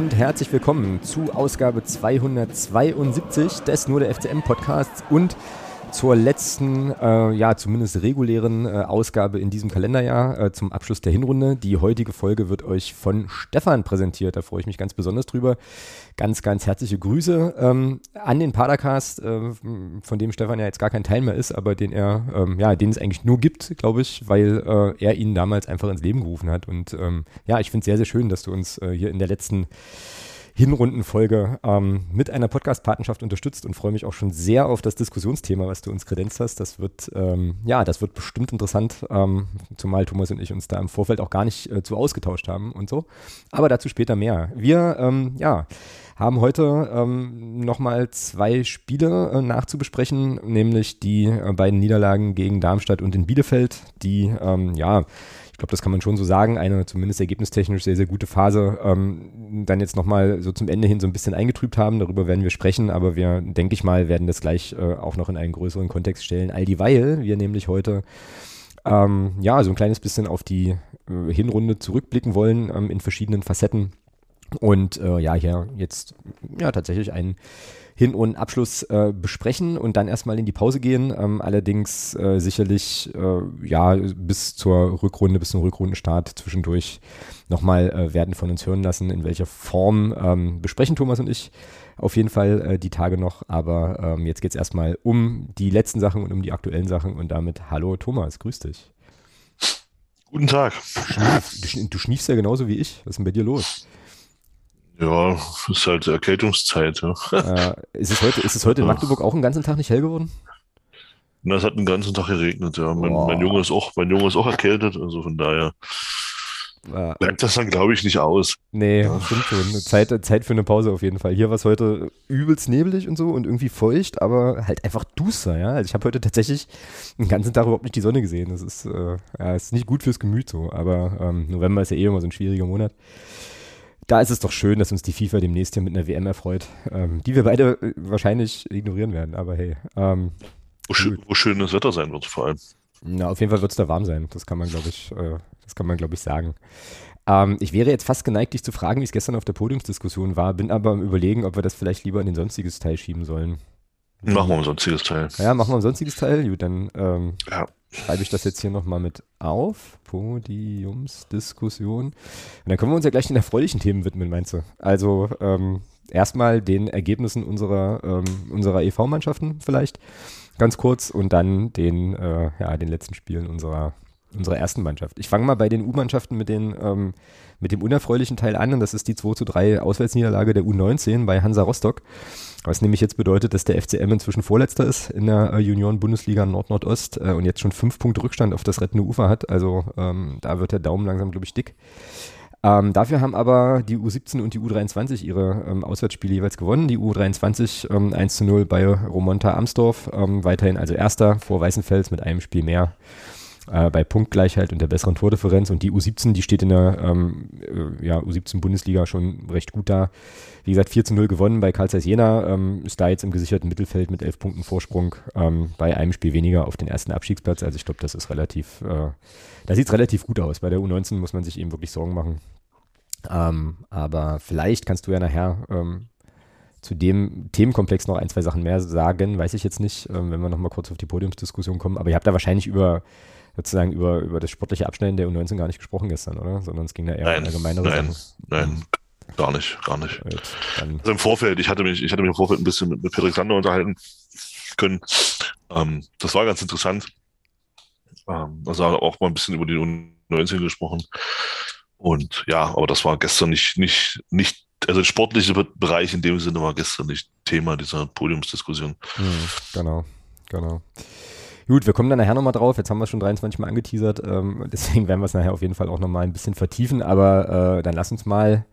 und herzlich willkommen zu Ausgabe 272 des Nur der FCM Podcasts und zur letzten, äh, ja, zumindest regulären äh, Ausgabe in diesem Kalenderjahr äh, zum Abschluss der Hinrunde. Die heutige Folge wird euch von Stefan präsentiert. Da freue ich mich ganz besonders drüber. Ganz, ganz herzliche Grüße ähm, an den Padercast, äh, von dem Stefan ja jetzt gar kein Teil mehr ist, aber den er, ähm, ja, den es eigentlich nur gibt, glaube ich, weil äh, er ihn damals einfach ins Leben gerufen hat. Und ähm, ja, ich finde es sehr, sehr schön, dass du uns äh, hier in der letzten Hinrundenfolge ähm, mit einer Podcast-Patenschaft unterstützt und freue mich auch schon sehr auf das Diskussionsthema, was du uns kredenzt hast. Das wird, ähm, ja, das wird bestimmt interessant, ähm, zumal Thomas und ich uns da im Vorfeld auch gar nicht äh, zu ausgetauscht haben und so. Aber dazu später mehr. Wir, ähm, ja, haben heute ähm, nochmal zwei Spiele äh, nachzubesprechen, nämlich die äh, beiden Niederlagen gegen Darmstadt und in Bielefeld, die, ähm, ja, glaube, das kann man schon so sagen, eine zumindest ergebnistechnisch sehr, sehr gute Phase ähm, dann jetzt nochmal so zum Ende hin so ein bisschen eingetrübt haben. Darüber werden wir sprechen, aber wir, denke ich mal, werden das gleich äh, auch noch in einen größeren Kontext stellen. All dieweil wir nämlich heute ähm, ja, so ein kleines bisschen auf die äh, Hinrunde zurückblicken wollen ähm, in verschiedenen Facetten. Und äh, ja, hier jetzt ja tatsächlich ein hin- und Abschluss äh, besprechen und dann erstmal in die Pause gehen. Ähm, allerdings äh, sicherlich äh, ja bis zur Rückrunde, bis zum Rückrundenstart zwischendurch nochmal äh, werden von uns hören lassen, in welcher Form ähm, besprechen Thomas und ich auf jeden Fall äh, die Tage noch. Aber ähm, jetzt geht es erstmal um die letzten Sachen und um die aktuellen Sachen und damit hallo Thomas, grüß dich. Guten Tag. Du, du schniefst ja genauso wie ich. Was ist denn bei dir los? Ja, ist halt Erkältungszeit. Ja. Äh, ist, es heute, ist es heute in Magdeburg auch einen ganzen Tag nicht hell geworden? Na, es hat einen ganzen Tag geregnet, ja. Mein, mein, Junge ist auch, mein Junge ist auch erkältet, also von daher äh, bleibt das dann, glaube ich, nicht aus. Nee, ja. stimmt schon. Zeit, Zeit für eine Pause auf jeden Fall. Hier war es heute übelst neblig und so und irgendwie feucht, aber halt einfach duster, ja. Also ich habe heute tatsächlich den ganzen Tag überhaupt nicht die Sonne gesehen. Das ist, äh, ja, ist nicht gut fürs Gemüt so, aber ähm, November ist ja eh immer so ein schwieriger Monat da ist es doch schön, dass uns die FIFA demnächst hier mit einer WM erfreut, ähm, die wir beide äh, wahrscheinlich ignorieren werden, aber hey. Ähm, wo, schön, wo schönes Wetter sein wird vor allem. Na, auf jeden Fall wird es da warm sein. Das kann man, glaube ich, äh, das kann man, glaube ich, sagen. Ähm, ich wäre jetzt fast geneigt, dich zu fragen, wie es gestern auf der Podiumsdiskussion war, bin aber am überlegen, ob wir das vielleicht lieber in den sonstiges Teil schieben sollen. Machen wir ein sonstiges Teil. Ja, machen wir ein sonstiges Teil. Gut, dann ähm, ja. Schreibe ich das jetzt hier nochmal mit auf. Podiumsdiskussion. Und dann können wir uns ja gleich den erfreulichen Themen widmen, meinst du? Also ähm, erstmal den Ergebnissen unserer, ähm, unserer EV-Mannschaften vielleicht ganz kurz und dann den, äh, ja, den letzten Spielen unserer unserer ersten Mannschaft. Ich fange mal bei den U-Mannschaften mit, ähm, mit dem unerfreulichen Teil an und das ist die 2 zu 3 Auswärtsniederlage der U19 bei Hansa Rostock. Was nämlich jetzt bedeutet, dass der FCM inzwischen Vorletzter ist in der äh, Junioren-Bundesliga Nord-Nordost äh, und jetzt schon fünf Punkte Rückstand auf das rettende Ufer hat. Also ähm, da wird der Daumen langsam, glaube ich, dick. Ähm, dafür haben aber die U17 und die U23 ihre ähm, Auswärtsspiele jeweils gewonnen. Die U23 ähm, 1 zu 0 bei Romonta Amsdorf, ähm, weiterhin also Erster vor Weißenfels mit einem Spiel mehr äh, bei Punktgleichheit und der besseren Tordifferenz. Und die U17, die steht in der ähm, äh, ja, U17-Bundesliga schon recht gut da. Wie gesagt, 4 zu 0 gewonnen bei Karl Zeiss Jena, ähm, ist da jetzt im gesicherten Mittelfeld mit 11 Punkten Vorsprung ähm, bei einem Spiel weniger auf den ersten Abstiegsplatz. Also ich glaube, das ist relativ, äh, da sieht es relativ gut aus. Bei der U19 muss man sich eben wirklich Sorgen machen. Ähm, aber vielleicht kannst du ja nachher ähm, zu dem Themenkomplex noch ein, zwei Sachen mehr sagen, weiß ich jetzt nicht, ähm, wenn wir nochmal kurz auf die Podiumsdiskussion kommen. Aber ihr habt da wahrscheinlich über sozusagen über, über das sportliche Abschneiden der U19 gar nicht gesprochen gestern, oder? Sondern es ging da eher nein, um allgemeinere Nein, Sachen. nein, gar nicht, gar nicht. also im Vorfeld, ich hatte mich, ich hatte mich im Vorfeld ein bisschen mit, mit Patrick Sander unterhalten können. Ähm, das war ganz interessant. Ähm, also auch mal ein bisschen über die U19 gesprochen. Und ja, aber das war gestern nicht, nicht, nicht, also der sportliche Bereich in dem Sinne war gestern nicht Thema dieser Podiumsdiskussion. Mhm, genau, genau. Gut, wir kommen dann nachher nochmal drauf. Jetzt haben wir es schon 23 Mal angeteasert. Ähm, deswegen werden wir es nachher auf jeden Fall auch nochmal ein bisschen vertiefen. Aber äh, dann lass uns mal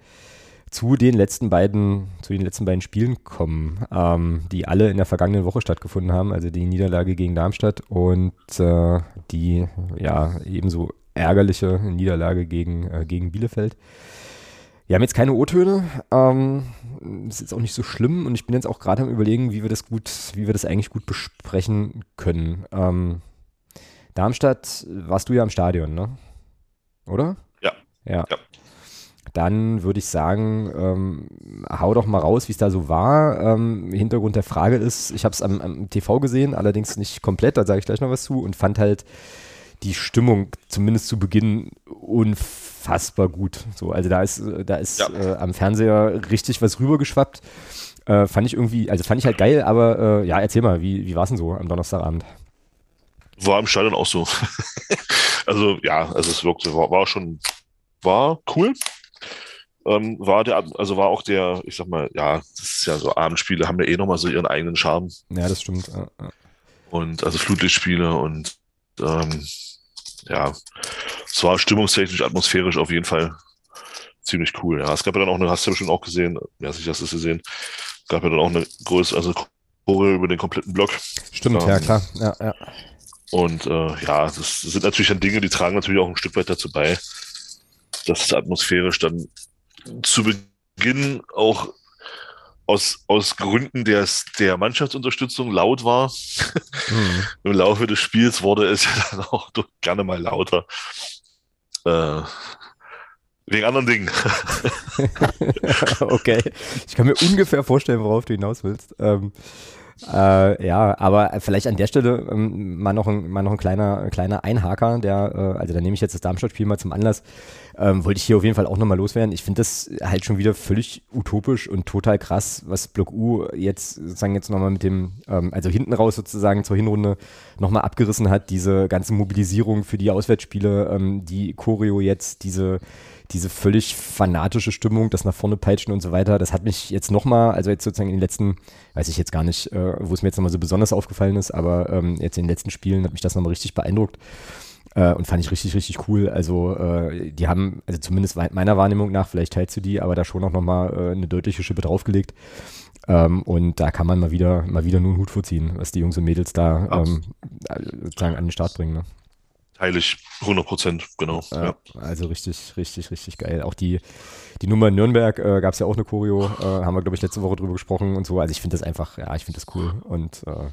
zu den letzten beiden, zu den letzten beiden Spielen kommen, ähm, die alle in der vergangenen Woche stattgefunden haben. Also die Niederlage gegen Darmstadt und äh, die ja ebenso ärgerliche Niederlage gegen, äh, gegen Bielefeld. Wir haben jetzt keine O-Töne. Ähm, ist jetzt auch nicht so schlimm und ich bin jetzt auch gerade am überlegen, wie wir das gut, wie wir das eigentlich gut besprechen können. Ähm, Darmstadt warst du ja im Stadion, ne? Oder? Ja. Ja. ja. dann würde ich sagen, ähm, hau doch mal raus, wie es da so war. Ähm, Hintergrund der Frage ist, ich habe es am, am, TV gesehen, allerdings nicht komplett, da sage ich gleich noch was zu und fand halt die Stimmung zumindest zu Beginn unfassbar gut. So, also da ist, da ist ja. äh, am Fernseher richtig was rübergeschwappt. Äh, fand ich irgendwie, also fand ich halt geil, aber äh, ja, erzähl mal, wie, wie war es denn so am Donnerstagabend? War im Stadion auch so. also ja, also es wirkte, war, war schon, war cool. Ähm, war der, also war auch der, ich sag mal, ja, das ist ja so, Abendspiele haben ja eh nochmal so ihren eigenen Charme. Ja, das stimmt. Und also Flutlichtspiele und ähm, ja, es war stimmungstechnisch, atmosphärisch auf jeden Fall ziemlich cool. Ja, es gab ja dann auch eine, hast du ja bestimmt auch gesehen, ja, sicher hast du es gesehen, gab ja dann auch eine große, also Chore über den kompletten Block. Stimmt, ähm, ja, klar. Ja, ja. Und äh, ja, das, das, sind natürlich dann Dinge, die tragen natürlich auch ein Stück weit dazu bei, dass es atmosphärisch dann zu Beginn auch aus, aus Gründen des, der Mannschaftsunterstützung laut war. Mhm. Im Laufe des Spiels wurde es ja dann auch gerne mal lauter. Äh, wegen anderen Dingen. okay. Ich kann mir ungefähr vorstellen, worauf du hinaus willst. Ähm, äh, ja, aber vielleicht an der Stelle ähm, mal, noch ein, mal noch ein kleiner, kleiner Einhaker, der, äh, also da nehme ich jetzt das Darmstadt-Spiel mal zum Anlass, ähm, wollte ich hier auf jeden Fall auch nochmal loswerden. Ich finde das halt schon wieder völlig utopisch und total krass, was Block U jetzt sozusagen jetzt nochmal mit dem, ähm, also hinten raus sozusagen zur Hinrunde nochmal abgerissen hat, diese ganze Mobilisierung für die Auswärtsspiele, ähm, die Choreo jetzt, diese diese völlig fanatische Stimmung, das nach vorne peitschen und so weiter, das hat mich jetzt nochmal, also jetzt sozusagen in den letzten, weiß ich jetzt gar nicht, äh, wo es mir jetzt nochmal so besonders aufgefallen ist, aber ähm, jetzt in den letzten Spielen hat mich das nochmal richtig beeindruckt äh, und fand ich richtig, richtig cool. Also äh, die haben, also zumindest meiner Wahrnehmung nach, vielleicht teilst du die, aber da schon auch nochmal äh, eine deutliche Schippe draufgelegt. Ähm, und da kann man mal wieder, mal wieder nur einen Hut vorziehen, was die Jungs und Mädels da ähm, sozusagen an den Start bringen. Ne? Teile ich 100 Prozent, genau. Ja, ja. Also richtig, richtig, richtig geil. Auch die, die Nummer in Nürnberg äh, gab es ja auch eine Choreo, äh, haben wir, glaube ich, letzte Woche drüber gesprochen und so. Also ich finde das einfach, ja, ich finde das cool. Und äh,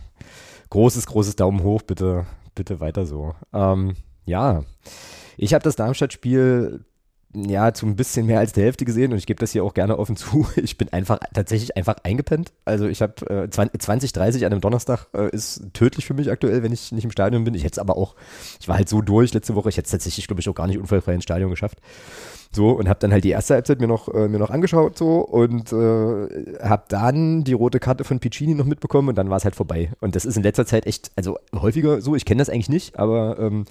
großes, großes Daumen hoch, bitte, bitte weiter so. Ähm, ja, ich habe das Darmstadt-Spiel ja, zu ein bisschen mehr als der Hälfte gesehen und ich gebe das hier auch gerne offen zu. Ich bin einfach tatsächlich einfach eingepennt. Also ich habe äh, 20, 30 an einem Donnerstag äh, ist tödlich für mich aktuell, wenn ich nicht im Stadion bin. Ich hätte es aber auch, ich war halt so durch letzte Woche, ich hätte es tatsächlich, glaube ich, auch gar nicht unfallfrei ins Stadion geschafft. So, und habe dann halt die erste Halbzeit mir noch, äh, mir noch angeschaut so und äh, habe dann die rote Karte von Piccini noch mitbekommen und dann war es halt vorbei. Und das ist in letzter Zeit echt, also häufiger so, ich kenne das eigentlich nicht, aber ähm,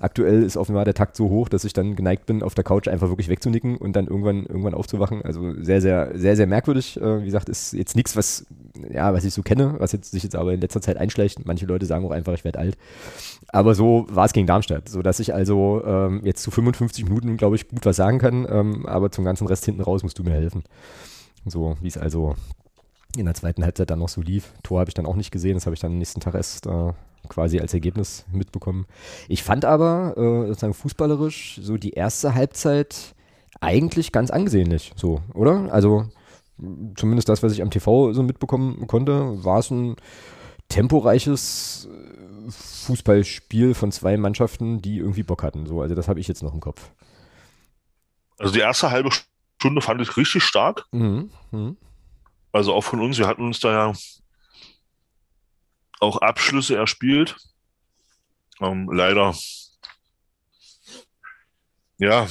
Aktuell ist offenbar der Takt so hoch, dass ich dann geneigt bin, auf der Couch einfach wirklich wegzunicken und dann irgendwann, irgendwann aufzuwachen. Also sehr, sehr, sehr, sehr merkwürdig. Äh, wie gesagt, ist jetzt nichts, was, ja, was ich so kenne, was jetzt, sich jetzt aber in letzter Zeit einschleicht. Manche Leute sagen auch einfach, ich werde alt. Aber so war es gegen Darmstadt, so dass ich also ähm, jetzt zu 55 Minuten, glaube ich, gut was sagen kann. Ähm, aber zum ganzen Rest hinten raus musst du mir helfen. So, wie es also in der zweiten Halbzeit dann noch so lief. Tor habe ich dann auch nicht gesehen, das habe ich dann am nächsten Tag erst äh, quasi als Ergebnis mitbekommen. Ich fand aber äh, sozusagen fußballerisch so die erste Halbzeit eigentlich ganz angesehnlich, so, oder? Also zumindest das, was ich am TV so mitbekommen konnte, war es ein temporeiches äh, Fußballspiel von zwei Mannschaften, die irgendwie Bock hatten. So, also das habe ich jetzt noch im Kopf. Also die erste halbe Stunde fand ich richtig stark. Mhm. Mhm. Also auch von uns, wir hatten uns da ja auch Abschlüsse erspielt. Ähm, leider, ja,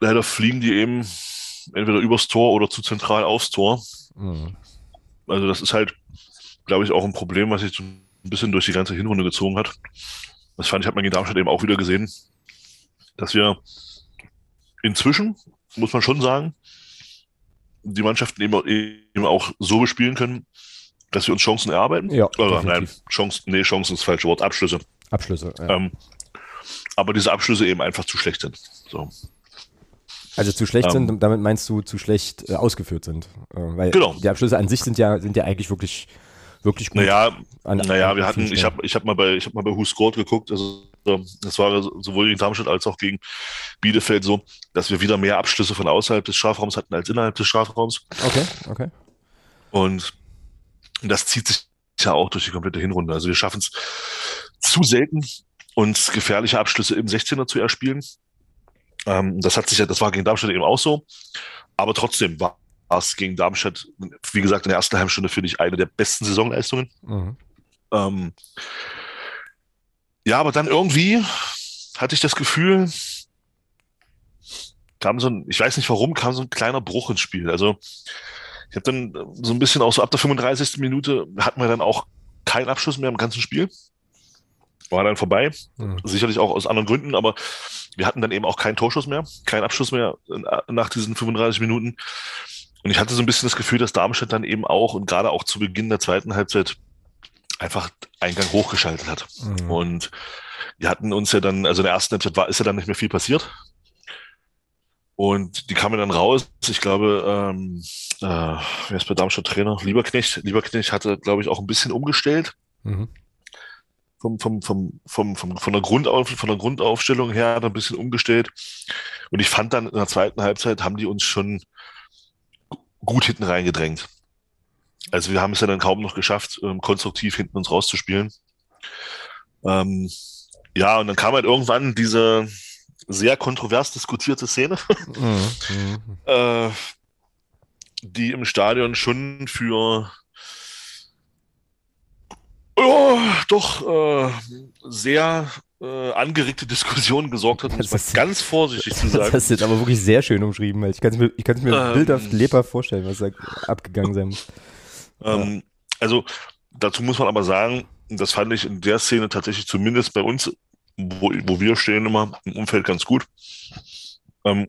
leider fliegen die eben entweder übers Tor oder zu zentral aufs Tor. Mhm. Also das ist halt, glaube ich, auch ein Problem, was sich so ein bisschen durch die ganze Hinrunde gezogen hat. Das fand ich, hat man in Darmstadt eben auch wieder gesehen, dass wir inzwischen, muss man schon sagen, die Mannschaften eben, eben auch so bespielen können, dass wir uns Chancen erarbeiten? Ja. Oder nein, Chancen, nee, Chancen ist das falsche Wort, Abschlüsse. Abschlüsse, ja. Ähm, aber diese Abschlüsse eben einfach zu schlecht sind. So. Also zu schlecht ähm, sind, damit meinst du zu schlecht äh, ausgeführt sind. Äh, weil genau. die Abschlüsse an sich sind ja, sind ja eigentlich wirklich, wirklich gut. Naja, an, naja wir hatten, ich habe ich hab mal bei, ich hab mal bei Who Scored geguckt, also das war sowohl gegen Darmstadt als auch gegen Bielefeld so, dass wir wieder mehr Abschlüsse von außerhalb des Strafraums hatten als innerhalb des Strafraums. Okay, okay. Und und das zieht sich ja auch durch die komplette Hinrunde. Also wir schaffen es zu selten, uns gefährliche Abschlüsse im 16er zu erspielen. Ähm, das hat sich ja, das war gegen Darmstadt eben auch so. Aber trotzdem war es gegen Darmstadt, wie gesagt, in der ersten halben Stunde finde ich eine der besten Saisonleistungen. Mhm. Ähm, ja, aber dann irgendwie hatte ich das Gefühl, kam so ein, ich weiß nicht warum, kam so ein kleiner Bruch ins Spiel. Also ich habe dann so ein bisschen auch so ab der 35. Minute hatten wir dann auch keinen Abschluss mehr im ganzen Spiel. War dann vorbei. Mhm. Sicherlich auch aus anderen Gründen, aber wir hatten dann eben auch keinen Torschuss mehr, keinen Abschluss mehr nach diesen 35 Minuten. Und ich hatte so ein bisschen das Gefühl, dass Darmstadt dann eben auch und gerade auch zu Beginn der zweiten Halbzeit einfach Eingang hochgeschaltet hat. Mhm. Und wir hatten uns ja dann, also in der ersten Halbzeit war, ist ja dann nicht mehr viel passiert. Und die kamen dann raus. Ich glaube, ähm, äh, wer ist bei Darmstadt Trainer? Lieberknecht. Lieberknecht hatte, glaube ich, auch ein bisschen umgestellt. Mhm. Vom, vom, vom, vom, vom, von, der Grundauf, von der Grundaufstellung her hat er ein bisschen umgestellt. Und ich fand dann in der zweiten Halbzeit haben die uns schon gut hinten reingedrängt. Also wir haben es ja dann kaum noch geschafft, ähm, konstruktiv hinten uns rauszuspielen. Ähm, ja, und dann kam halt irgendwann diese, sehr kontrovers diskutierte Szene, mhm. äh, die im Stadion schon für oh, doch äh, sehr äh, angeregte Diskussionen gesorgt hat, um es ganz vorsichtig zu sagen. Das ist jetzt aber wirklich sehr schön umschrieben. Ich kann es mir, ich kann es mir ähm, bildhaft lebhaft vorstellen, was da abgegangen sein muss. Ähm, also dazu muss man aber sagen, das fand ich in der Szene tatsächlich zumindest bei uns wo, wo wir stehen immer im Umfeld ganz gut. Ähm,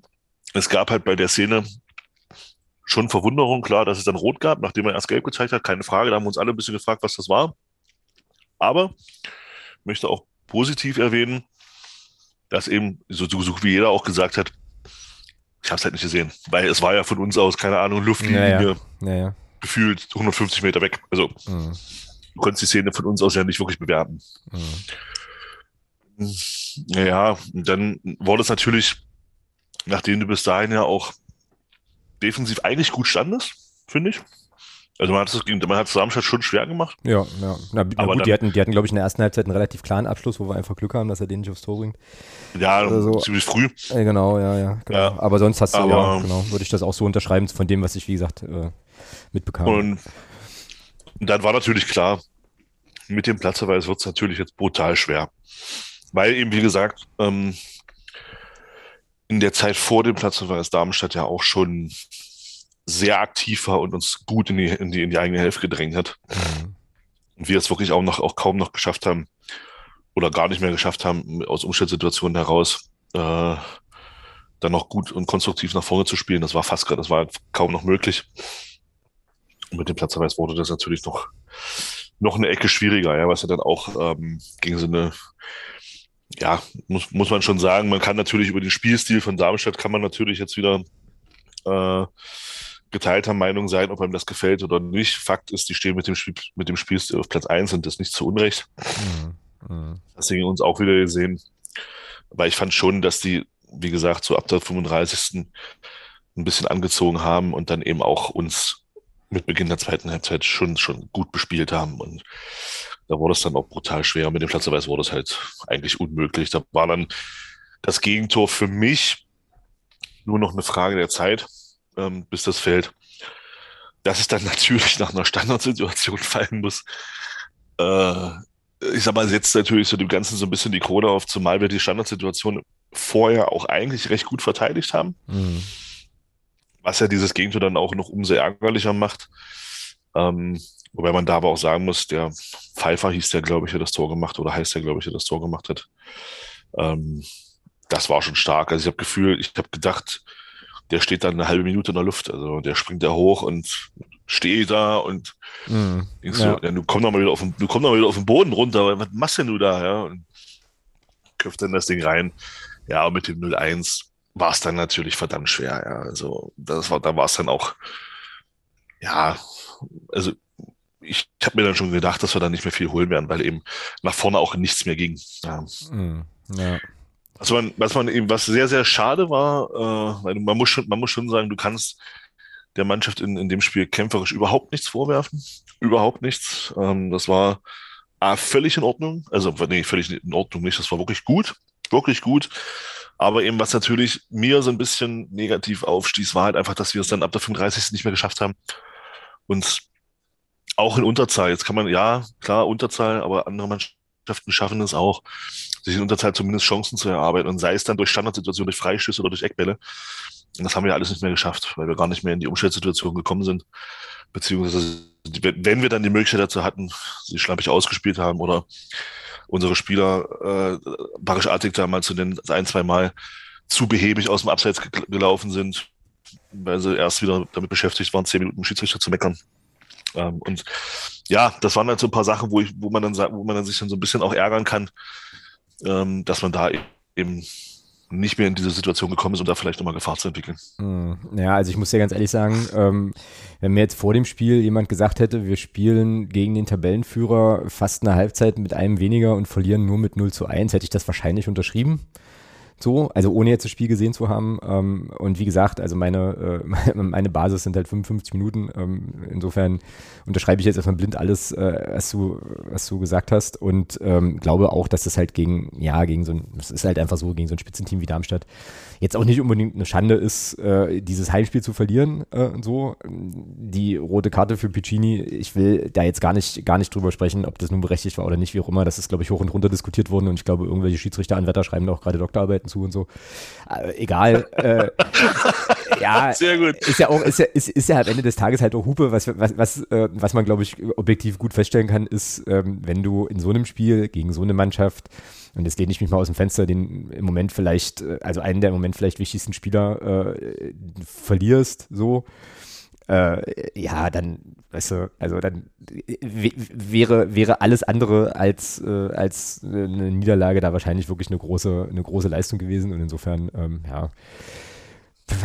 es gab halt bei der Szene schon Verwunderung, klar, dass es dann rot gab, nachdem er erst gelb gezeigt hat, keine Frage. Da haben wir uns alle ein bisschen gefragt, was das war. Aber ich möchte auch positiv erwähnen, dass eben, so, so wie jeder auch gesagt hat, ich habe es halt nicht gesehen, weil es war ja von uns aus, keine Ahnung, Luftlinie, ja, ja. Ja, gefühlt 150 Meter weg. Also mhm. du konntest die Szene von uns aus ja nicht wirklich bewerten. Mhm. Ja, dann wurde es natürlich, nachdem du bis dahin ja auch defensiv eigentlich gut standest, finde ich. Also man hat es man hat Darmstadt schon schwer gemacht. Ja, ja. Na, na gut, dann, die hatten, die hatten, glaube ich, in der ersten Halbzeit einen relativ klaren Abschluss, wo wir einfach Glück haben, dass er den nicht aufs Tor bringt. Ja, so. ziemlich früh. Äh, genau, ja, ja, genau. ja. Aber sonst hast du, Aber, ja, genau, würde ich das auch so unterschreiben von dem, was ich, wie gesagt, äh, mitbekam. Und, und dann war natürlich klar, mit dem Platzverweis wird es natürlich jetzt brutal schwer. Weil eben, wie gesagt, ähm, in der Zeit vor dem Platz war es Darmstadt ja auch schon sehr aktiv war und uns gut in die, in die, in die eigene Hälfte gedrängt hat. Mhm. Und wir es wirklich auch noch, auch kaum noch geschafft haben oder gar nicht mehr geschafft haben, aus Umstellsituationen heraus, äh, dann noch gut und konstruktiv nach vorne zu spielen. Das war fast gerade, das war kaum noch möglich. Und mit dem Platzverweis wurde das natürlich noch, noch eine Ecke schwieriger, ja, was ja dann auch ähm, gegen so eine ja, muss, muss man schon sagen, man kann natürlich über den Spielstil von Darmstadt kann man natürlich jetzt wieder äh, geteilter Meinung sein, ob einem das gefällt oder nicht. Fakt ist, die stehen mit dem, Spiel, mit dem Spielstil auf Platz 1 und das nicht zu Unrecht. Mhm. Mhm. Das haben uns auch wieder gesehen. Aber ich fand schon, dass die, wie gesagt, so ab der 35. ein bisschen angezogen haben und dann eben auch uns mit Beginn der zweiten Halbzeit schon, schon gut bespielt haben. Und da wurde es dann auch brutal schwer. Mit dem Platzverweis wurde es halt eigentlich unmöglich. Da war dann das Gegentor für mich nur noch eine Frage der Zeit, ähm, bis das fällt. Dass es dann natürlich nach einer Standardsituation fallen muss. Äh, ich sag mal, setzt natürlich so dem Ganzen so ein bisschen die Krone auf, zumal wir die Standardsituation vorher auch eigentlich recht gut verteidigt haben. Mhm. Was ja dieses Gegentor dann auch noch umso ärgerlicher macht. Ähm, Wobei man da aber auch sagen muss, der Pfeiffer hieß der, glaube ich, der das Tor gemacht oder heißt der, glaube ich, der das Tor gemacht hat. Ähm, das war schon stark. Also ich habe Gefühl, ich habe gedacht, der steht dann eine halbe Minute in der Luft. Also der springt da hoch und steht da und mm, denkst ja. du, ja, du komm doch mal wieder auf den, du komm mal wieder auf den Boden runter. Was machst denn du da? Ja, und köpft dann das Ding rein. Ja, und mit dem 0-1 war es dann natürlich verdammt schwer. Ja, also das war, da war es dann auch, ja, also ich habe mir dann schon gedacht, dass wir da nicht mehr viel holen werden, weil eben nach vorne auch nichts mehr ging. Ja. Mm, ja. Was man, was man eben, was sehr, sehr schade war, äh, weil man muss schon, man muss schon sagen, du kannst der Mannschaft in, in dem Spiel kämpferisch überhaupt nichts vorwerfen. Überhaupt nichts. Ähm, das war A, völlig in Ordnung. Also, nee, völlig in Ordnung nicht. Das war wirklich gut. Wirklich gut. Aber eben, was natürlich mir so ein bisschen negativ aufstieß, war halt einfach, dass wir es dann ab der 35. nicht mehr geschafft haben. Und auch in Unterzahl, jetzt kann man, ja, klar, Unterzahl, aber andere Mannschaften schaffen es auch, sich in Unterzahl zumindest Chancen zu erarbeiten und sei es dann durch Standardsituationen, durch Freistöße oder durch Eckbälle. Und das haben wir alles nicht mehr geschafft, weil wir gar nicht mehr in die Umstellsituation gekommen sind. Beziehungsweise, wenn wir dann die Möglichkeit dazu hatten, sie schlampig ausgespielt haben oder unsere Spieler äh, barischartig da mal zu den ein, zwei Mal zu behäbig aus dem Abseits gelaufen sind, weil sie erst wieder damit beschäftigt waren, zehn Minuten Schiedsrichter zu meckern. Ähm, und ja, das waren halt so ein paar Sachen, wo ich, wo man dann wo man dann sich dann so ein bisschen auch ärgern kann, ähm, dass man da eben nicht mehr in diese Situation gekommen ist und da vielleicht nochmal Gefahr zu entwickeln. Hm. Ja, also ich muss ja ganz ehrlich sagen, ähm, wenn mir jetzt vor dem Spiel jemand gesagt hätte, wir spielen gegen den Tabellenführer fast eine Halbzeit mit einem weniger und verlieren nur mit 0 zu 1, hätte ich das wahrscheinlich unterschrieben. So, also ohne jetzt das Spiel gesehen zu haben. Ähm, und wie gesagt, also meine, äh, meine Basis sind halt 55 Minuten. Ähm, insofern unterschreibe ich jetzt erstmal blind alles, äh, was, du, was du gesagt hast. Und ähm, glaube auch, dass das halt gegen, ja, gegen so ein, es ist halt einfach so, gegen so ein Spitzenteam wie Darmstadt jetzt auch nicht unbedingt eine Schande ist, äh, dieses Heimspiel zu verlieren äh, und so. Die rote Karte für Piccini, ich will da jetzt gar nicht, gar nicht drüber sprechen, ob das nun berechtigt war oder nicht, wie auch immer. Das ist, glaube ich, hoch und runter diskutiert worden und ich glaube, irgendwelche Schiedsrichteranwärter schreiben da auch gerade Doktorarbeiten zu und so. Äh, egal. äh, ja, Sehr gut. Ist ja auch, ist ja, ist, ist ja am Ende des Tages halt auch Hupe, was, was, was, äh, was man, glaube ich, objektiv gut feststellen kann, ist, ähm, wenn du in so einem Spiel gegen so eine Mannschaft und jetzt lehne ich mich mal aus dem Fenster, den im Moment vielleicht, äh, also einen der im Moment vielleicht wichtigsten Spieler äh, verlierst, so, äh, ja, dann, weißt du, also dann wäre, wäre alles andere als, äh, als eine Niederlage da wahrscheinlich wirklich eine große, eine große Leistung gewesen. Und insofern, ähm, ja,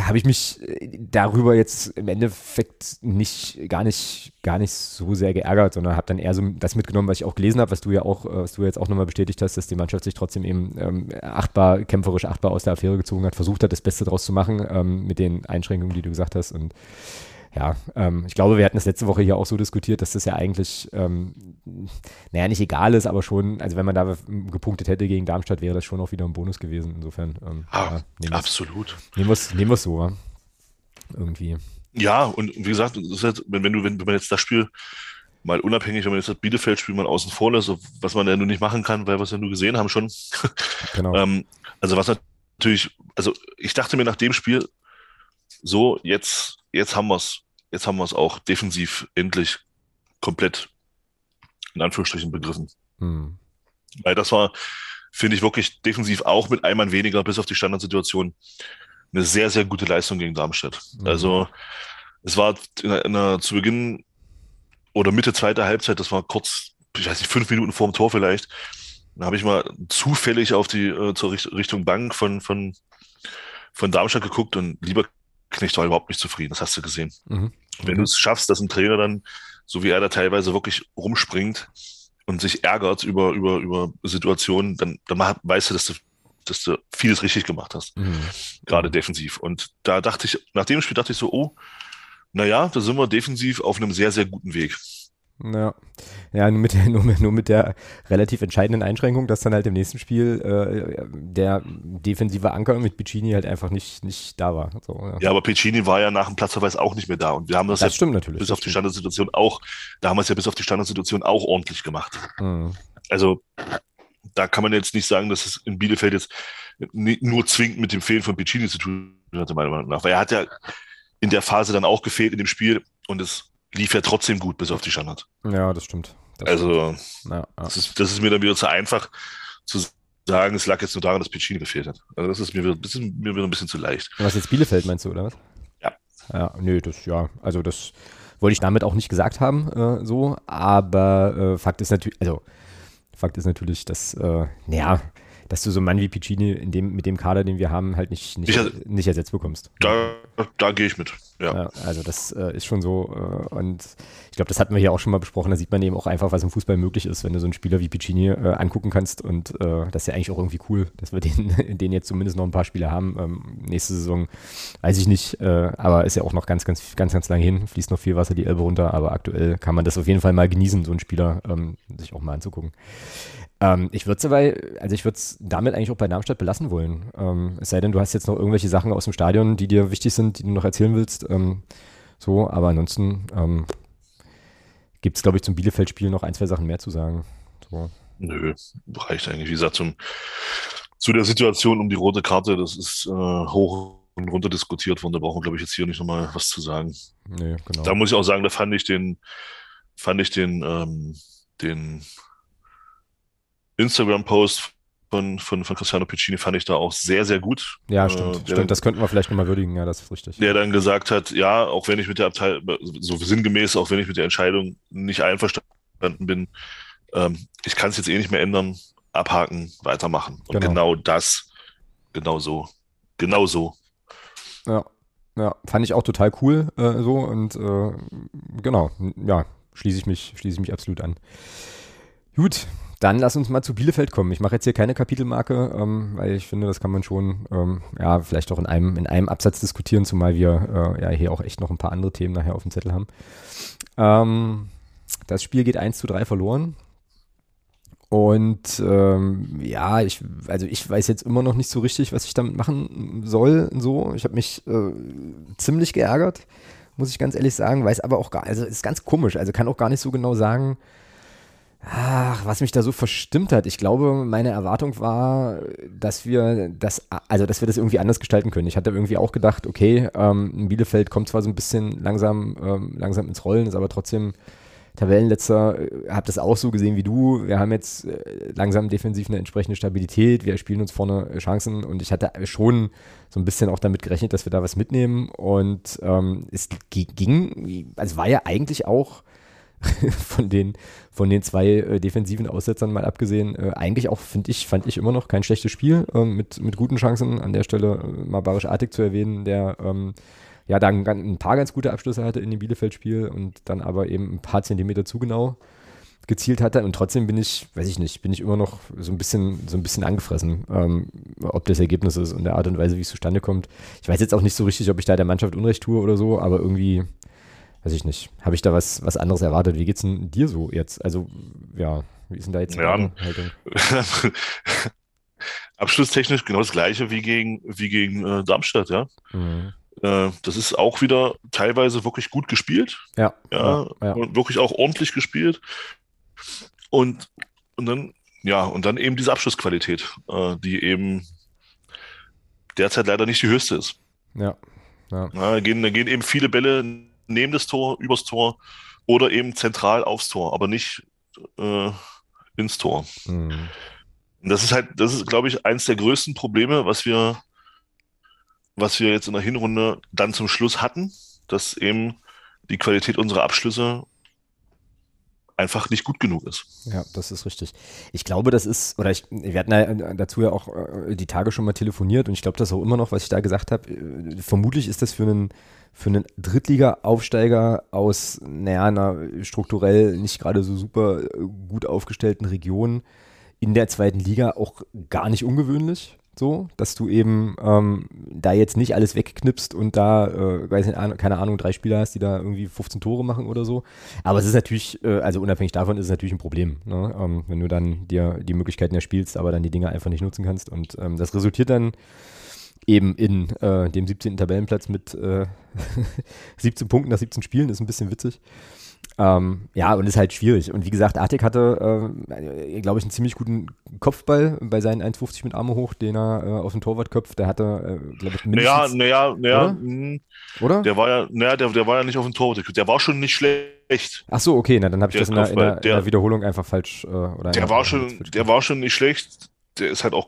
habe ich mich äh, darüber jetzt im Endeffekt nicht gar nicht gar nicht so sehr geärgert, sondern habe dann eher so das mitgenommen, was ich auch gelesen habe, was du ja auch, äh, was du jetzt auch nochmal bestätigt hast, dass die Mannschaft sich trotzdem eben ähm, achtbar, kämpferisch achtbar aus der Affäre gezogen hat, versucht hat, das Beste draus zu machen ähm, mit den Einschränkungen, die du gesagt hast. Und ja, ähm, ich glaube, wir hatten das letzte Woche hier auch so diskutiert, dass das ja eigentlich, ähm, naja, nicht egal ist, aber schon, also wenn man da gepunktet hätte gegen Darmstadt, wäre das schon auch wieder ein Bonus gewesen. Insofern, ähm, ah, ja, absolut. Nehmen wir es so, irgendwie. Ja, und wie gesagt, halt, wenn, wenn, du, wenn, wenn man jetzt das Spiel mal unabhängig, wenn man jetzt das Bielefeld-Spiel mal außen vor lässt, was man ja nur nicht machen kann, weil wir es ja nur gesehen haben schon. Genau. ähm, also was natürlich, also ich dachte mir nach dem Spiel, so, jetzt, jetzt haben wir es jetzt haben wir es auch defensiv endlich komplett in Anführungsstrichen begriffen. Hm. Weil das war, finde ich, wirklich defensiv auch mit einem weniger bis auf die Standardsituation eine sehr, sehr gute Leistung gegen Darmstadt. Mhm. Also es war in einer, in zu Beginn oder Mitte zweiter Halbzeit, das war kurz, ich weiß nicht, fünf Minuten vor dem Tor vielleicht, da habe ich mal zufällig auf die äh, zur Richtung Bank von, von, von Darmstadt geguckt und lieber Knecht war überhaupt nicht zufrieden, das hast du gesehen. Mhm. Wenn du es schaffst, dass ein Trainer dann, so wie er da teilweise wirklich rumspringt und sich ärgert über, über, über Situationen, dann, dann weißt du, dass du, dass du vieles richtig gemacht hast. Mhm. Gerade defensiv. Und da dachte ich, nach dem Spiel dachte ich so, oh, naja, da sind wir defensiv auf einem sehr, sehr guten Weg. Ja, ja nur, mit der, nur, nur mit der relativ entscheidenden Einschränkung, dass dann halt im nächsten Spiel äh, der defensive Anker mit Piccini halt einfach nicht, nicht da war. So, ja. ja. aber Piccini war ja nach dem Platzverweis auch nicht mehr da und wir haben das, das ja stimmt natürlich, bis auf die Standardsituation auch, da haben wir es ja bis auf die Standardsituation auch ordentlich gemacht. Mhm. Also da kann man jetzt nicht sagen, dass es in Bielefeld jetzt nur zwingend mit dem Fehlen von Piccini zu tun hatte, meiner Meinung nach. Weil er hat ja in der Phase dann auch gefehlt in dem Spiel und es lief ja trotzdem gut bis auf die Standard. Ja, das stimmt. Das also, stimmt. Ja, ja. Das, ist, das ist mir dann wieder zu einfach zu sagen, es lag jetzt nur daran, dass Piccini gefehlt hat. Also, das ist mir wieder, das ist mir wieder ein bisschen zu leicht. Was jetzt Bielefeld meinst du, oder was? Ja. Ja, nö, das, ja, also das wollte ich damit auch nicht gesagt haben, äh, so, aber äh, Fakt ist natürlich, also, Fakt ist natürlich, dass, äh, naja, dass du so einen Mann wie Piccini in dem, mit dem Kader, den wir haben, halt nicht, nicht, nicht ersetzt bekommst. Da, da gehe ich mit. Ja. also das äh, ist schon so. Äh, und ich glaube, das hatten wir hier auch schon mal besprochen. Da sieht man eben auch einfach, was im Fußball möglich ist, wenn du so einen Spieler wie Piccini äh, angucken kannst. Und äh, das ist ja eigentlich auch irgendwie cool, dass wir den, den jetzt zumindest noch ein paar Spiele haben. Ähm, nächste Saison weiß ich nicht, äh, aber ist ja auch noch ganz, ganz, ganz, ganz lang hin. Fließt noch viel Wasser die Elbe runter, aber aktuell kann man das auf jeden Fall mal genießen, so einen Spieler ähm, sich auch mal anzugucken. Ähm, ich würde es also ich würde es damit eigentlich auch bei Darmstadt belassen wollen. Ähm, es sei denn, du hast jetzt noch irgendwelche Sachen aus dem Stadion, die dir wichtig sind, die du noch erzählen willst. Ähm, so, aber ansonsten ähm, gibt es, glaube ich, zum Bielefeld-Spiel noch ein, zwei Sachen mehr zu sagen. So. Nö, reicht eigentlich. Wie gesagt, zum, zu der Situation um die rote Karte, das ist äh, hoch und runter diskutiert worden. Da brauchen wir, glaube ich, jetzt hier nicht nochmal was zu sagen. Nee, genau. Da muss ich auch sagen, da fand ich den, fand ich den, ähm, den Instagram-Post von, von, von Cristiano Piccini fand ich da auch sehr, sehr gut. Ja, stimmt. Äh, stimmt. das könnten wir vielleicht nochmal würdigen, ja, das ist richtig. Der dann gesagt hat, ja, auch wenn ich mit der Abteilung, so sinngemäß, auch wenn ich mit der Entscheidung nicht einverstanden bin, ähm, ich kann es jetzt eh nicht mehr ändern, abhaken, weitermachen. Und genau, genau das, genau so, genau so. Ja, ja, fand ich auch total cool äh, so und äh, genau, ja, schließe ich mich, schließe ich mich absolut an. Gut, dann lass uns mal zu Bielefeld kommen. Ich mache jetzt hier keine Kapitelmarke, ähm, weil ich finde, das kann man schon, ähm, ja, vielleicht auch in einem, in einem Absatz diskutieren, zumal wir äh, ja hier auch echt noch ein paar andere Themen nachher auf dem Zettel haben. Ähm, das Spiel geht 1 zu 3 verloren. Und ähm, ja, ich, also ich weiß jetzt immer noch nicht so richtig, was ich damit machen soll. So, ich habe mich äh, ziemlich geärgert, muss ich ganz ehrlich sagen. Weiß aber auch gar, also ist ganz komisch. Also kann auch gar nicht so genau sagen, Ach, was mich da so verstimmt hat. Ich glaube, meine Erwartung war, dass wir das, also dass wir das irgendwie anders gestalten können. Ich hatte irgendwie auch gedacht, okay, ähm, Bielefeld kommt zwar so ein bisschen langsam, ähm, langsam ins Rollen, ist aber trotzdem Tabellenletzter. Äh, hab das auch so gesehen wie du. Wir haben jetzt äh, langsam defensiv eine entsprechende Stabilität. Wir spielen uns vorne Chancen und ich hatte schon so ein bisschen auch damit gerechnet, dass wir da was mitnehmen. Und ähm, es ging, also war ja eigentlich auch von den, von den zwei äh, defensiven Aussetzern mal abgesehen, äh, eigentlich auch, finde ich, fand ich immer noch kein schlechtes Spiel äh, mit, mit guten Chancen. An der Stelle äh, mal Barisch Artig zu erwähnen, der ähm, ja dann ein paar ganz gute Abschlüsse hatte in dem Bielefeld-Spiel und dann aber eben ein paar Zentimeter zu genau gezielt hatte und trotzdem bin ich, weiß ich nicht, bin ich immer noch so ein bisschen, so ein bisschen angefressen, ähm, ob das Ergebnis ist und der Art und Weise, wie es zustande kommt. Ich weiß jetzt auch nicht so richtig, ob ich da der Mannschaft Unrecht tue oder so, aber irgendwie weiß ich nicht, habe ich da was, was anderes erwartet. Wie geht's denn dir so jetzt? Also, ja, wie ist denn da jetzt die ja, Haltung? Abschlusstechnisch genau das gleiche wie gegen, wie gegen äh, Darmstadt, ja. Mhm. Äh, das ist auch wieder teilweise wirklich gut gespielt. Ja. Ja, ja, ja. wirklich auch ordentlich gespielt. Und, und dann, ja, und dann eben diese Abschlussqualität, äh, die eben derzeit leider nicht die höchste ist. Ja. Ja. ja da, gehen, da gehen eben viele Bälle neben das Tor, übers Tor oder eben zentral aufs Tor, aber nicht äh, ins Tor. Mhm. Das ist halt, das ist, glaube ich, eins der größten Probleme, was wir, was wir jetzt in der Hinrunde dann zum Schluss hatten, dass eben die Qualität unserer Abschlüsse einfach nicht gut genug ist. Ja, das ist richtig. Ich glaube, das ist, oder ich, wir hatten ja dazu ja auch äh, die Tage schon mal telefoniert und ich glaube das auch immer noch, was ich da gesagt habe. Äh, vermutlich ist das für einen für einen Drittliga-Aufsteiger aus, naja, einer strukturell nicht gerade so super äh, gut aufgestellten Region in der zweiten Liga auch gar nicht ungewöhnlich. So, dass du eben ähm, da jetzt nicht alles wegknipst und da, äh, weiß nicht, keine Ahnung, drei Spieler hast, die da irgendwie 15 Tore machen oder so. Aber es ist natürlich, äh, also unabhängig davon ist es natürlich ein Problem, ne? ähm, wenn du dann dir die Möglichkeiten erspielst, aber dann die Dinge einfach nicht nutzen kannst. Und ähm, das resultiert dann eben in äh, dem 17. Tabellenplatz mit äh, 17 Punkten nach 17 Spielen, ist ein bisschen witzig. Ähm, ja, und ist halt schwierig. Und wie gesagt, Artik hatte, äh, glaube ich, einen ziemlich guten Kopfball bei seinen 1,50 mit Arme hoch, den er äh, auf den Torwart köpft. Der hatte, äh, glaube ich, mindestens... Naja, naja, naja. Oder? Hm. oder? Der war ja, naja, der, der war ja nicht auf den Torwart. Der war schon nicht schlecht. Ach so, okay, na, dann habe ich das in der, in, der, in der, Wiederholung einfach falsch... Äh, oder der, war schon, der war schon nicht schlecht. Der ist halt auch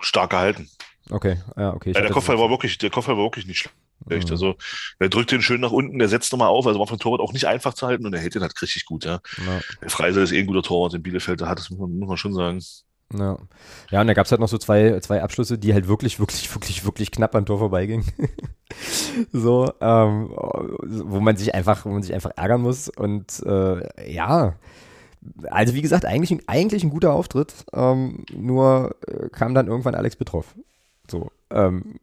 stark gehalten. Okay, ja, okay. Ja, der Kopfball war wirklich, der Kopfball war wirklich nicht schlecht. Mhm. Also, er drückt den schön nach unten, der setzt nochmal auf, also war von Torwart auch nicht einfach zu halten und er hält den halt richtig gut, ja. ja. Der Freisel ist eh ein guter Torwart in Bielefeld, da hat das muss man, muss man schon sagen. Ja. ja, und da gab es halt noch so zwei, zwei Abschlüsse, die halt wirklich, wirklich, wirklich, wirklich knapp am Tor vorbeigingen. so, ähm, wo man sich einfach, wo man sich einfach ärgern muss. Und äh, ja, also wie gesagt, eigentlich, eigentlich ein guter Auftritt. Ähm, nur äh, kam dann irgendwann Alex Betroff. So, ähm,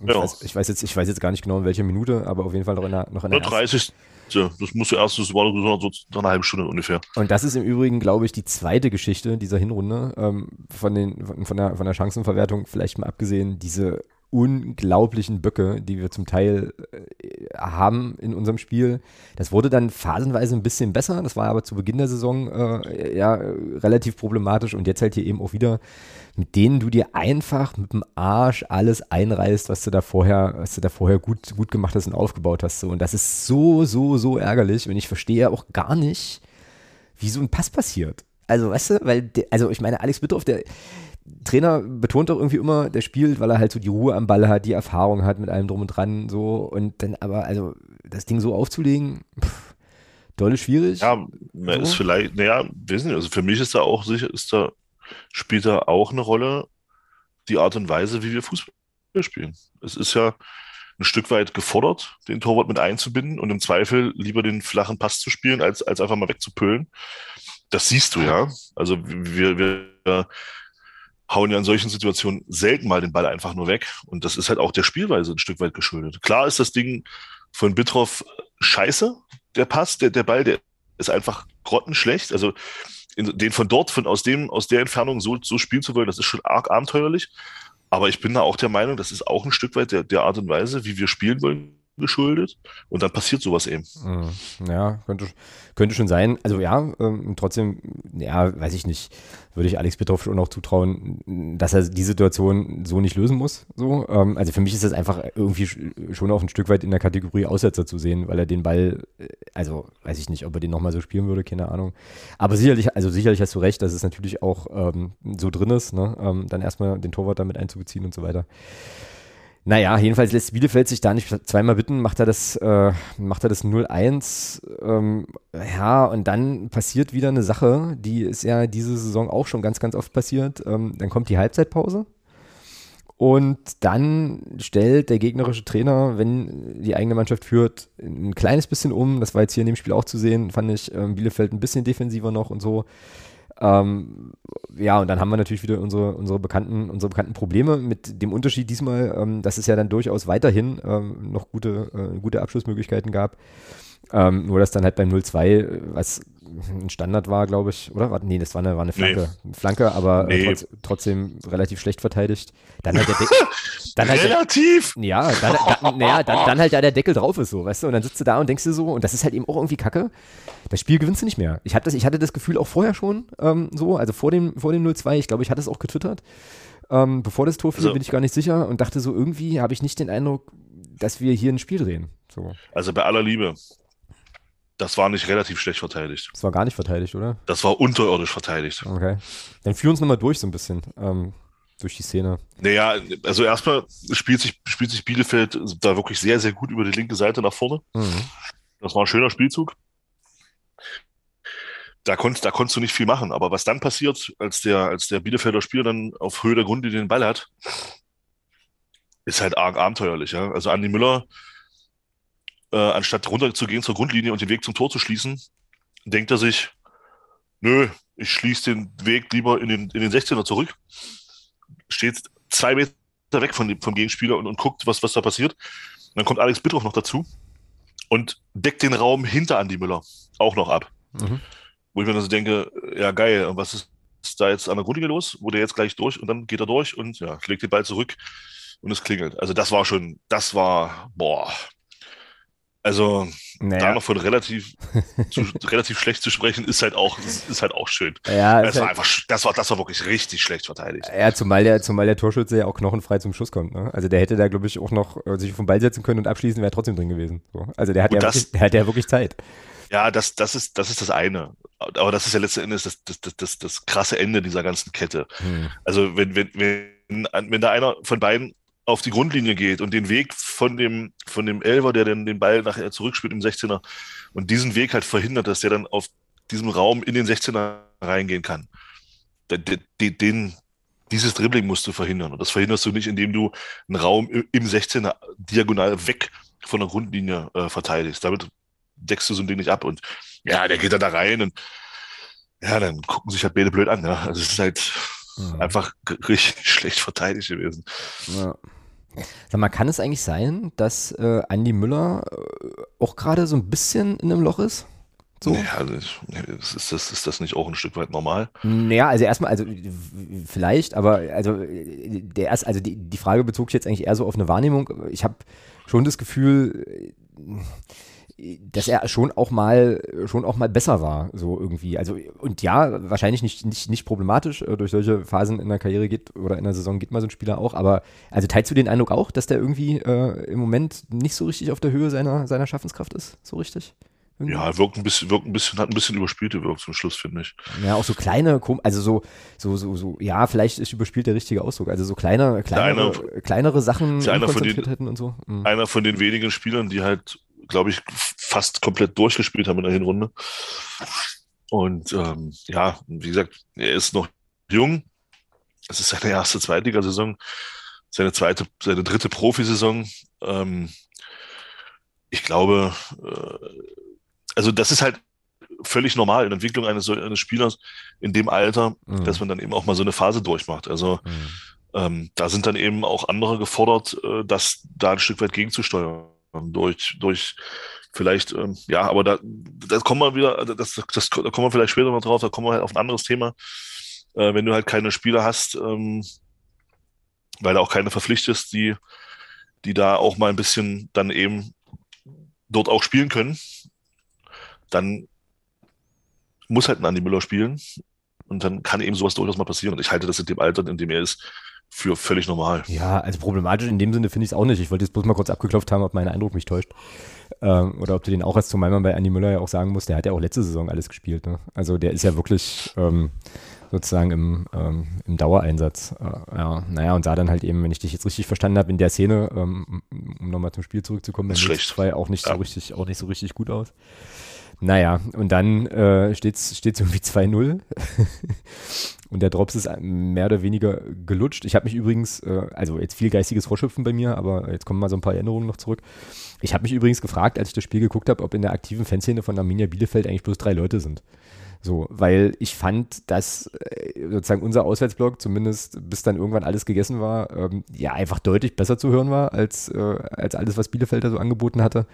ich, ja. weiß, ich, weiß, jetzt, ich weiß jetzt gar nicht genau in welcher Minute, aber auf jeden Fall noch in der, noch in der 30. Das muss erst, das war so, eine halbe Stunde ungefähr. Und das ist im Übrigen, glaube ich, die zweite Geschichte dieser Hinrunde. Ähm, von, den, von, der, von der Chancenverwertung vielleicht mal abgesehen, diese unglaublichen Böcke, die wir zum Teil äh, haben in unserem Spiel. Das wurde dann phasenweise ein bisschen besser. Das war aber zu Beginn der Saison äh, ja relativ problematisch und jetzt halt hier eben auch wieder, mit denen du dir einfach mit dem Arsch alles einreißt, was du da vorher, was du da vorher gut, gut gemacht hast und aufgebaut hast. So. Und das ist so, so, so ärgerlich und ich verstehe auch gar nicht, wie so ein Pass passiert. Also, weißt du, weil, also ich meine, Alex Bittroff, der, Trainer betont doch irgendwie immer, der spielt, weil er halt so die Ruhe am Ball hat, die Erfahrung hat mit allem drum und dran, so und dann aber, also das Ding so aufzulegen, pff, dolle schwierig. Ja, so. ist vielleicht, naja, wissen Sie, also für mich ist da auch sicher, ist da, spielt da auch eine Rolle die Art und Weise, wie wir Fußball spielen. Es ist ja ein Stück weit gefordert, den Torwart mit einzubinden und im Zweifel lieber den flachen Pass zu spielen, als, als einfach mal wegzupüllen. Das siehst du ja. Also wir, wir hauen ja in solchen Situationen selten mal den Ball einfach nur weg. Und das ist halt auch der Spielweise ein Stück weit geschuldet. Klar ist das Ding von Bitroff scheiße, der Pass, der, der Ball, der ist einfach grottenschlecht. Also in, den von dort, von aus dem, aus der Entfernung so, so spielen zu wollen, das ist schon arg abenteuerlich. Aber ich bin da auch der Meinung, das ist auch ein Stück weit der, der Art und Weise, wie wir spielen wollen, geschuldet und dann passiert sowas eben. Hm. Ja, könnte, könnte schon sein. Also ja, ähm, trotzdem, ja, weiß ich nicht, würde ich Alex Petrov schon auch zutrauen, dass er die Situation so nicht lösen muss. So. Ähm, also für mich ist das einfach irgendwie schon auch ein Stück weit in der Kategorie Aussetzer zu sehen, weil er den Ball, äh, also weiß ich nicht, ob er den nochmal so spielen würde, keine Ahnung. Aber sicherlich, also sicherlich hast du recht, dass es natürlich auch ähm, so drin ist, ne? Ähm, dann erstmal den Torwart damit einzubeziehen und so weiter. Naja, jedenfalls lässt Bielefeld sich da nicht zweimal bitten, macht er das, äh, macht er das 0-1. Ähm, ja, und dann passiert wieder eine Sache, die ist ja diese Saison auch schon ganz, ganz oft passiert. Ähm, dann kommt die Halbzeitpause. Und dann stellt der gegnerische Trainer, wenn die eigene Mannschaft führt, ein kleines bisschen um. Das war jetzt hier in dem Spiel auch zu sehen, fand ich ähm, Bielefeld ein bisschen defensiver noch und so. Ähm, ja, und dann haben wir natürlich wieder unsere, unsere, bekannten, unsere bekannten Probleme mit dem Unterschied diesmal, ähm, dass es ja dann durchaus weiterhin ähm, noch gute, äh, gute Abschlussmöglichkeiten gab. Ähm, nur dass dann halt beim 0-2, was ein Standard war, glaube ich, oder? Nee, das war eine, war eine Flanke. Nee. Flanke, aber äh, nee. trotz, trotzdem relativ schlecht verteidigt. Dann halt der Deckel. Dann halt relativ? Der, ja, dann, dann, naja, dann, dann halt da der Deckel drauf ist, so, weißt du? Und dann sitzt du da und denkst dir so, und das ist halt eben auch irgendwie kacke. Das Spiel gewinnst du nicht mehr. Ich, hab das, ich hatte das Gefühl auch vorher schon ähm, so, also vor dem, vor dem 0-2, ich glaube, ich hatte es auch getwittert. Ähm, bevor das Tor fiel, also, bin ich gar nicht sicher und dachte so, irgendwie habe ich nicht den Eindruck, dass wir hier ein Spiel drehen. So. Also bei aller Liebe, das war nicht relativ schlecht verteidigt. Das war gar nicht verteidigt, oder? Das war unterirdisch verteidigt. Okay. Dann führ uns nochmal durch so ein bisschen. Ähm, durch die Szene. Naja, also erstmal spielt sich, spielt sich Bielefeld da wirklich sehr, sehr gut über die linke Seite nach vorne. Mhm. Das war ein schöner Spielzug. Da, konnt, da konntest du nicht viel machen. Aber was dann passiert, als der, als der Bielefelder Spieler dann auf Höhe der Grunde den Ball hat, ist halt arg abenteuerlich. Ja? Also Andi Müller äh, anstatt runterzugehen zur Grundlinie und den Weg zum Tor zu schließen, denkt er sich, nö, ich schließe den Weg lieber in den, in den 16er zurück, steht zwei Meter weg von dem, vom Gegenspieler und, und guckt, was, was da passiert. Und dann kommt Alex Bittroff noch dazu und deckt den Raum hinter Andi Müller auch noch ab. Mhm. Wo ich mir dann so denke, ja geil, was ist da jetzt an der Grundlinie los? Wo der jetzt gleich durch und dann geht er durch und ja, legt den Ball zurück und es klingelt. Also das war schon, das war, boah, also naja. da noch von relativ, zu, relativ schlecht zu sprechen, ist halt auch, ist halt auch schön. Ja, das war halt, einfach, das war, das war wirklich richtig schlecht verteidigt. Ja, zumal der, zumal der Torschütze ja auch knochenfrei zum Schuss kommt. Ne? Also der hätte da, glaube ich, auch noch äh, sich vom Ball setzen können und abschließen, wäre trotzdem drin gewesen. So. Also der hat, ja das, wirklich, der hat ja wirklich Zeit. Ja, das, das, ist, das ist das eine. Aber das ist ja letzten Endes das, das, das, das, das krasse Ende dieser ganzen Kette. Hm. Also wenn, wenn, wenn, wenn da einer von beiden auf die Grundlinie geht und den Weg von dem, von dem Elver, der dann den Ball nachher zurückspielt im 16er und diesen Weg halt verhindert, dass der dann auf diesem Raum in den 16er reingehen kann. Den, den, dieses Dribbling musst du verhindern. Und das verhinderst du nicht, indem du einen Raum im 16er diagonal weg von der Grundlinie äh, verteidigst. Damit deckst du so ein Ding nicht ab. Und ja, der geht dann da rein und ja, dann gucken sich halt beide blöd an. Ja. Also es ist halt mhm. einfach richtig schlecht verteidigt gewesen. Ja. Sag mal, kann es eigentlich sein, dass äh, Andy Müller äh, auch gerade so ein bisschen in einem Loch ist? So? Ja, also ist, das, ist das nicht auch ein Stück weit normal? Naja, also erstmal, also vielleicht, aber also der erst, also die, die Frage bezog sich jetzt eigentlich eher so auf eine Wahrnehmung. Ich habe schon das Gefühl, dass er schon auch mal schon auch mal besser war, so irgendwie. Also und ja, wahrscheinlich nicht, nicht, nicht problematisch, äh, durch solche Phasen in der Karriere geht oder in der Saison geht mal so ein Spieler auch, aber also teilst du den Eindruck auch, dass der irgendwie äh, im Moment nicht so richtig auf der Höhe seiner, seiner Schaffenskraft ist, so richtig? Irgendwie? Ja, wirkt ein bisschen, wirkt ein bisschen, hat ein bisschen überspielte Wirkung zum Schluss, finde ich. Ja, auch so kleine, also so, so, so, so, ja, vielleicht ist überspielt der richtige Ausdruck. Also so kleine, kleinere, einer, kleinere Sachen, einer von den, hätten und so. Mhm. Einer von den wenigen Spielern, die halt glaube ich, fast komplett durchgespielt haben in der Hinrunde. Und ähm, ja, wie gesagt, er ist noch jung. Es ist seine erste Zweitligasaison, seine zweite, seine dritte Profisaison. Ähm, ich glaube, äh, also das ist halt völlig normal in der Entwicklung eines, eines Spielers in dem Alter, mhm. dass man dann eben auch mal so eine Phase durchmacht. Also mhm. ähm, da sind dann eben auch andere gefordert, äh, das da ein Stück weit gegenzusteuern durch, durch vielleicht, ähm, ja, aber da, da kommen wir wieder, das, das, da kommen wir vielleicht später noch drauf, da kommen wir halt auf ein anderes Thema. Äh, wenn du halt keine Spieler hast, ähm, weil du auch keine verpflichtest, die, die da auch mal ein bisschen dann eben dort auch spielen können, dann muss halt ein Andi Müller spielen und dann kann eben sowas durchaus mal passieren. Und ich halte das in dem Alter, in dem er ist, für völlig normal. Ja, also problematisch in dem Sinne finde ich es auch nicht. Ich wollte jetzt bloß mal kurz abgeklopft haben, ob mein Eindruck mich täuscht. Ähm, oder ob du den auch als zumal man bei Andi Müller ja auch sagen musst, der hat ja auch letzte Saison alles gespielt. Ne? Also der ist ja wirklich ähm, sozusagen im, ähm, im Dauereinsatz. Äh, ja, naja, und sah dann halt eben, wenn ich dich jetzt richtig verstanden habe, in der Szene, ähm, um nochmal zum Spiel zurückzukommen, Schlecht. 2 auch nicht ja. so richtig, auch nicht so richtig gut aus. Naja, und dann äh, steht es irgendwie 2-0. und der Drops ist mehr oder weniger gelutscht. Ich habe mich übrigens, äh, also jetzt viel geistiges Vorschöpfen bei mir, aber jetzt kommen mal so ein paar Erinnerungen noch zurück. Ich habe mich übrigens gefragt, als ich das Spiel geguckt habe, ob in der aktiven Fanszene von Arminia Bielefeld eigentlich bloß drei Leute sind. So, weil ich fand, dass äh, sozusagen unser Auswärtsblock, zumindest bis dann irgendwann alles gegessen war, ähm, ja einfach deutlich besser zu hören war, als, äh, als alles, was Bielefeld da so angeboten hatte.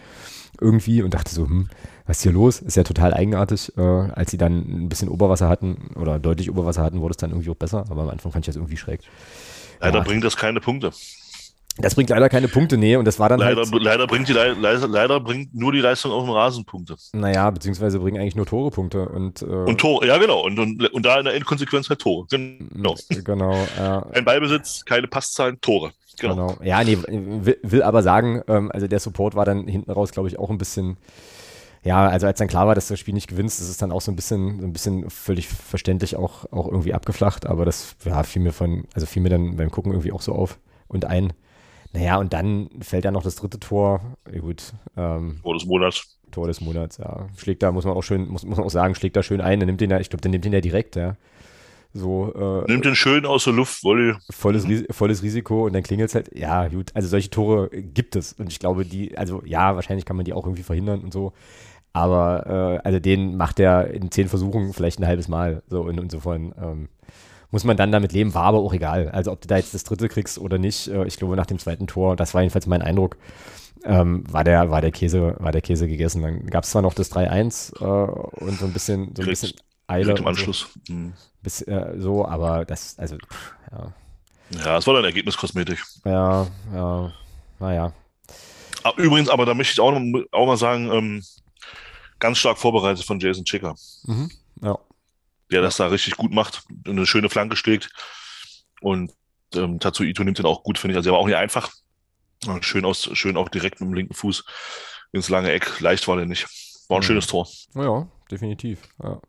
Irgendwie und dachte so, hm, was ist hier los? Ist ja total eigenartig. Äh, als sie dann ein bisschen Oberwasser hatten oder deutlich Oberwasser hatten, wurde es dann irgendwie auch besser, aber am Anfang fand ich das irgendwie schräg. Leider ja. bringt das keine Punkte. Das bringt leider keine Punkte, nee, und das war dann leider, halt, leider bringt die leider, leider bringt nur die Leistung auf dem Rasen Punkte. Naja, beziehungsweise bringen eigentlich nur Tore Punkte und äh, und Tore, ja genau, und, und, und da in der Endkonsequenz halt Tore, genau. Genau. Ja. Ein Ballbesitz, keine Passzahlen, Tore. Genau. genau. Ja, nee, will, will aber sagen, ähm, also der Support war dann hinten raus, glaube ich, auch ein bisschen ja, also als dann klar war, dass du das Spiel nicht gewinnst, ist es dann auch so ein bisschen, so ein bisschen völlig verständlich auch, auch irgendwie abgeflacht, aber das ja, fiel mir von, also fiel mir dann beim Gucken irgendwie auch so auf und ein. Naja, und dann fällt ja noch das dritte Tor. Ja, gut. Ähm, Tor des Monats. Tor des Monats, ja. Schlägt da, muss man auch schön, muss, muss man auch sagen, schlägt da schön ein. Dann nimmt den ja, ich glaube, der nimmt den ja direkt, ja. So, äh, Nimmt den schön aus der Luft, Volley. Volles, volles Risiko und dann klingelt es halt. Ja, gut, also solche Tore gibt es. Und ich glaube, die, also ja, wahrscheinlich kann man die auch irgendwie verhindern und so. Aber äh, also den macht er in zehn Versuchen vielleicht ein halbes Mal. So und insofern ähm, muss man dann damit leben, war aber auch egal. Also ob du da jetzt das dritte kriegst oder nicht, äh, ich glaube nach dem zweiten Tor, das war jedenfalls mein Eindruck, ähm, war, der, war, der Käse, war der Käse gegessen. Dann gab es zwar noch das 3-1 äh, und so ein bisschen, so ein bisschen Eile. Im Anschluss. So, mhm. bis, äh, so, aber das, also, pff, ja. Ja, es war dann Ergebniskosmetik. Ja, ja, naja. Ah, übrigens, aber da möchte ich auch, noch, auch mal sagen, ähm, ganz stark vorbereitet von Jason Chicker. Mhm. Ja. Der das da richtig gut macht, eine schöne Flanke schlägt. Und ähm, Tatsu Ito nimmt den auch gut, finde ich. Also er war auch nicht einfach. Schön, aus, schön auch direkt mit dem linken Fuß ins lange Eck. Leicht war der nicht. War ein mhm. schönes Tor. Ja, definitiv. Ja.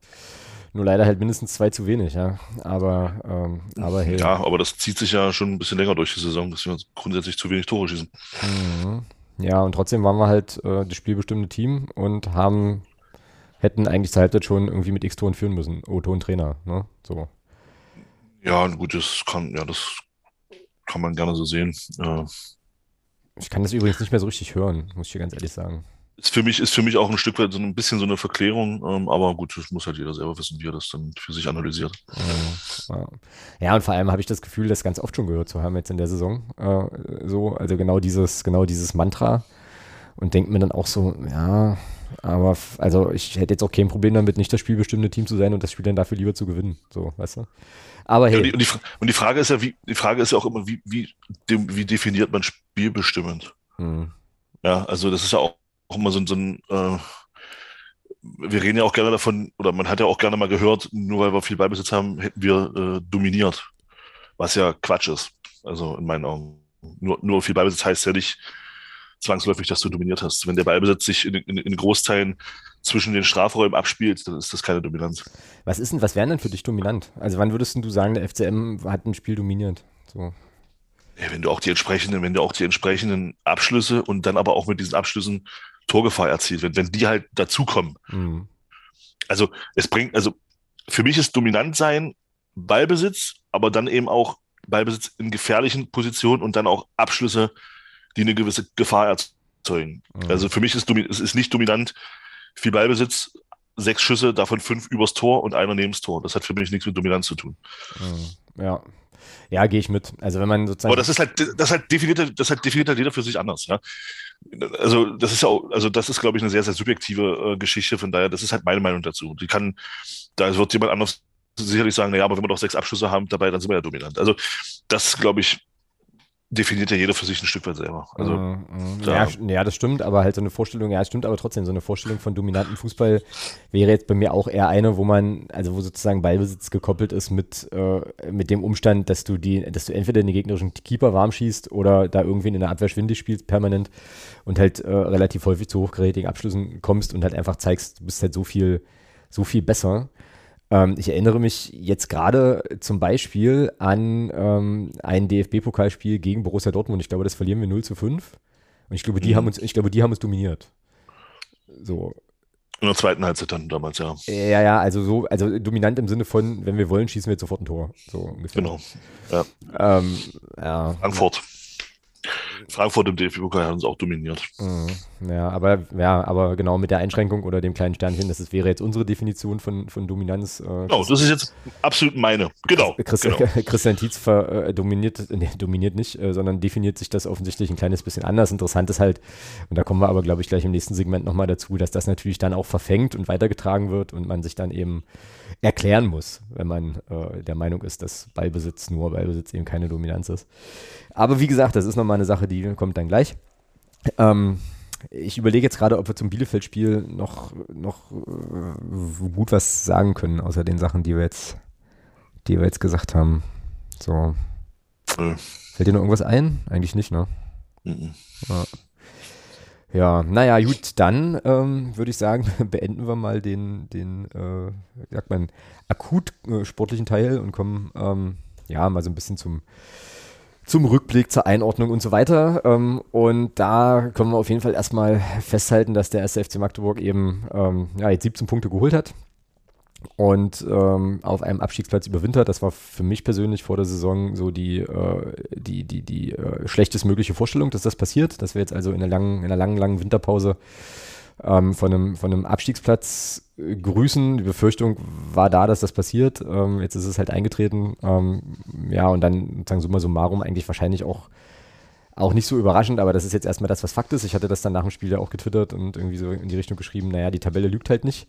Nur leider halt mindestens zwei zu wenig, ja. Aber, ähm, aber hey. Ja, aber das zieht sich ja schon ein bisschen länger durch die Saison, dass wir grundsätzlich zu wenig Tore schießen. Mhm. Ja, und trotzdem waren wir halt äh, das spielbestimmte Team und haben, hätten eigentlich zur Halbzeit schon irgendwie mit X-Toren führen müssen. O-Ton Trainer, ne? So. Ja, gut, das kann, ja, das kann man gerne so sehen. Äh, ich kann das übrigens nicht mehr so richtig hören, muss ich dir ganz ehrlich sagen. Ist für mich, ist für mich auch ein Stück weit so ein bisschen so eine Verklärung, ähm, aber gut, das muss halt jeder selber wissen, wie er das dann für sich analysiert. Ja, ja und vor allem habe ich das Gefühl, das ganz oft schon gehört zu haben jetzt in der Saison. Äh, so, also genau dieses, genau dieses Mantra und denkt mir dann auch so, ja, aber also ich hätte jetzt auch kein Problem damit, nicht das spielbestimmende Team zu sein und das Spiel dann dafür lieber zu gewinnen. So, weißt du? Aber hey. Ja, und, die, und, die, Frage ist ja, wie, die Frage ist ja auch immer, wie, wie, wie definiert man spielbestimmend? Hm. Ja, also das ist ja auch, auch immer so, so ein, äh, wir reden ja auch gerne davon, oder man hat ja auch gerne mal gehört, nur weil wir viel Ballbesitz haben, hätten wir äh, dominiert. Was ja Quatsch ist. Also in meinen Augen. Nur, nur viel Ballbesitz heißt ja nicht, zwangsläufig, dass du dominiert hast. Wenn der Ballbesitz sich in, in, in Großteilen zwischen den Strafräumen abspielt, dann ist das keine Dominanz. Was ist denn, was wäre denn für dich dominant? Also wann würdest du sagen, der FCM hat ein Spiel dominiert? So. Ja, wenn du auch die entsprechenden, wenn du auch die entsprechenden Abschlüsse und dann aber auch mit diesen Abschlüssen Torgefahr erzielt, wenn, wenn die halt dazukommen. Mhm. Also es bringt, also für mich ist dominant sein Ballbesitz, aber dann eben auch Ballbesitz in gefährlichen Positionen und dann auch Abschlüsse die eine gewisse Gefahr erzeugen. Mhm. Also für mich ist es ist nicht dominant viel Ballbesitz, sechs Schüsse, davon fünf übers Tor und einer neben das Tor. Das hat für mich nichts mit Dominanz zu tun. Mhm. Ja. Ja, gehe ich mit. Also wenn man sozusagen. Aber das ist halt, das halt definiert, das halt definiert halt jeder für sich anders, ja. Also das ist ja auch, also das ist, glaube ich, eine sehr, sehr subjektive äh, Geschichte. Von daher, das ist halt meine Meinung dazu. Die kann, da wird jemand anders sicherlich sagen, naja, aber wenn wir doch sechs Abschlüsse haben dabei, dann sind wir ja dominant. Also das, glaube ich, definiert ja jeder für sich ein Stück weit selber. Also, mm, mm. Ja, ja, das stimmt, aber halt so eine Vorstellung, ja, es stimmt aber trotzdem, so eine Vorstellung von dominantem Fußball wäre jetzt bei mir auch eher eine, wo man, also wo sozusagen Ballbesitz gekoppelt ist mit, äh, mit dem Umstand, dass du die, dass du entweder den gegnerischen Keeper warm schießt oder da irgendwie in der Abwehr schwindig spielst, permanent und halt äh, relativ häufig zu hochgerätigen Abschlüssen kommst und halt einfach zeigst, du bist halt so viel, so viel besser. Ähm, ich erinnere mich jetzt gerade zum Beispiel an ähm, ein DFB-Pokalspiel gegen Borussia Dortmund. Ich glaube, das verlieren wir 0 zu 5. Und ich glaube, die mhm. haben uns, ich glaube, die haben uns dominiert. So. In der zweiten Halbzeit dann damals, ja. Ja, ja, also so, also dominant im Sinne von, wenn wir wollen, schießen wir jetzt sofort ein Tor. So ungefähr. Genau. Ja. Ähm, ja. Frankfurt. Frankfurt im DFB-Pokal haben uns auch dominiert. Mhm. Ja, aber ja, aber genau mit der Einschränkung oder dem kleinen Sternchen, das ist, wäre jetzt unsere Definition von, von Dominanz. Äh, genau, das ist jetzt absolut meine. Genau. Christ, genau. Christian Tietz ver, äh, dominiert, nee, dominiert nicht, äh, sondern definiert sich das offensichtlich ein kleines bisschen anders. Interessant ist halt, und da kommen wir aber, glaube ich, gleich im nächsten Segment nochmal dazu, dass das natürlich dann auch verfängt und weitergetragen wird und man sich dann eben erklären muss, wenn man äh, der Meinung ist, dass Ballbesitz nur Ballbesitz eben keine Dominanz ist. Aber wie gesagt, das ist nochmal eine Sache, die kommt dann gleich. Ähm, ich überlege jetzt gerade, ob wir zum Bielefeld-Spiel noch, noch äh, gut was sagen können, außer den Sachen, die wir jetzt, die wir jetzt gesagt haben. So. Mhm. Fällt dir noch irgendwas ein? Eigentlich nicht, ne? Mhm. Ja. Ja, naja, gut, dann ähm, würde ich sagen, beenden wir mal den, den äh, sagt man, akut äh, sportlichen Teil und kommen ähm, ja mal so ein bisschen zum, zum Rückblick, zur Einordnung und so weiter. Ähm, und da können wir auf jeden Fall erstmal festhalten, dass der SFC Magdeburg eben ähm, ja, jetzt 17 Punkte geholt hat und ähm, auf einem Abstiegsplatz überwintert. Das war für mich persönlich vor der Saison so die, äh, die, die, die äh, schlechtestmögliche Vorstellung, dass das passiert, dass wir jetzt also in einer langen, in einer langen, langen Winterpause ähm, von, einem, von einem Abstiegsplatz grüßen. Die Befürchtung war da, dass das passiert. Ähm, jetzt ist es halt eingetreten. Ähm, ja, und dann sozusagen summa summarum eigentlich wahrscheinlich auch auch nicht so überraschend, aber das ist jetzt erstmal das, was Fakt ist. Ich hatte das dann nach dem Spiel ja auch getwittert und irgendwie so in die Richtung geschrieben, naja, die Tabelle lügt halt nicht.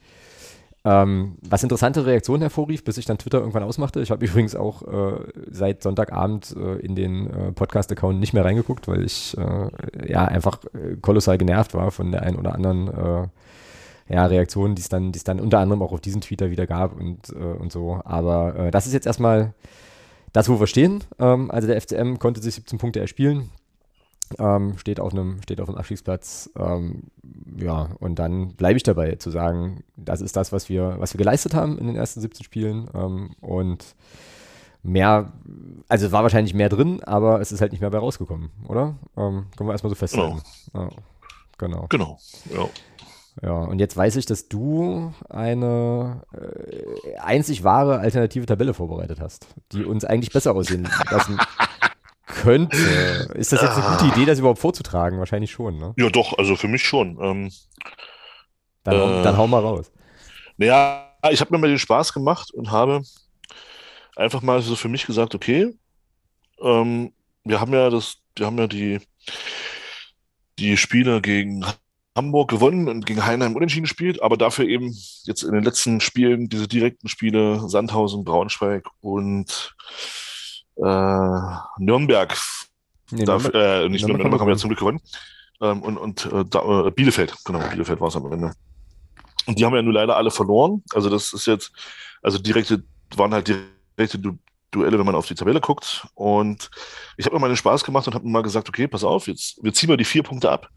Ähm, was interessante Reaktionen hervorrief, bis ich dann Twitter irgendwann ausmachte. Ich habe übrigens auch äh, seit Sonntagabend äh, in den äh, Podcast-Account nicht mehr reingeguckt, weil ich äh, ja einfach äh, kolossal genervt war von der einen oder anderen äh, ja, Reaktion, die es dann, dann unter anderem auch auf diesen Twitter wieder gab und, und so. Aber das ist jetzt erstmal das, wo wir stehen. Ähm, also der FCM konnte sich 17 Punkte erspielen. Ähm, steht, auf einem, steht auf einem Abstiegsplatz. Ähm, ja, und dann bleibe ich dabei zu sagen, das ist das, was wir, was wir geleistet haben in den ersten 17 Spielen. Ähm, und mehr, also es war wahrscheinlich mehr drin, aber es ist halt nicht mehr bei rausgekommen, oder? Ähm, können wir erstmal so festhalten. Genau. Ja, genau. Genau, ja. Ja, und jetzt weiß ich, dass du eine äh, einzig wahre alternative Tabelle vorbereitet hast, die uns eigentlich besser aussehen lassen könnte. Ist das jetzt eine gute Idee, das überhaupt vorzutragen? Wahrscheinlich schon, ne? Ja, doch, also für mich schon. Ähm, dann, äh, dann hau mal raus. Naja, ich habe mir mal den Spaß gemacht und habe einfach mal so für mich gesagt, okay, ähm, wir haben ja das, wir haben ja die, die Spiele gegen Hamburg gewonnen und gegen Heinheim unentschieden gespielt, aber dafür eben jetzt in den letzten Spielen diese direkten Spiele Sandhausen, Braunschweig und äh, Nürnberg. Nee, dafür, äh, nicht Nürnberg, Nürnberg haben wir ja zum Glück gewonnen. Ähm, und und äh, da, äh, Bielefeld, genau, Bielefeld war es am Ende. Und die haben ja nur leider alle verloren. Also das ist jetzt, also direkte, waren halt direkte du Duelle, wenn man auf die Tabelle guckt. Und ich habe mir mal den Spaß gemacht und habe mir mal gesagt, okay, pass auf, jetzt wir ziehen mal die vier Punkte ab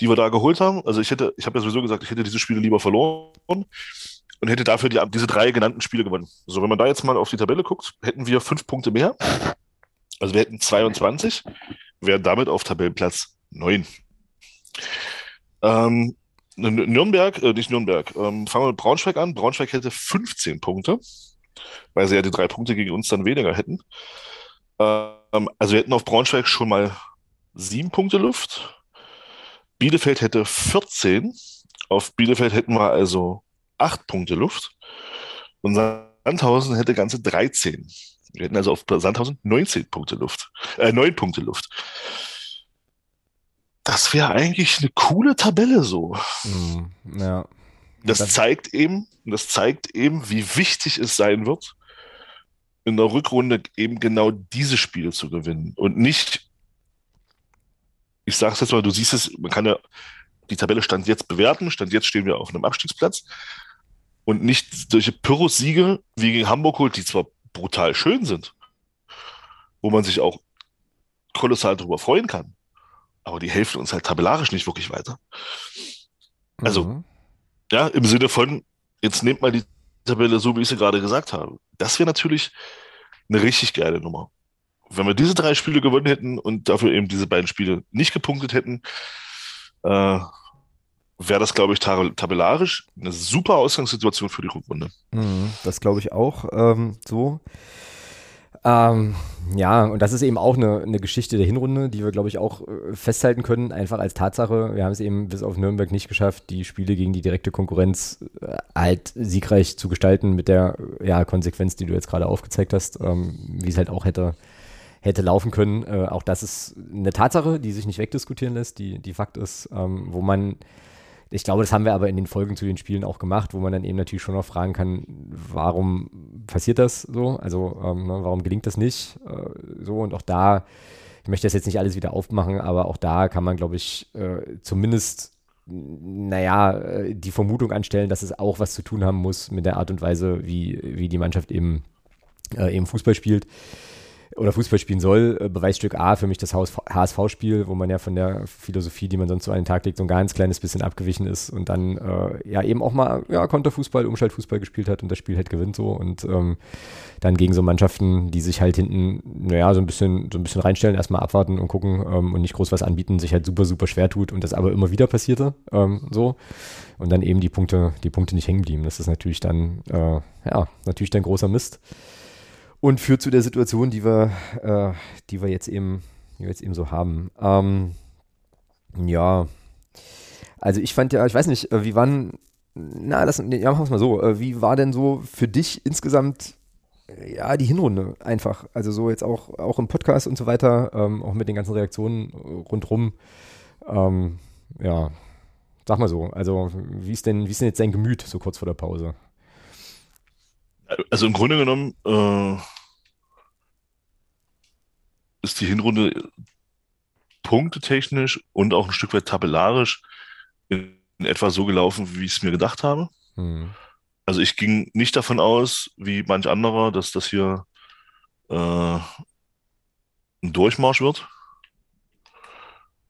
die wir da geholt haben. Also ich hätte, ich habe ja sowieso gesagt, ich hätte diese Spiele lieber verloren und hätte dafür die, diese drei genannten Spiele gewonnen. So, wenn man da jetzt mal auf die Tabelle guckt, hätten wir fünf Punkte mehr. Also wir hätten 22, wären damit auf Tabellenplatz 9. Ähm, Nürnberg, äh, nicht Nürnberg, ähm, fangen wir mit Braunschweig an. Braunschweig hätte 15 Punkte, weil sie ja die drei Punkte gegen uns dann weniger hätten. Ähm, also wir hätten auf Braunschweig schon mal sieben Punkte Luft. Bielefeld hätte 14. Auf Bielefeld hätten wir also 8 Punkte Luft. Und Sandhausen hätte ganze 13. Wir hätten also auf Sandhausen 19 Punkte Luft. Äh, 9 Punkte Luft. Das wäre eigentlich eine coole Tabelle so. Mm, ja. Das, das zeigt eben, das zeigt eben, wie wichtig es sein wird, in der Rückrunde eben genau diese Spiele zu gewinnen und nicht ich sage es jetzt mal, du siehst es, man kann ja die Tabelle Stand jetzt bewerten. Stand jetzt stehen wir auf einem Abstiegsplatz. Und nicht solche Pyrrhus-Siege wie gegen Hamburg holt, die zwar brutal schön sind, wo man sich auch kolossal darüber freuen kann, aber die helfen uns halt tabellarisch nicht wirklich weiter. Also, mhm. ja, im Sinne von, jetzt nehmt mal die Tabelle so, wie ich sie gerade gesagt habe. Das wäre natürlich eine richtig geile Nummer wenn wir diese drei Spiele gewonnen hätten und dafür eben diese beiden Spiele nicht gepunktet hätten, äh, wäre das, glaube ich, tabellarisch eine super Ausgangssituation für die Rückrunde. Mhm, das glaube ich auch ähm, so. Ähm, ja, und das ist eben auch eine, eine Geschichte der Hinrunde, die wir, glaube ich, auch äh, festhalten können, einfach als Tatsache. Wir haben es eben bis auf Nürnberg nicht geschafft, die Spiele gegen die direkte Konkurrenz äh, halt siegreich zu gestalten mit der ja, Konsequenz, die du jetzt gerade aufgezeigt hast, ähm, wie es halt auch hätte hätte laufen können. Äh, auch das ist eine Tatsache, die sich nicht wegdiskutieren lässt, die, die Fakt ist, ähm, wo man, ich glaube, das haben wir aber in den Folgen zu den Spielen auch gemacht, wo man dann eben natürlich schon noch fragen kann, warum passiert das so? Also ähm, ne, warum gelingt das nicht? Äh, so und auch da, ich möchte das jetzt nicht alles wieder aufmachen, aber auch da kann man, glaube ich, äh, zumindest naja, äh, die Vermutung anstellen, dass es auch was zu tun haben muss mit der Art und Weise, wie, wie die Mannschaft eben, äh, eben Fußball spielt oder Fußball spielen soll. Äh, Beweisstück A für mich das HSV-Spiel, wo man ja von der Philosophie, die man sonst so den Tag legt, so ein ganz kleines bisschen abgewichen ist und dann äh, ja eben auch mal ja, Konterfußball, Umschaltfußball gespielt hat und das Spiel halt gewinnt so und ähm, dann gegen so Mannschaften, die sich halt hinten, naja, so ein bisschen, so ein bisschen reinstellen, erstmal abwarten und gucken ähm, und nicht groß was anbieten, sich halt super, super schwer tut und das aber immer wieder passierte, ähm, so. Und dann eben die Punkte, die Punkte nicht hängen blieben. Das ist natürlich dann, äh, ja, natürlich dann großer Mist und führt zu der Situation, die wir, äh, die wir jetzt eben, die wir jetzt eben so haben. Ähm, ja, also ich fand ja, ich weiß nicht, äh, wie wann, na, das, ja, machen wir es mal so, äh, wie war denn so für dich insgesamt äh, ja, die Hinrunde einfach. Also so jetzt auch, auch im Podcast und so weiter, ähm, auch mit den ganzen Reaktionen rundrum. Ähm, ja, sag mal so. Also, wie ist denn, wie ist denn jetzt dein Gemüt so kurz vor der Pause? Also im Grunde genommen äh, ist die Hinrunde punktetechnisch und auch ein Stück weit tabellarisch in, in etwa so gelaufen, wie ich es mir gedacht habe. Hm. Also ich ging nicht davon aus, wie manch anderer, dass das hier äh, ein Durchmarsch wird.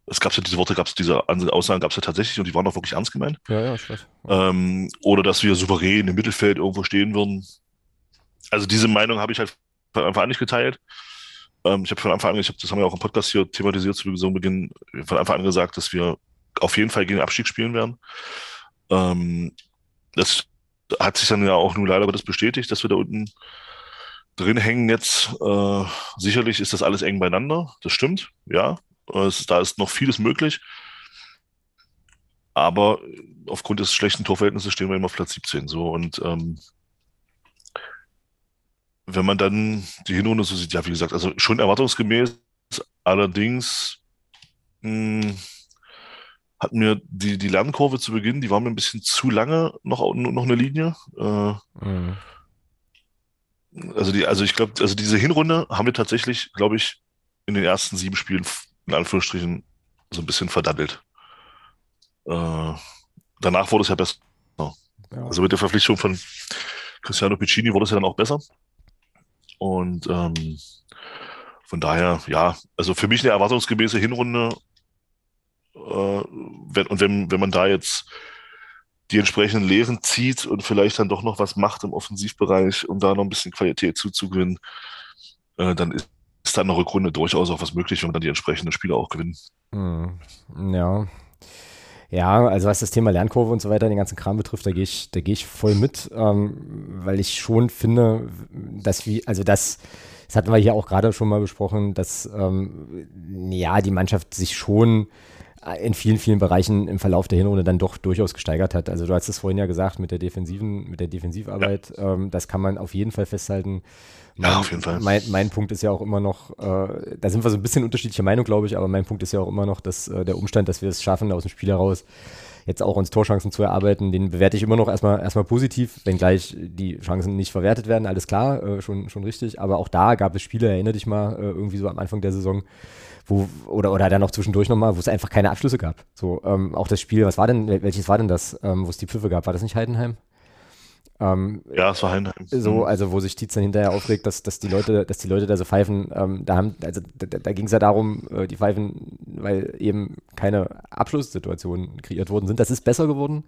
Es gab ja diese Worte, gab es diese Aussagen gab es ja tatsächlich und die waren auch wirklich ernst gemeint. Ja, ja, ich weiß. Ähm, oder dass wir souverän im Mittelfeld irgendwo stehen würden also diese Meinung habe ich halt von Anfang an nicht geteilt. Ähm, ich habe von Anfang an, ich hab, das haben wir auch im Podcast hier thematisiert zu Saisonbeginn, von Anfang an gesagt, dass wir auf jeden Fall gegen Abstieg spielen werden. Ähm, das hat sich dann ja auch nun leider das bestätigt, dass wir da unten drin hängen jetzt. Äh, sicherlich ist das alles eng beieinander, das stimmt, ja. Es, da ist noch vieles möglich. Aber aufgrund des schlechten Torverhältnisses stehen wir immer auf Platz 17. So und ähm, wenn man dann die Hinrunde so sieht, ja, wie gesagt, also schon erwartungsgemäß, allerdings mh, hm, hat mir die, die Lernkurve zu Beginn, die war mir ein bisschen zu lange noch, noch eine Linie. Äh, mhm. Also die, also ich glaube, also diese Hinrunde haben wir tatsächlich, glaube ich, in den ersten sieben Spielen in Anführungsstrichen so ein bisschen verdattelt. Äh, danach wurde es ja besser. Ja. Also mit der Verpflichtung von Cristiano Piccini wurde es ja dann auch besser. Und ähm, von daher, ja, also für mich eine erwartungsgemäße Hinrunde. Äh, wenn, und wenn, wenn man da jetzt die entsprechenden Lehren zieht und vielleicht dann doch noch was macht im Offensivbereich, um da noch ein bisschen Qualität zuzugewinnen, äh, dann ist, ist dann eine Rückrunde durchaus auch was möglich, wenn man dann die entsprechenden Spiele auch gewinnt. Hm, ja. Ja, also was das Thema Lernkurve und so weiter, den ganzen Kram betrifft, da gehe ich, da gehe ich voll mit, ähm, weil ich schon finde, dass wir, also das, das hatten wir hier auch gerade schon mal besprochen, dass ähm, ja die Mannschaft sich schon in vielen, vielen Bereichen im Verlauf der Hinrunde dann doch durchaus gesteigert hat. Also du hast es vorhin ja gesagt mit der defensiven, mit der Defensivarbeit, ja. ähm, das kann man auf jeden Fall festhalten. Mein, ja, auf jeden Fall. Mein, mein Punkt ist ja auch immer noch, äh, da sind wir so ein bisschen unterschiedlicher Meinung, glaube ich, aber mein Punkt ist ja auch immer noch, dass äh, der Umstand, dass wir es schaffen, aus dem Spiel heraus jetzt auch uns Torchancen zu erarbeiten, den bewerte ich immer noch erstmal, erstmal positiv, wenngleich die Chancen nicht verwertet werden, alles klar, äh, schon, schon richtig. Aber auch da gab es Spiele, erinnere dich mal, äh, irgendwie so am Anfang der Saison, wo, oder, oder dann noch zwischendurch nochmal, wo es einfach keine Abschlüsse gab. So, ähm, auch das Spiel, was war denn, welches war denn das, ähm, wo es die Pfiffe gab? War das nicht Heidenheim? Ähm, ja, es war Heidenheim. So, mhm. also wo sich Tietz dann hinterher aufregt, dass, dass die Leute, dass die Leute da so pfeifen, ähm, da haben, also da, da ging es ja darum, äh, die pfeifen, weil eben keine Abschlusssituationen kreiert worden sind. Das ist besser geworden.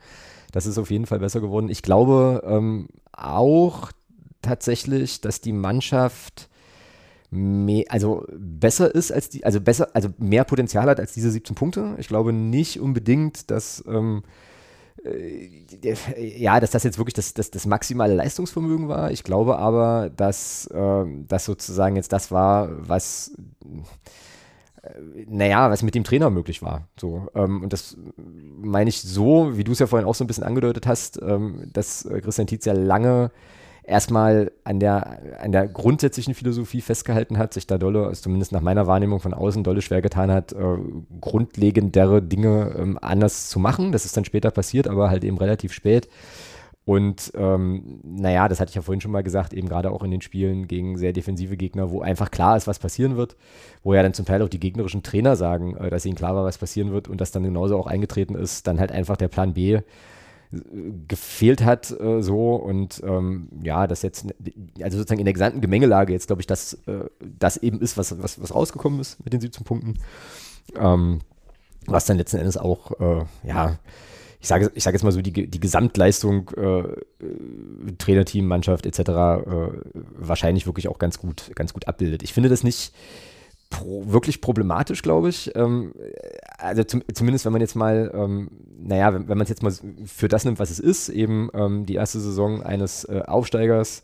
Das ist auf jeden Fall besser geworden. Ich glaube ähm, auch tatsächlich, dass die Mannschaft mehr, also besser ist als die, also besser, also mehr Potenzial hat als diese 17 Punkte. Ich glaube nicht unbedingt, dass ähm, äh, ja, dass das jetzt wirklich das, das, das maximale Leistungsvermögen war. Ich glaube aber, dass äh, das sozusagen jetzt das war, was äh, naja, was mit dem Trainer möglich war. So, ähm, und das meine ich so, wie du es ja vorhin auch so ein bisschen angedeutet hast, ähm, dass äh, Christian Tietz ja lange erstmal an der, an der grundsätzlichen Philosophie festgehalten hat, sich da dolle, zumindest nach meiner Wahrnehmung von außen, dolle schwer getan hat, äh, grundlegendere Dinge ähm, anders zu machen. Das ist dann später passiert, aber halt eben relativ spät. Und ähm, naja, das hatte ich ja vorhin schon mal gesagt, eben gerade auch in den Spielen gegen sehr defensive Gegner, wo einfach klar ist, was passieren wird, wo ja dann zum Teil auch die gegnerischen Trainer sagen, äh, dass ihnen klar war, was passieren wird und das dann genauso auch eingetreten ist, dann halt einfach der Plan B gefehlt hat äh, so und ähm, ja, das jetzt, also sozusagen in der gesamten Gemengelage jetzt glaube ich, dass äh, das eben ist, was, was, was rausgekommen ist mit den 17 Punkten. Ähm, was dann letzten Endes auch, äh, ja, ich sage ich sage jetzt mal so, die, die Gesamtleistung, äh, Trainerteam, Mannschaft etc. Äh, wahrscheinlich wirklich auch ganz gut, ganz gut abbildet. Ich finde das nicht, pro, wirklich problematisch, glaube ich. Ähm, also zum, zumindest, wenn man jetzt mal, ähm, naja, wenn, wenn man es jetzt mal für das nimmt, was es ist, eben ähm, die erste Saison eines äh, Aufsteigers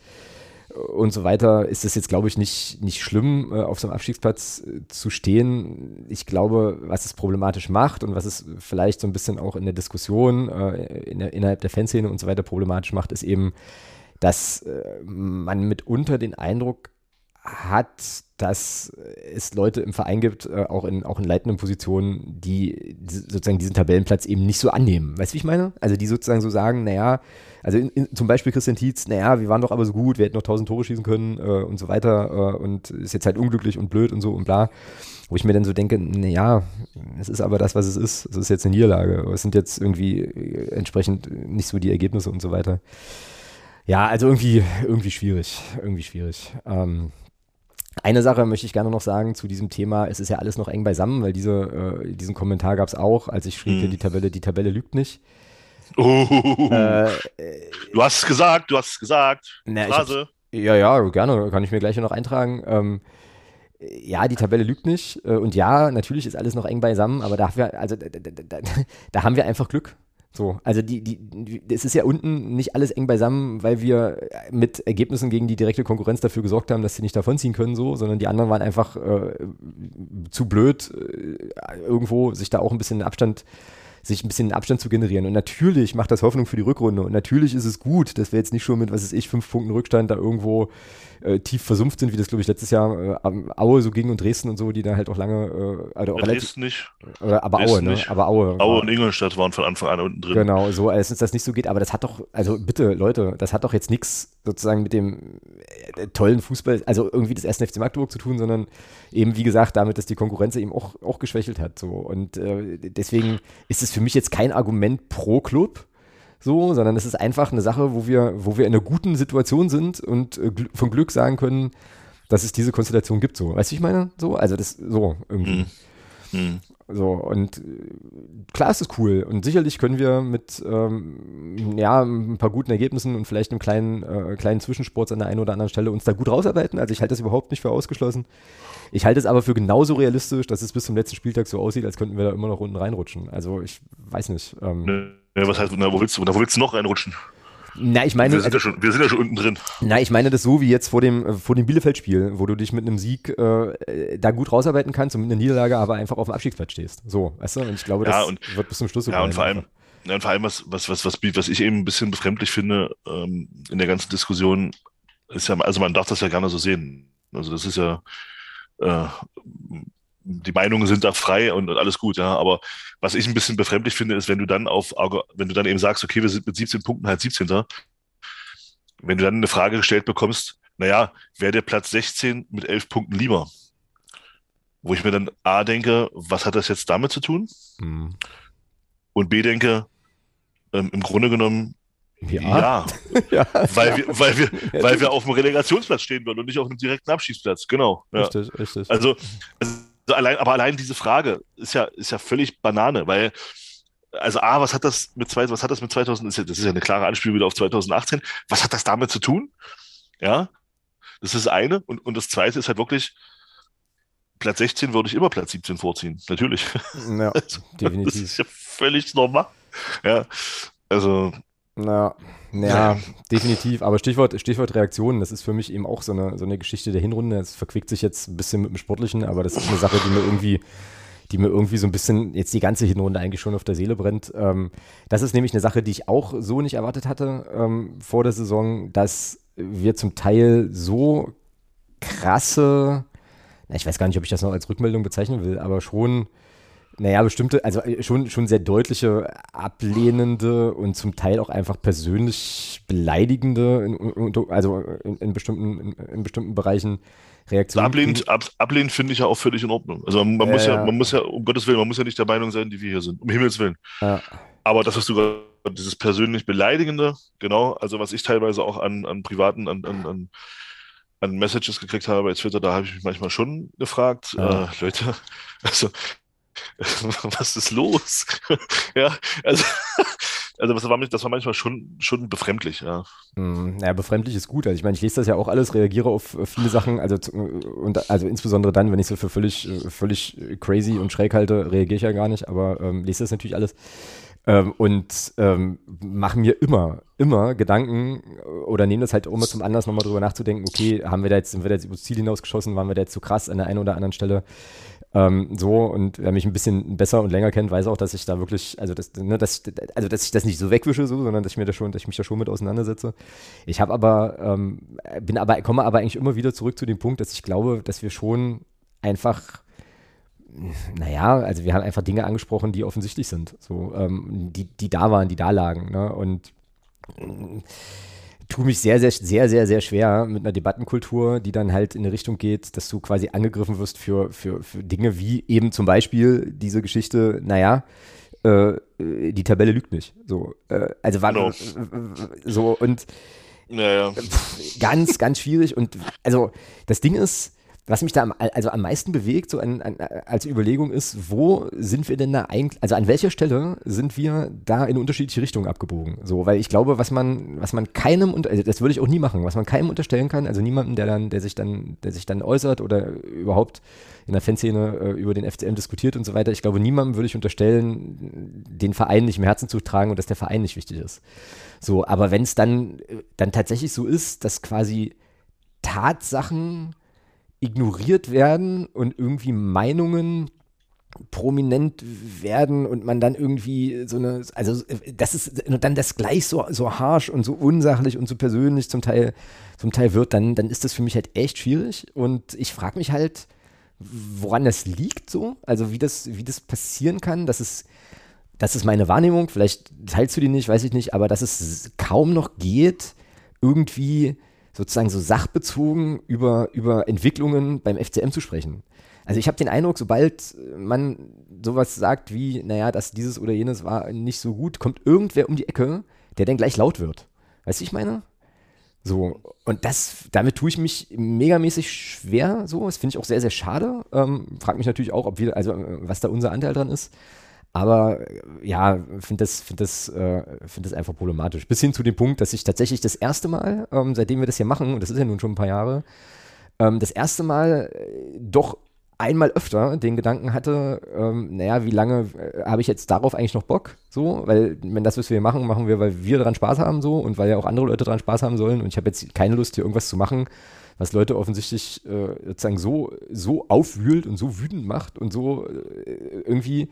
und so weiter, ist es jetzt, glaube ich, nicht, nicht schlimm, äh, auf so einem Abstiegsplatz äh, zu stehen. Ich glaube, was es problematisch macht und was es vielleicht so ein bisschen auch in der Diskussion äh, in der, innerhalb der Fanszene und so weiter problematisch macht, ist eben, dass äh, man mitunter den Eindruck hat, dass es Leute im Verein gibt, äh, auch, in, auch in leitenden Positionen, die sozusagen diesen Tabellenplatz eben nicht so annehmen. Weißt du, wie ich meine? Also die sozusagen so sagen, naja, also in, in, zum Beispiel Christian Tietz, naja, wir waren doch aber so gut, wir hätten noch tausend Tore schießen können äh, und so weiter äh, und ist jetzt halt unglücklich und blöd und so und bla. Wo ich mir dann so denke, naja, es ist aber das, was es ist. Es ist jetzt eine Niederlage. Es sind jetzt irgendwie äh, entsprechend nicht so die Ergebnisse und so weiter. Ja, also irgendwie, irgendwie schwierig. Irgendwie schwierig. Ähm, eine Sache möchte ich gerne noch sagen zu diesem Thema. Es ist ja alles noch eng beisammen, weil diese, äh, diesen Kommentar gab es auch, als ich schrieb, hm. die Tabelle, die Tabelle lügt nicht. Uh, äh, du hast es gesagt, du hast es gesagt. Na, ja, ja, gerne, kann ich mir gleich noch eintragen. Ähm, ja, die Tabelle lügt nicht. Äh, und ja, natürlich ist alles noch eng beisammen, aber da wir, also, da, da, da haben wir einfach Glück. So, also die, die, es ist ja unten nicht alles eng beisammen, weil wir mit Ergebnissen gegen die direkte Konkurrenz dafür gesorgt haben, dass sie nicht davonziehen können, so, sondern die anderen waren einfach äh, zu blöd, äh, irgendwo sich da auch ein bisschen Abstand sich ein bisschen Abstand zu generieren. Und natürlich macht das Hoffnung für die Rückrunde. Und natürlich ist es gut, dass wir jetzt nicht schon mit, was weiß ich, fünf Punkten Rückstand da irgendwo äh, tief versumpft sind, wie das, glaube ich, letztes Jahr äh, Aue so ging und Dresden und so, die da halt auch lange. Äh, also auch ja, Dresden nicht. Oder, aber Dresden Aue, ne? Nicht. Aber Aue. Aue und Ingolstadt waren von Anfang an unten drin. Genau, so, als es das nicht so geht. Aber das hat doch, also bitte, Leute, das hat doch jetzt nichts sozusagen mit dem äh, tollen Fußball, also irgendwie des ersten FC Magdeburg zu tun, sondern eben, wie gesagt, damit, dass die Konkurrenz eben auch, auch geschwächelt hat. So. Und äh, deswegen ist es für mich jetzt kein Argument pro Club so, sondern es ist einfach eine Sache, wo wir, wo wir in einer guten Situation sind und äh, von Glück sagen können, dass es diese Konstellation gibt. So, weißt du, ich meine? So, also das so irgendwie. Mhm. Mhm. So, und äh, klar ist es cool. Und sicherlich können wir mit ähm, ja, ein paar guten Ergebnissen und vielleicht einem kleinen, äh, kleinen Zwischensport an der einen oder anderen Stelle uns da gut rausarbeiten. Also ich halte das überhaupt nicht für ausgeschlossen. Ich halte es aber für genauso realistisch, dass es bis zum letzten Spieltag so aussieht, als könnten wir da immer noch unten reinrutschen. Also ich weiß nicht. Ähm. Ja, was heißt, na, wo willst du, na, wo willst du noch reinrutschen? Na, ich meine, wir sind, also, ja schon, wir sind ja schon unten drin. Na, ich meine das so wie jetzt vor dem, äh, vor dem Bielefeld-Spiel, wo du dich mit einem Sieg äh, da gut rausarbeiten kannst und mit einer Niederlage aber einfach auf dem Abstiegsplatz stehst. So, weißt du? Und ich glaube, das ja, und, wird bis zum Schluss so Ja, und vor allem, ja, und vor allem was, was, was, was, was ich eben ein bisschen befremdlich finde ähm, in der ganzen Diskussion, ist ja, also man darf das ja gerne so sehen. Also das ist ja, äh, die Meinungen sind da frei und, und, alles gut, ja. Aber was ich ein bisschen befremdlich finde, ist, wenn du dann auf, wenn du dann eben sagst, okay, wir sind mit 17 Punkten halt 17. Wenn du dann eine Frage gestellt bekommst, naja, wäre der Platz 16 mit 11 Punkten lieber? Wo ich mir dann A denke, was hat das jetzt damit zu tun? Hm. Und B denke, ähm, im Grunde genommen, ja, ja, ja weil, Wir, weil, wir, weil wir auf dem Relegationsplatz stehen würden und nicht auf einem direkten Abschiedsplatz. Genau. Ja. Richtig, richtig. Also, also allein, aber allein diese Frage ist ja, ist ja völlig Banane, weil, also A, was hat das mit zwei, was hat das mit 2000, das ist ja eine klare Anspielung wieder auf 2018, was hat das damit zu tun? Ja, das ist das eine. Und, und das zweite ist halt wirklich, Platz 16 würde ich immer Platz 17 vorziehen, natürlich. Ja, also, definitiv. Das ist ja völlig normal. Ja, also. Na, ja, definitiv. Aber Stichwort, Stichwort Reaktionen, das ist für mich eben auch so eine, so eine Geschichte der Hinrunde. Es verquickt sich jetzt ein bisschen mit dem Sportlichen, aber das ist eine Sache, die mir irgendwie, die mir irgendwie so ein bisschen jetzt die ganze Hinrunde eigentlich schon auf der Seele brennt. Ähm, das ist nämlich eine Sache, die ich auch so nicht erwartet hatte ähm, vor der Saison, dass wir zum Teil so krasse, ich weiß gar nicht, ob ich das noch als Rückmeldung bezeichnen will, aber schon naja, bestimmte, also äh, schon, schon sehr deutliche ablehnende und zum Teil auch einfach persönlich beleidigende, in, also in, in, bestimmten, in, bestimmten Bereichen Reaktionen. Ablehnend, ab, ablehnend finde ich ja auch völlig in Ordnung. Also man, man äh, muss ja, man muss ja, um Gottes Willen, man muss ja nicht der Meinung sein, die wir hier sind. Um Himmels Willen. Äh. Aber das hast du gerade, dieses persönlich Beleidigende, genau, also was ich teilweise auch an, an privaten, an, an, an an Messages gekriegt habe bei Twitter, da habe ich mich manchmal schon gefragt, ja. äh, Leute, also was ist los? ja, also, also das, war, das war manchmal schon, schon befremdlich, ja. Hm, ja, befremdlich ist gut. Also ich meine, ich lese das ja auch alles, reagiere auf viele Sachen, also, und, also insbesondere dann, wenn ich so für völlig, völlig crazy und schräg halte, reagiere ich ja gar nicht, aber ähm, lese das natürlich alles. Ähm, und ähm, mache mir immer, immer Gedanken oder nehme das halt immer zum Anlass, nochmal drüber nachzudenken, okay, haben wir da jetzt, sind wir da jetzt übers Ziel hinausgeschossen, waren wir da jetzt zu krass an der einen oder anderen Stelle? Ähm, so, und wer mich ein bisschen besser und länger kennt, weiß auch, dass ich da wirklich, also, das, ne, dass, also dass ich das nicht so wegwische, so, sondern dass ich mir da schon, dass ich mich da schon mit auseinandersetze. Ich habe aber, ähm, bin aber, komme aber eigentlich immer wieder zurück zu dem Punkt, dass ich glaube, dass wir schon einfach naja, also wir haben einfach Dinge angesprochen, die offensichtlich sind, so, ähm, die, die da waren, die da lagen, ne? Und tue mich sehr, sehr, sehr, sehr, sehr schwer mit einer Debattenkultur, die dann halt in eine Richtung geht, dass du quasi angegriffen wirst für, für, für Dinge wie eben zum Beispiel diese Geschichte, naja, äh, die Tabelle lügt nicht. So, äh, also war genau. so und naja. ganz, ganz schwierig. Und also das Ding ist, was mich da am, also am meisten bewegt, so an, an, als Überlegung ist, wo sind wir denn da eigentlich, also an welcher Stelle sind wir da in unterschiedliche Richtungen abgebogen? So, weil ich glaube, was man, was man keinem, also das würde ich auch nie machen, was man keinem unterstellen kann, also niemandem, der dann, der sich dann, der sich dann äußert oder überhaupt in der Fanszene äh, über den FCM diskutiert und so weiter. Ich glaube, niemandem würde ich unterstellen, den Verein nicht im Herzen zu tragen und dass der Verein nicht wichtig ist. So, aber wenn es dann, dann tatsächlich so ist, dass quasi Tatsachen ignoriert werden und irgendwie Meinungen prominent werden und man dann irgendwie so eine, also das ist dann das gleich so, so harsh und so unsachlich und so persönlich zum Teil, zum Teil wird, dann, dann ist das für mich halt echt schwierig. Und ich frage mich halt, woran das liegt so, also wie das, wie das passieren kann, dass es, das ist meine Wahrnehmung, vielleicht teilst du die nicht, weiß ich nicht, aber dass es kaum noch geht, irgendwie sozusagen so sachbezogen über, über Entwicklungen beim FCM zu sprechen. Also ich habe den Eindruck, sobald man sowas sagt wie, naja, dass dieses oder jenes war nicht so gut, kommt irgendwer um die Ecke, der dann gleich laut wird. Weißt du, ich meine? So, und das, damit tue ich mich megamäßig schwer, so, das finde ich auch sehr, sehr schade. Ähm, frag mich natürlich auch, ob wir, also was da unser Anteil dran ist. Aber ja, finde das, find das, äh, find das einfach problematisch. Bis hin zu dem Punkt, dass ich tatsächlich das erste Mal, ähm, seitdem wir das hier machen, und das ist ja nun schon ein paar Jahre, ähm, das erste Mal äh, doch einmal öfter den Gedanken hatte, ähm, naja, wie lange äh, habe ich jetzt darauf eigentlich noch Bock? So, weil wenn das, was wir machen, machen wir, weil wir daran Spaß haben so und weil ja auch andere Leute daran Spaß haben sollen und ich habe jetzt keine Lust, hier irgendwas zu machen, was Leute offensichtlich äh, sozusagen so, so aufwühlt und so wütend macht und so äh, irgendwie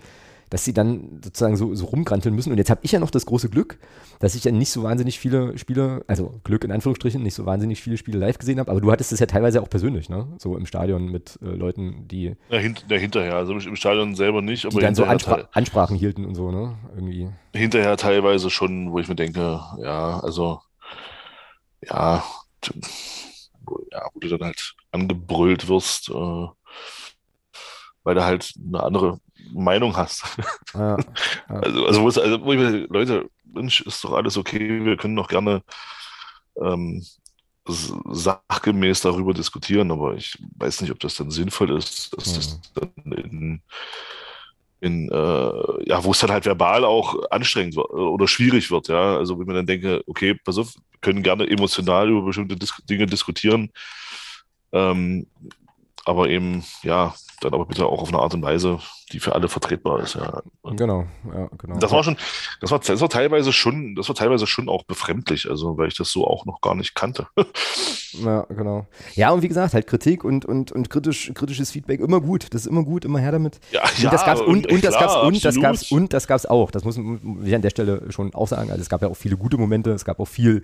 dass sie dann sozusagen so, so rumgranteln müssen. Und jetzt habe ich ja noch das große Glück, dass ich ja nicht so wahnsinnig viele Spiele, also Glück in Anführungsstrichen, nicht so wahnsinnig viele Spiele live gesehen habe. Aber du hattest das ja teilweise auch persönlich, ne? So im Stadion mit äh, Leuten, die. Ja, hint, ja, hinterher. Also im Stadion selber nicht, aber. Die dann so Anspra Ansprachen hielten und so, ne? Irgendwie. Hinterher teilweise schon, wo ich mir denke, ja, also, ja, ja, wo du dann halt angebrüllt wirst, äh, weil du halt eine andere Meinung hast. Ja, ja. Also, also, wo es, also wo ich mir, Leute, Mensch, ist doch alles okay, wir können doch gerne ähm, sachgemäß darüber diskutieren, aber ich weiß nicht, ob das dann sinnvoll ist, dass das dann in, in äh, ja, wo es dann halt verbal auch anstrengend wird oder schwierig wird, ja. Also wenn man dann denke, okay, pass auf, können gerne emotional über bestimmte Dis Dinge diskutieren, ähm, aber eben, ja, dann aber bitte auch auf eine Art und Weise, die für alle vertretbar ist. Ja. genau, ja, genau. Das war schon, das war, das war teilweise schon, das war teilweise schon auch befremdlich, also weil ich das so auch noch gar nicht kannte. ja, genau. Ja, und wie gesagt, halt Kritik und, und, und kritisch, kritisches Feedback immer gut. Das ist immer gut, immer her damit. Ja, und das gab's und, und, das gab's und das gab's und das gab's auch. Das muss ich an der Stelle schon auch sagen. Also es gab ja auch viele gute Momente, es gab auch viel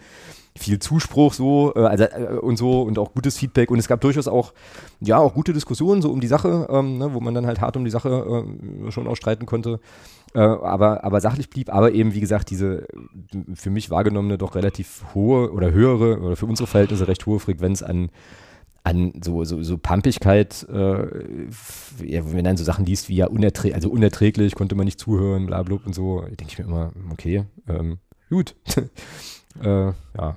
viel Zuspruch so äh, also, äh, und so und auch gutes Feedback. Und es gab durchaus auch ja auch gute Diskussionen so um die Sache, ähm, ne, wo man dann halt hart um die Sache äh, schon auch streiten konnte, äh, aber aber sachlich blieb, aber eben wie gesagt diese für mich wahrgenommene doch relativ hohe oder höhere oder für unsere Verhältnisse recht hohe Frequenz an an so, so, so Pampigkeit, äh, wenn man dann so Sachen liest wie ja unerträ also unerträglich, konnte man nicht zuhören, bla und so, denke ich mir immer, okay, ähm, gut. Äh, ja.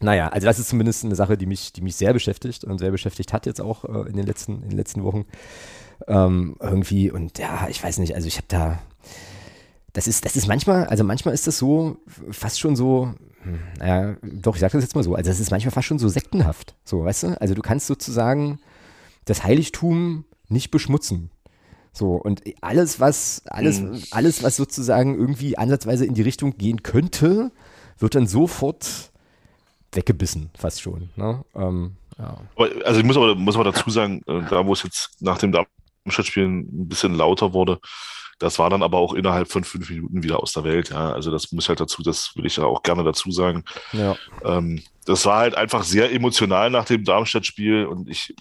Naja, also das ist zumindest eine Sache, die mich, die mich sehr beschäftigt und sehr beschäftigt hat jetzt auch äh, in, den letzten, in den letzten Wochen. Ähm, irgendwie, und ja, ich weiß nicht, also ich habe da, das ist, das ist manchmal, also manchmal ist das so, fast schon so, hm, naja, doch, ich sage das jetzt mal so, also es ist manchmal fast schon so sektenhaft, so, weißt du? Also du kannst sozusagen das Heiligtum nicht beschmutzen. So, und alles, was, alles, mhm. alles, was sozusagen irgendwie ansatzweise in die Richtung gehen könnte, wird dann sofort weggebissen, fast schon. Ne? Ähm, ja. Also ich muss aber, muss aber dazu sagen, äh, da wo es jetzt nach dem Darmstadt-Spiel ein bisschen lauter wurde, das war dann aber auch innerhalb von fünf Minuten wieder aus der Welt. Ja. Also das muss halt dazu, das will ich ja auch gerne dazu sagen. Ja. Ähm, das war halt einfach sehr emotional nach dem Darmstadt-Spiel und ich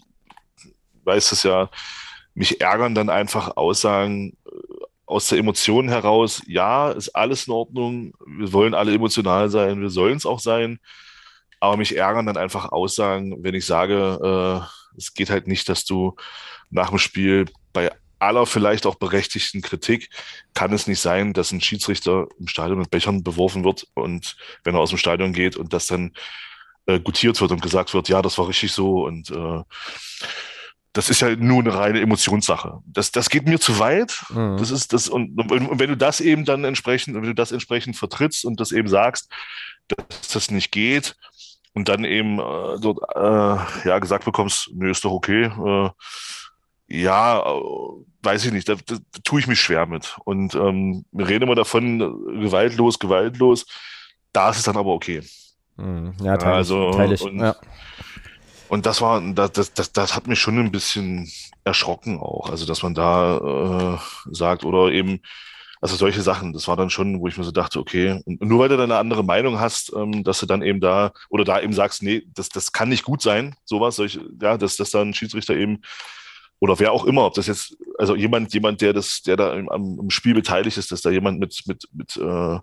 weiß es ja, mich ärgern dann einfach Aussagen aus der Emotion heraus, ja, ist alles in Ordnung, wir wollen alle emotional sein, wir sollen es auch sein, aber mich ärgern dann einfach Aussagen, wenn ich sage, äh, es geht halt nicht, dass du nach dem Spiel bei aller vielleicht auch berechtigten Kritik kann es nicht sein, dass ein Schiedsrichter im Stadion mit Bechern beworfen wird und wenn er aus dem Stadion geht und das dann äh, gutiert wird und gesagt wird, ja, das war richtig so und äh, das ist ja nur eine reine Emotionssache. Das, das geht mir zu weit. Mhm. Das ist das, und, und, wenn du das eben dann entsprechend, wenn du das entsprechend vertrittst und das eben sagst, dass das nicht geht, und dann eben äh, dort äh, ja gesagt bekommst, nö, ist doch okay. Äh, ja, äh, weiß ich nicht, da, da, da tue ich mich schwer mit. Und ähm, wir reden immer davon, gewaltlos, gewaltlos. Da ist es dann aber okay. Mhm. Ja, teile also, teile und, ja. Und das war, das, das, das hat mich schon ein bisschen erschrocken auch. Also, dass man da äh, sagt, oder eben, also solche Sachen, das war dann schon, wo ich mir so dachte, okay, und nur weil du dann eine andere Meinung hast, ähm, dass du dann eben da, oder da eben sagst, nee, das, das kann nicht gut sein, sowas, solche, ja, dass, dass dann Schiedsrichter eben oder wer auch immer, ob das jetzt, also jemand, jemand, der das, der da im, am, Spiel beteiligt ist, dass da jemand mit, mit, mit, äh,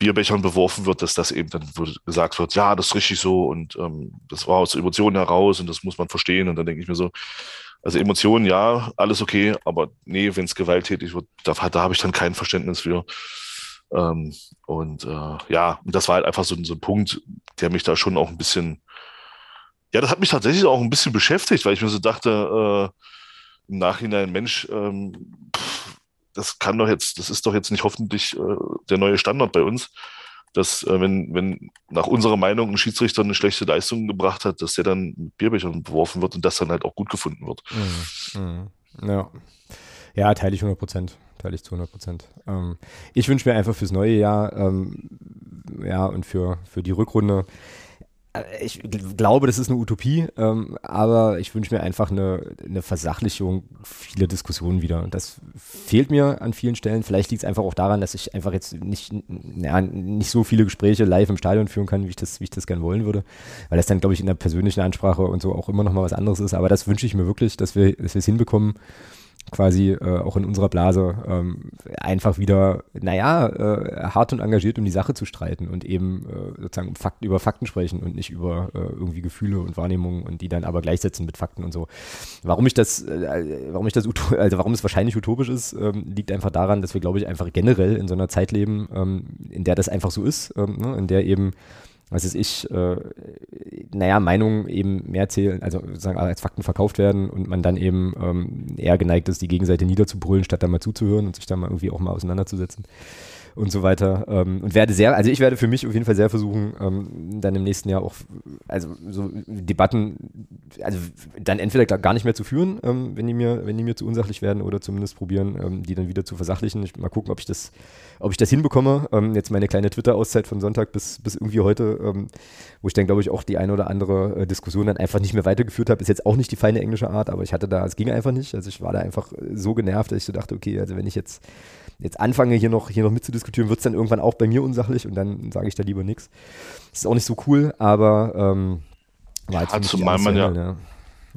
Bierbechern beworfen wird, dass das eben dann gesagt wird, ja, das ist richtig so und ähm, das war aus Emotionen heraus und das muss man verstehen. Und dann denke ich mir so, also Emotionen, ja, alles okay, aber nee, wenn es gewalttätig wird, da, da habe ich dann kein Verständnis für. Ähm, und äh, ja, das war halt einfach so, so ein Punkt, der mich da schon auch ein bisschen ja, das hat mich tatsächlich auch ein bisschen beschäftigt, weil ich mir so dachte, äh, im Nachhinein, Mensch, ähm, pff, das kann doch jetzt, das ist doch jetzt nicht hoffentlich äh, der neue Standard bei uns, dass äh, wenn, wenn nach unserer Meinung ein Schiedsrichter eine schlechte Leistung gebracht hat, dass der dann mit Bierbechern beworfen wird und das dann halt auch gut gefunden wird. Mhm. Mhm. Ja. ja, teile ich 100 Prozent. Teile ich zu 100 Prozent. Ähm, ich wünsche mir einfach fürs neue Jahr, ähm, ja, und für, für die Rückrunde, ich glaube, das ist eine Utopie, ähm, aber ich wünsche mir einfach eine, eine Versachlichung vieler Diskussionen wieder. Das fehlt mir an vielen Stellen. Vielleicht liegt es einfach auch daran, dass ich einfach jetzt nicht, ja, nicht so viele Gespräche live im Stadion führen kann, wie ich das, wie ich das gerne wollen würde. Weil das dann, glaube ich, in der persönlichen Ansprache und so auch immer noch mal was anderes ist. Aber das wünsche ich mir wirklich, dass wir dass wir es hinbekommen, quasi äh, auch in unserer Blase ähm, einfach wieder, naja, äh, hart und engagiert um die Sache zu streiten und eben äh, sozusagen Fakten, über Fakten sprechen und nicht über äh, irgendwie Gefühle und Wahrnehmungen und die dann aber gleichsetzen mit Fakten und so. Warum ich das, äh, warum ich das, also warum es wahrscheinlich utopisch ist, ähm, liegt einfach daran, dass wir, glaube ich, einfach generell in so einer Zeit leben, ähm, in der das einfach so ist, ähm, ne, in der eben was ist ich, äh, naja, Meinungen eben mehr zählen, also sozusagen als Fakten verkauft werden und man dann eben ähm, eher geneigt ist, die Gegenseite niederzubrüllen, statt da mal zuzuhören und sich da mal irgendwie auch mal auseinanderzusetzen und so weiter. Ähm, und werde sehr, also ich werde für mich auf jeden Fall sehr versuchen, ähm, dann im nächsten Jahr auch, also so Debatten, also dann entweder gar nicht mehr zu führen, ähm, wenn die mir, wenn die mir zu unsachlich werden oder zumindest probieren, ähm, die dann wieder zu versachlichen. Ich mal gucken, ob ich das, ob ich das hinbekomme. Ähm, jetzt meine kleine Twitter-Auszeit von Sonntag bis, bis irgendwie heute, ähm, wo ich dann glaube ich auch die eine oder andere äh, Diskussion dann einfach nicht mehr weitergeführt habe, ist jetzt auch nicht die feine englische Art, aber ich hatte da, es ging einfach nicht. Also ich war da einfach so genervt, dass ich so dachte, okay, also wenn ich jetzt jetzt anfange, hier noch, hier noch mitzudiskutieren, wird es dann irgendwann auch bei mir unsachlich und dann sage ich da lieber nichts. Ist auch nicht so cool, aber ähm, war jetzt ja, zumal man ja, ja.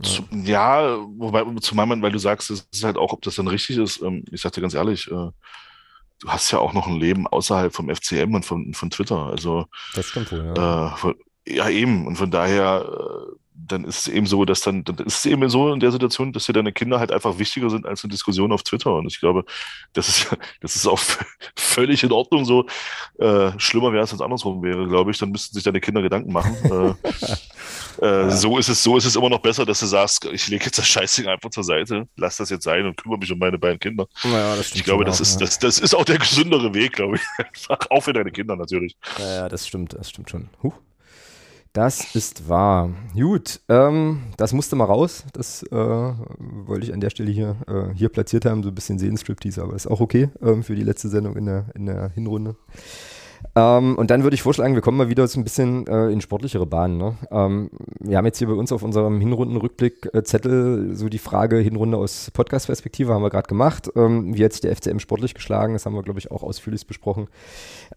Zu, ja, wobei, zumal man, weil du sagst, es ist halt auch, ob das dann richtig ist. Ähm, ich sag dir ganz ehrlich, äh, du hast ja auch noch ein Leben außerhalb vom FCM und von, von Twitter. Also, das stimmt wohl, ja. Äh, von, ja, eben. Und von daher, äh, dann ist es eben so, dass dann, dann ist es eben so in der Situation, dass dir deine Kinder halt einfach wichtiger sind als eine Diskussion auf Twitter. Und ich glaube, das ist, das ist auch völlig in Ordnung so. Äh, schlimmer wäre es, wenn es andersrum wäre, glaube ich. Dann müssten sich deine Kinder Gedanken machen. äh, äh, ja. So ist es, so ist es immer noch besser, dass du sagst, ich lege jetzt das Scheißding einfach zur Seite, lass das jetzt sein und kümmere mich um meine beiden Kinder. Ja, ich glaube, das auch, ist, ja. das, das ist auch der gesündere Weg, glaube ich. auch für deine Kinder natürlich. Ja, ja, das stimmt, das stimmt schon. Huch. Das ist wahr. Gut, ähm, das musste mal raus. Das äh, wollte ich an der Stelle hier, äh, hier platziert haben, so ein bisschen Seelenstriptease, aber ist auch okay ähm, für die letzte Sendung in der, in der Hinrunde. Ähm, und dann würde ich vorschlagen, wir kommen mal wieder so ein bisschen äh, in sportlichere Bahnen. Ne? Ähm, wir haben jetzt hier bei uns auf unserem Hinrundenrückblick-Zettel so die Frage Hinrunde aus Podcast-Perspektive, haben wir gerade gemacht. Ähm, wie hat sich der FCM sportlich geschlagen? Das haben wir, glaube ich, auch ausführlich besprochen.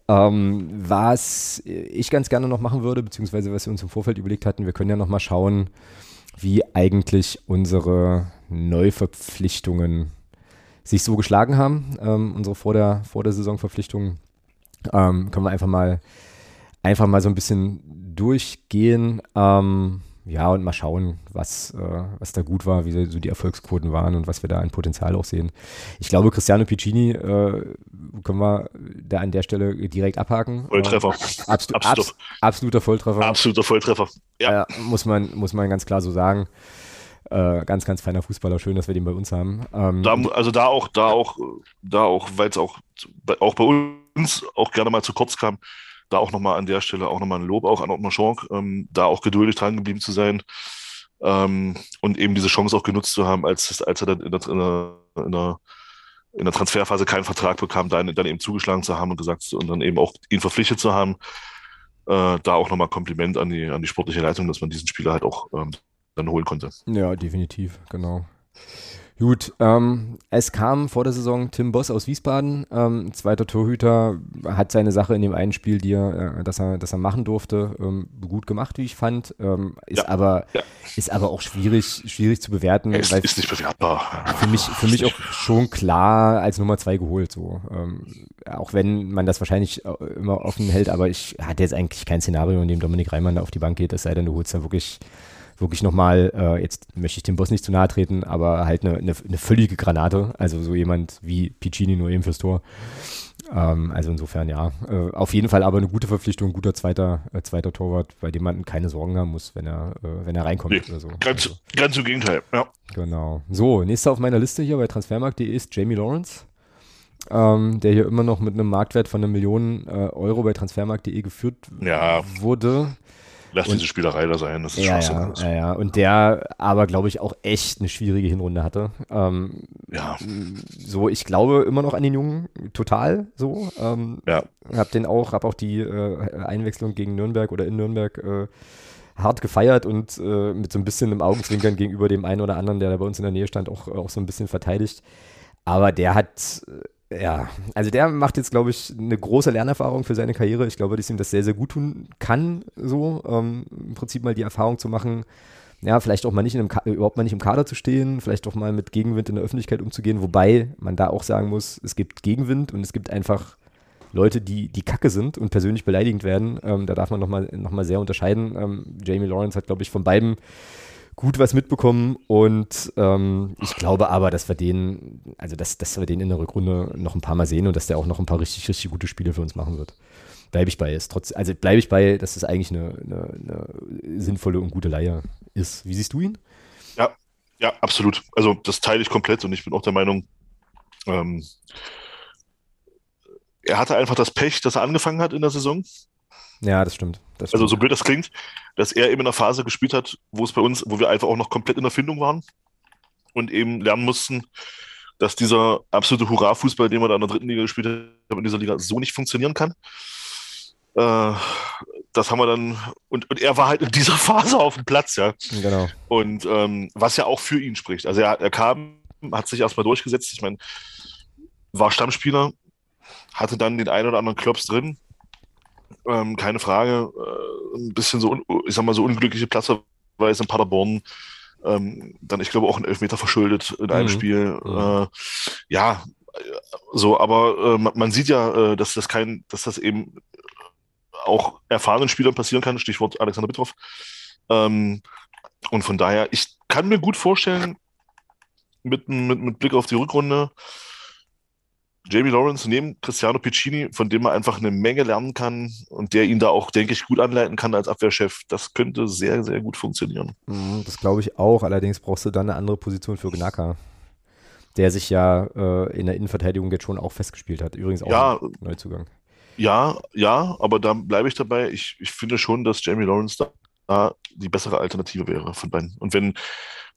Ähm, was ich ganz gerne noch machen würde, beziehungsweise was wir uns im Vorfeld überlegt hatten, wir können ja noch mal schauen, wie eigentlich unsere Neuverpflichtungen sich so geschlagen haben, ähm, unsere vor der, vor der Saisonverpflichtungen ähm, können wir einfach mal, einfach mal so ein bisschen durchgehen. Ähm, ja, und mal schauen, was, äh, was da gut war, wie so die Erfolgsquoten waren und was wir da an Potenzial auch sehen. Ich glaube, Cristiano Piccini äh, können wir da an der Stelle direkt abhaken. Volltreffer. Äh, absolut, absolut. absoluter Volltreffer. Absoluter Volltreffer. Ja. muss, man, muss man ganz klar so sagen. Äh, ganz, ganz feiner Fußballer. Schön, dass wir den bei uns haben. Ähm, da, also da auch, da auch, da auch, weil es auch, auch bei uns auch gerne mal zu kurz kam, da auch nochmal an der Stelle auch nochmal ein Lob auch an Ottmar Schork, ähm, da auch geduldig dran geblieben zu sein ähm, und eben diese Chance auch genutzt zu haben, als, als er dann in der, in der, in der, in der Transferphase keinen Vertrag bekam, dann, dann eben zugeschlagen zu haben und gesagt und dann eben auch ihn verpflichtet zu haben. Äh, da auch nochmal Kompliment an die, an die sportliche Leitung, dass man diesen Spieler halt auch ähm, dann holen konnte. Ja, definitiv, genau. Gut, ähm, es kam vor der Saison Tim Boss aus Wiesbaden, ähm, zweiter Torhüter, hat seine Sache in dem einen Spiel, die er, äh, das er, das er machen durfte, ähm, gut gemacht, wie ich fand. Ähm, ist, ja, aber, ja. ist aber auch schwierig, schwierig zu bewerten. Es ist nicht bewertbar. Für mich, für mich auch schon klar als Nummer zwei geholt, so. Ähm, auch wenn man das wahrscheinlich äh, immer offen hält, aber ich hatte jetzt eigentlich kein Szenario, in dem Dominik Reimann da auf die Bank geht, es sei denn, du holst da wirklich wirklich nochmal, äh, jetzt möchte ich dem Boss nicht zu nahe treten, aber halt eine, eine, eine völlige Granate. Also so jemand wie Piccini nur eben fürs Tor. Ähm, also insofern ja. Äh, auf jeden Fall aber eine gute Verpflichtung, guter zweiter, äh, zweiter Torwart, bei dem man keine Sorgen haben muss, wenn er, äh, wenn er reinkommt nee, oder so. Ganz, also. ganz im Gegenteil, ja. Genau. So, nächster auf meiner Liste hier bei transfermarkt.de ist Jamie Lawrence. Ähm, der hier immer noch mit einem Marktwert von einer Million äh, Euro bei transfermarkt.de geführt ja. wurde. Lass und, diese Spielerei da sein, das ist ja, ja, ja, ja, und der aber, glaube ich, auch echt eine schwierige Hinrunde hatte. Ähm, ja. So, ich glaube immer noch an den Jungen, total so. Ähm, ja. Hab den auch, hab auch die äh, Einwechslung gegen Nürnberg oder in Nürnberg äh, hart gefeiert und äh, mit so ein bisschen im Augenzwinkern gegenüber dem einen oder anderen, der da bei uns in der Nähe stand, auch, auch so ein bisschen verteidigt. Aber der hat ja, also der macht jetzt, glaube ich, eine große Lernerfahrung für seine Karriere. Ich glaube, dass ihm das sehr, sehr gut tun kann, so ähm, im Prinzip mal die Erfahrung zu machen, ja, vielleicht auch mal nicht in einem, überhaupt mal nicht im Kader zu stehen, vielleicht auch mal mit Gegenwind in der Öffentlichkeit umzugehen, wobei man da auch sagen muss, es gibt Gegenwind und es gibt einfach Leute, die, die kacke sind und persönlich beleidigend werden. Ähm, da darf man nochmal noch mal sehr unterscheiden. Ähm, Jamie Lawrence hat, glaube ich, von beiden gut was mitbekommen und ähm, ich glaube aber, dass wir den, also dass, dass wir den in der Rückrunde noch ein paar Mal sehen und dass der auch noch ein paar richtig, richtig gute Spiele für uns machen wird. Bleibe ich bei, ist trotz, also bleibe ich bei, dass das eigentlich eine, eine, eine sinnvolle und gute Leihe ist. Wie siehst du ihn? Ja, ja, absolut. Also das teile ich komplett und ich bin auch der Meinung, ähm, er hatte einfach das Pech, dass er angefangen hat in der Saison. Ja, das stimmt. Das also so blöd das klingt, dass er eben in einer Phase gespielt hat, wo es bei uns, wo wir einfach auch noch komplett in der Findung waren und eben lernen mussten, dass dieser absolute Hurra-Fußball, den wir da in der dritten Liga gespielt haben, in dieser Liga so nicht funktionieren kann. Äh, das haben wir dann, und, und er war halt in dieser Phase auf dem Platz, ja. Genau. Und ähm, was ja auch für ihn spricht. Also er, er kam, hat sich erstmal durchgesetzt, ich meine, war Stammspieler, hatte dann den einen oder anderen Klops drin, ähm, keine Frage. Äh, ein bisschen so, ich sag mal, so unglückliche Platzverweise in Paderborn. Ähm, dann, ich glaube, auch ein Elfmeter verschuldet in einem mhm. Spiel. Mhm. Äh, ja, so, aber äh, man, man, sieht ja, äh, dass das kein, dass das eben auch erfahrenen Spielern passieren kann, Stichwort Alexander Bittroff. Ähm, und von daher, ich kann mir gut vorstellen, mit, mit, mit Blick auf die Rückrunde, Jamie Lawrence neben Cristiano Piccini, von dem man einfach eine Menge lernen kann und der ihn da auch, denke ich, gut anleiten kann als Abwehrchef. Das könnte sehr, sehr gut funktionieren. Mhm, das glaube ich auch. Allerdings brauchst du dann eine andere Position für Gnaka, der sich ja äh, in der Innenverteidigung jetzt schon auch festgespielt hat. Übrigens auch ja, ein Neuzugang. Ja, ja, aber da bleibe ich dabei. Ich, ich finde schon, dass Jamie Lawrence da die bessere Alternative wäre von beiden. Und wenn,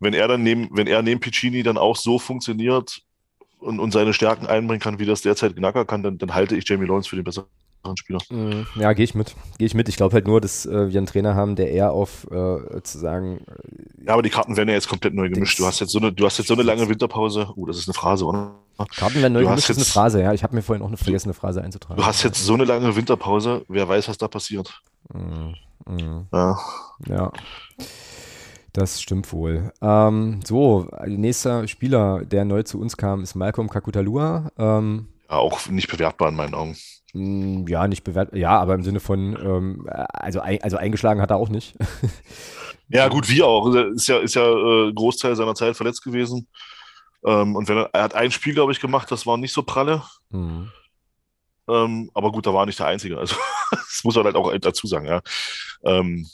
wenn er dann neben, wenn er neben Piccini dann auch so funktioniert, und, und seine Stärken einbringen kann, wie das derzeit Knacker kann, dann, dann halte ich Jamie Lawrence für den besseren Spieler. Mhm. Ja, gehe ich mit. Gehe ich mit. Ich glaube halt nur, dass äh, wir einen Trainer haben, der eher auf äh, zu sagen. Äh, ja, aber die Karten werden ja jetzt komplett neu gemischt. Du hast jetzt so eine, du hast jetzt so eine lange Winterpause. Oh, das ist eine Phrase, oder? Karten werden neu du gemischt, das ist eine Phrase, ja. Ich habe mir vorhin auch eine vergessene Phrase einzutragen. Du hast jetzt so eine lange Winterpause. Wer weiß, was da passiert. Mhm. Mhm. Ja. Ja. Das stimmt wohl. Ähm, so, nächster Spieler, der neu zu uns kam, ist Malcolm Kakutalua. Ähm, ja, auch nicht bewertbar in meinen Augen. Mm, ja, nicht bewertbar. Ja, aber im Sinne von, ähm, also, also eingeschlagen hat er auch nicht. ja, gut, wie auch. Ist ja, ist ja äh, Großteil seiner Zeit verletzt gewesen. Ähm, und wenn er, er, hat ein Spiel, glaube ich, gemacht, das war nicht so pralle. Mhm. Ähm, aber gut, da war nicht der Einzige. Also, das muss man halt auch dazu sagen, ja. Ähm,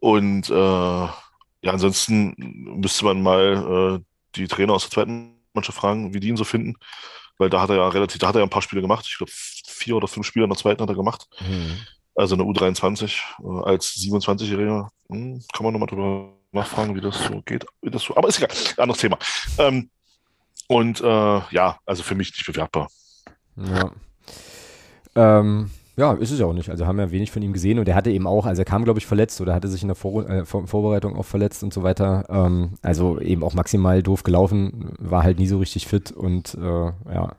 und äh, ja, ansonsten müsste man mal äh, die Trainer aus der zweiten Mannschaft fragen, wie die ihn so finden. Weil da hat er ja relativ, da hat er ja ein paar Spiele gemacht. Ich glaube, vier oder fünf Spiele in der zweiten hat er gemacht. Mhm. Also eine U23 äh, als 27-Jähriger. Hm, kann man nochmal drüber nachfragen, wie das so geht. Wie das so, aber ist egal, anderes Thema. Ähm, und äh, ja, also für mich nicht bewertbar. Ja. Ähm, ja, ist es ja auch nicht. Also haben wir wenig von ihm gesehen und er hatte eben auch, also er kam, glaube ich, verletzt oder hatte sich in der Vor äh, Vor Vorbereitung auch verletzt und so weiter. Ähm, also eben auch maximal doof gelaufen, war halt nie so richtig fit und äh, ja.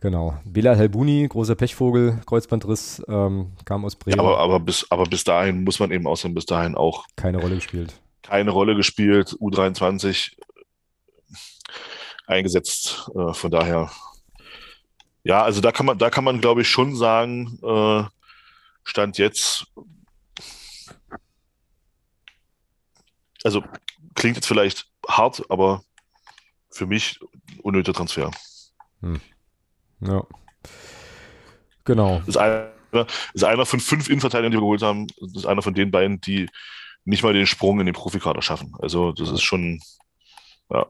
Genau. Bilal Halbuni, großer Pechvogel, Kreuzbandriss, ähm, kam aus Bremen. Ja, aber, aber, bis, aber bis dahin muss man eben außerdem bis dahin auch keine Rolle gespielt. Keine Rolle gespielt, U23 eingesetzt. Äh, von daher ja, also da kann man, da kann man, glaube ich, schon sagen, äh, Stand jetzt, also klingt jetzt vielleicht hart, aber für mich unnötiger Transfer. Hm. Ja. Genau. Ist einer, ist einer von fünf Innenverteidigern, die wir geholt haben, ist einer von den beiden, die nicht mal den Sprung in den Profikader schaffen. Also das ist schon, ja.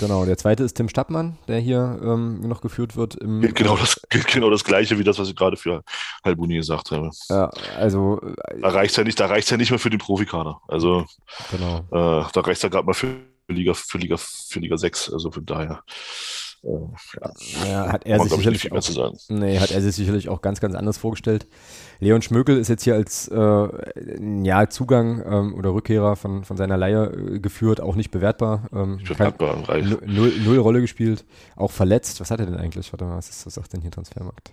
Genau, der zweite ist Tim Stappmann, der hier ähm, noch geführt wird. Im, gilt genau, das, gilt genau das Gleiche wie das, was ich gerade für Halbuni gesagt habe. Ja, also. Da reicht es ja, nicht, ja nicht mehr für den Profikader. Also, genau. Äh, da reicht es ja gerade mal für Liga, für, Liga, für Liga 6. Also von daher. Äh, ja, hat er sich sicherlich auch, nee, hat er sich sicherlich auch ganz, ganz anders vorgestellt. Leon Schmökel ist jetzt hier als äh, ja, Zugang ähm, oder Rückkehrer von, von seiner Leihe äh, geführt, auch nicht bewertbar. Ähm, kein, null, null, Rolle gespielt, auch verletzt. Was hat er denn eigentlich? Warte mal, was, ist, was sagt denn hier Transfermarkt?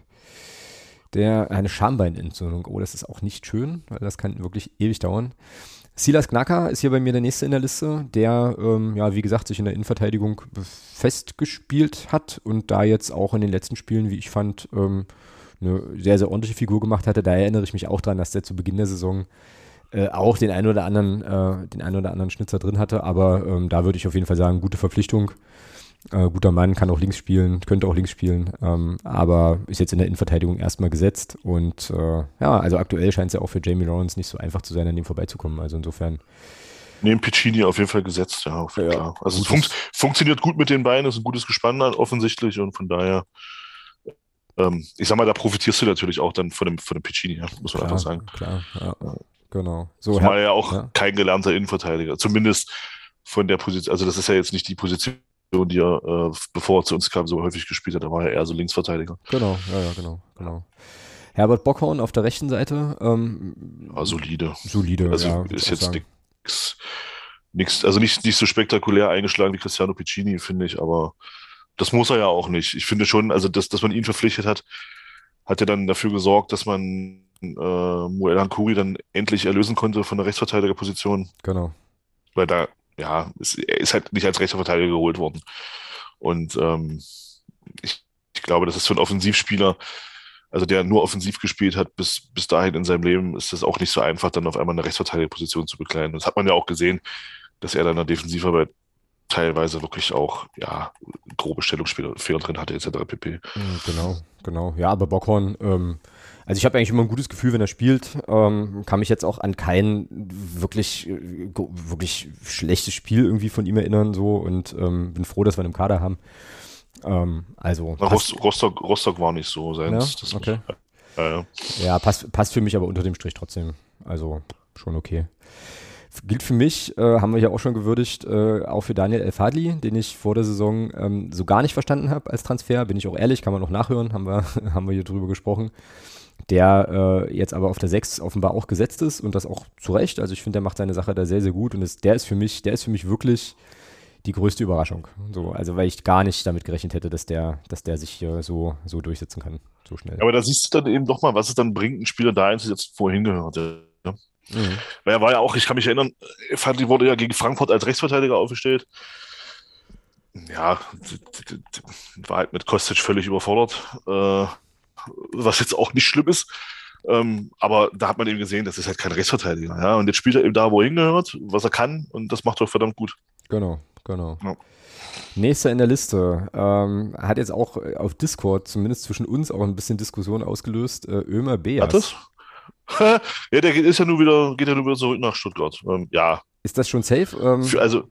Der eine Schambeinentzündung. Oh, das ist auch nicht schön, weil das kann wirklich ewig dauern. Silas Knacker ist hier bei mir der nächste in der Liste, der, ähm, ja, wie gesagt, sich in der Innenverteidigung festgespielt hat und da jetzt auch in den letzten Spielen, wie ich fand, ähm, eine sehr, sehr ordentliche Figur gemacht hatte. Da erinnere ich mich auch dran, dass der zu Beginn der Saison äh, auch den einen oder anderen, äh, den einen oder anderen Schnitzer drin hatte, aber ähm, da würde ich auf jeden Fall sagen, gute Verpflichtung. Äh, guter Mann, kann auch links spielen, könnte auch links spielen, ähm, aber ist jetzt in der Innenverteidigung erstmal gesetzt. Und äh, ja, also aktuell scheint es ja auch für Jamie Lawrence nicht so einfach zu sein, an dem vorbeizukommen. Also insofern. Neben Piccini auf jeden Fall gesetzt, ja, auf ja, klar. Also es fun funktioniert gut mit den Beinen, ist ein gutes Gespann offensichtlich und von daher, ähm, ich sag mal, da profitierst du natürlich auch dann von dem, von dem Piccini, ja, muss man klar, einfach sagen. Klar, ja, genau. So, Zumal ja auch ja. kein gelernter Innenverteidiger, zumindest von der Position, also das ist ja jetzt nicht die Position, die er, äh, bevor er zu uns kam, so häufig gespielt hat. Da war er eher so Linksverteidiger. Genau, ja, ja, genau, genau. Herbert Bockhorn auf der rechten Seite. Ähm, ja, solide. Solide, also ja, ist jetzt nichts, nix, also nicht, nicht so spektakulär eingeschlagen wie Cristiano Piccini, finde ich, aber das muss er ja auch nicht. Ich finde schon, also das, dass man ihn verpflichtet hat, hat ja dann dafür gesorgt, dass man äh, Muel Hankuri dann endlich erlösen konnte von der Rechtsverteidigerposition. Genau. Weil da ja, ist, er ist halt nicht als rechter Verteidiger geholt worden. Und ähm, ich, ich glaube, das ist für einen Offensivspieler, also der nur offensiv gespielt hat, bis, bis dahin in seinem Leben, ist das auch nicht so einfach, dann auf einmal eine Rechtsverteidigerposition zu bekleiden. Das hat man ja auch gesehen, dass er dann in der Defensivarbeit teilweise wirklich auch, ja, grobe Stellungsfehler drin hatte, etc. pp. Mhm, genau, genau. Ja, aber Bockhorn, ähm, also ich habe eigentlich immer ein gutes Gefühl, wenn er spielt. Ähm, kann mich jetzt auch an kein wirklich, äh, wirklich schlechtes Spiel irgendwie von ihm erinnern so und ähm, bin froh, dass wir ihn im Kader haben. Ähm, also Rostock, Rostock, Rostock, war nicht so seins. Ja, okay. Ja, ja. ja, passt, passt für mich aber unter dem Strich trotzdem. Also schon okay. Gilt für mich, äh, haben wir ja auch schon gewürdigt, äh, auch für Daniel El-Fadli, den ich vor der Saison ähm, so gar nicht verstanden habe als Transfer. Bin ich auch ehrlich, kann man noch nachhören, haben wir, haben wir hier drüber gesprochen der äh, jetzt aber auf der 6 offenbar auch gesetzt ist und das auch zu Recht. Also ich finde, der macht seine Sache da sehr, sehr gut und ist, der ist für mich, der ist für mich wirklich die größte Überraschung. So, also weil ich gar nicht damit gerechnet hätte, dass der, dass der sich hier so, so durchsetzen kann, so schnell. Aber da siehst du dann eben doch mal, was es dann bringt, einen Spieler da einzusetzen, vorhin gehört. Ja. Mhm. Weil er war ja auch, ich kann mich erinnern, fand, die wurde ja gegen Frankfurt als Rechtsverteidiger aufgestellt. Ja, war halt mit Kostic völlig überfordert. Äh, was jetzt auch nicht schlimm ist. Ähm, aber da hat man eben gesehen, das ist halt kein Rechtsverteidiger. Ja? Und jetzt spielt er eben da, wo er hingehört, was er kann, und das macht er verdammt gut. Genau, genau. Ja. Nächster in der Liste ähm, hat jetzt auch auf Discord, zumindest zwischen uns, auch ein bisschen Diskussion ausgelöst. Äh, Ömer Beas. Hat das? ja, der ist ja nur wieder, geht ja nur wieder zurück nach Stuttgart. Ähm, ja, Ist das schon safe? Ähm, Für, also,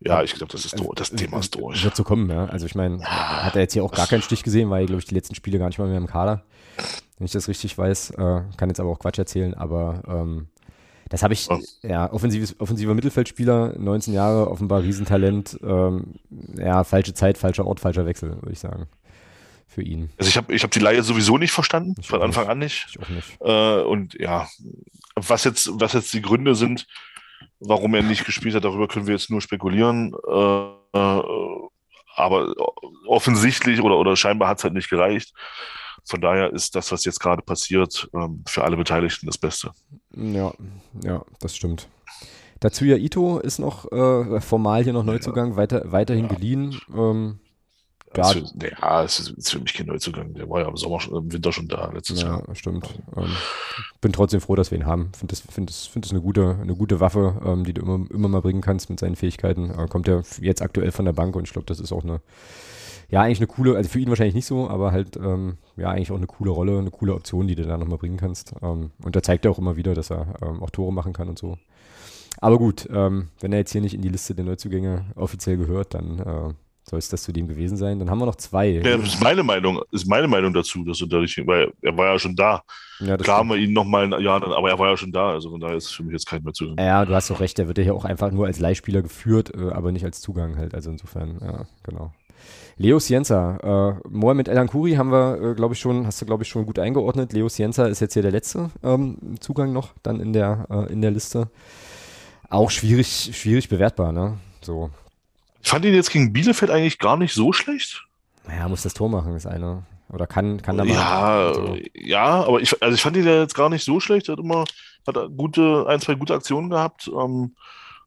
ja, ich glaube, das ist also, das Thema ist durch. Wird so kommen, ja. Also ich meine, ja, hat er jetzt hier auch gar keinen Stich gesehen, weil, glaube ich, die letzten Spiele gar nicht mal mehr im Kader. Wenn ich das richtig weiß, äh, kann jetzt aber auch Quatsch erzählen, aber ähm, das habe ich, ja, offensives, offensiver Mittelfeldspieler, 19 Jahre, offenbar Riesentalent, ähm, ja, falsche Zeit, falscher Ort, falscher Wechsel, würde ich sagen. Für ihn. Also ich habe ich hab die Laie sowieso nicht verstanden, ich von Anfang nicht. an nicht. Ich auch nicht. Äh, und ja, was jetzt, was jetzt die Gründe sind, Warum er nicht gespielt hat, darüber können wir jetzt nur spekulieren. Äh, äh aber offensichtlich oder, oder scheinbar hat es halt nicht gereicht. Von daher ist das, was jetzt gerade passiert, ähm, für alle Beteiligten das Beste. Ja, ja, das stimmt. Tatsuya Ito ist noch äh, formal hier noch Neuzugang, ja. weiter, weiterhin ja. geliehen. Ähm, ja, für, ja, es ist, für mich kein Neuzugang. Der war ja im Sommer schon, im Winter schon da letztes ja, Jahr. Ja, stimmt. Ähm, bin trotzdem froh, dass wir ihn haben. Finde das, find das, find das eine gute, eine gute Waffe, ähm, die du immer, immer mal bringen kannst mit seinen Fähigkeiten. Äh, kommt ja jetzt aktuell von der Bank und ich glaube, das ist auch eine, ja, eigentlich eine coole, also für ihn wahrscheinlich nicht so, aber halt, ähm, ja, eigentlich auch eine coole Rolle, eine coole Option, die du da nochmal bringen kannst. Ähm, und da zeigt er auch immer wieder, dass er ähm, auch Tore machen kann und so. Aber gut, ähm, wenn er jetzt hier nicht in die Liste der Neuzugänge offiziell gehört, dann äh, soll es das zu dem gewesen sein? Dann haben wir noch zwei. Ja, das ist meine Meinung, ist meine Meinung dazu, dass er dadurch, weil er war ja schon da. Ja, Klar haben wir ihn nochmal ein Jahr, aber er war ja schon da, also von daher ist es für mich jetzt kein mehr zu. Ja, du hast doch recht, der wird ja hier auch einfach nur als Leihspieler geführt, äh, aber nicht als Zugang halt, also insofern, ja, genau. Leo Cienza, äh, Mohamed El Ankuri haben wir, äh, glaube ich, schon, hast du, glaube ich, schon gut eingeordnet. Leo Cienza ist jetzt hier der letzte ähm, Zugang noch dann in der, äh, in der Liste. Auch schwierig, schwierig bewertbar, ne? So, ich fand ihn jetzt gegen Bielefeld eigentlich gar nicht so schlecht. Naja, muss das Tor machen, ist einer. Oder kann, kann da mal. Ja, so. ja, aber ich, also ich fand ihn ja jetzt gar nicht so schlecht. Er hat immer hat gute, ein, zwei gute Aktionen gehabt. Ähm,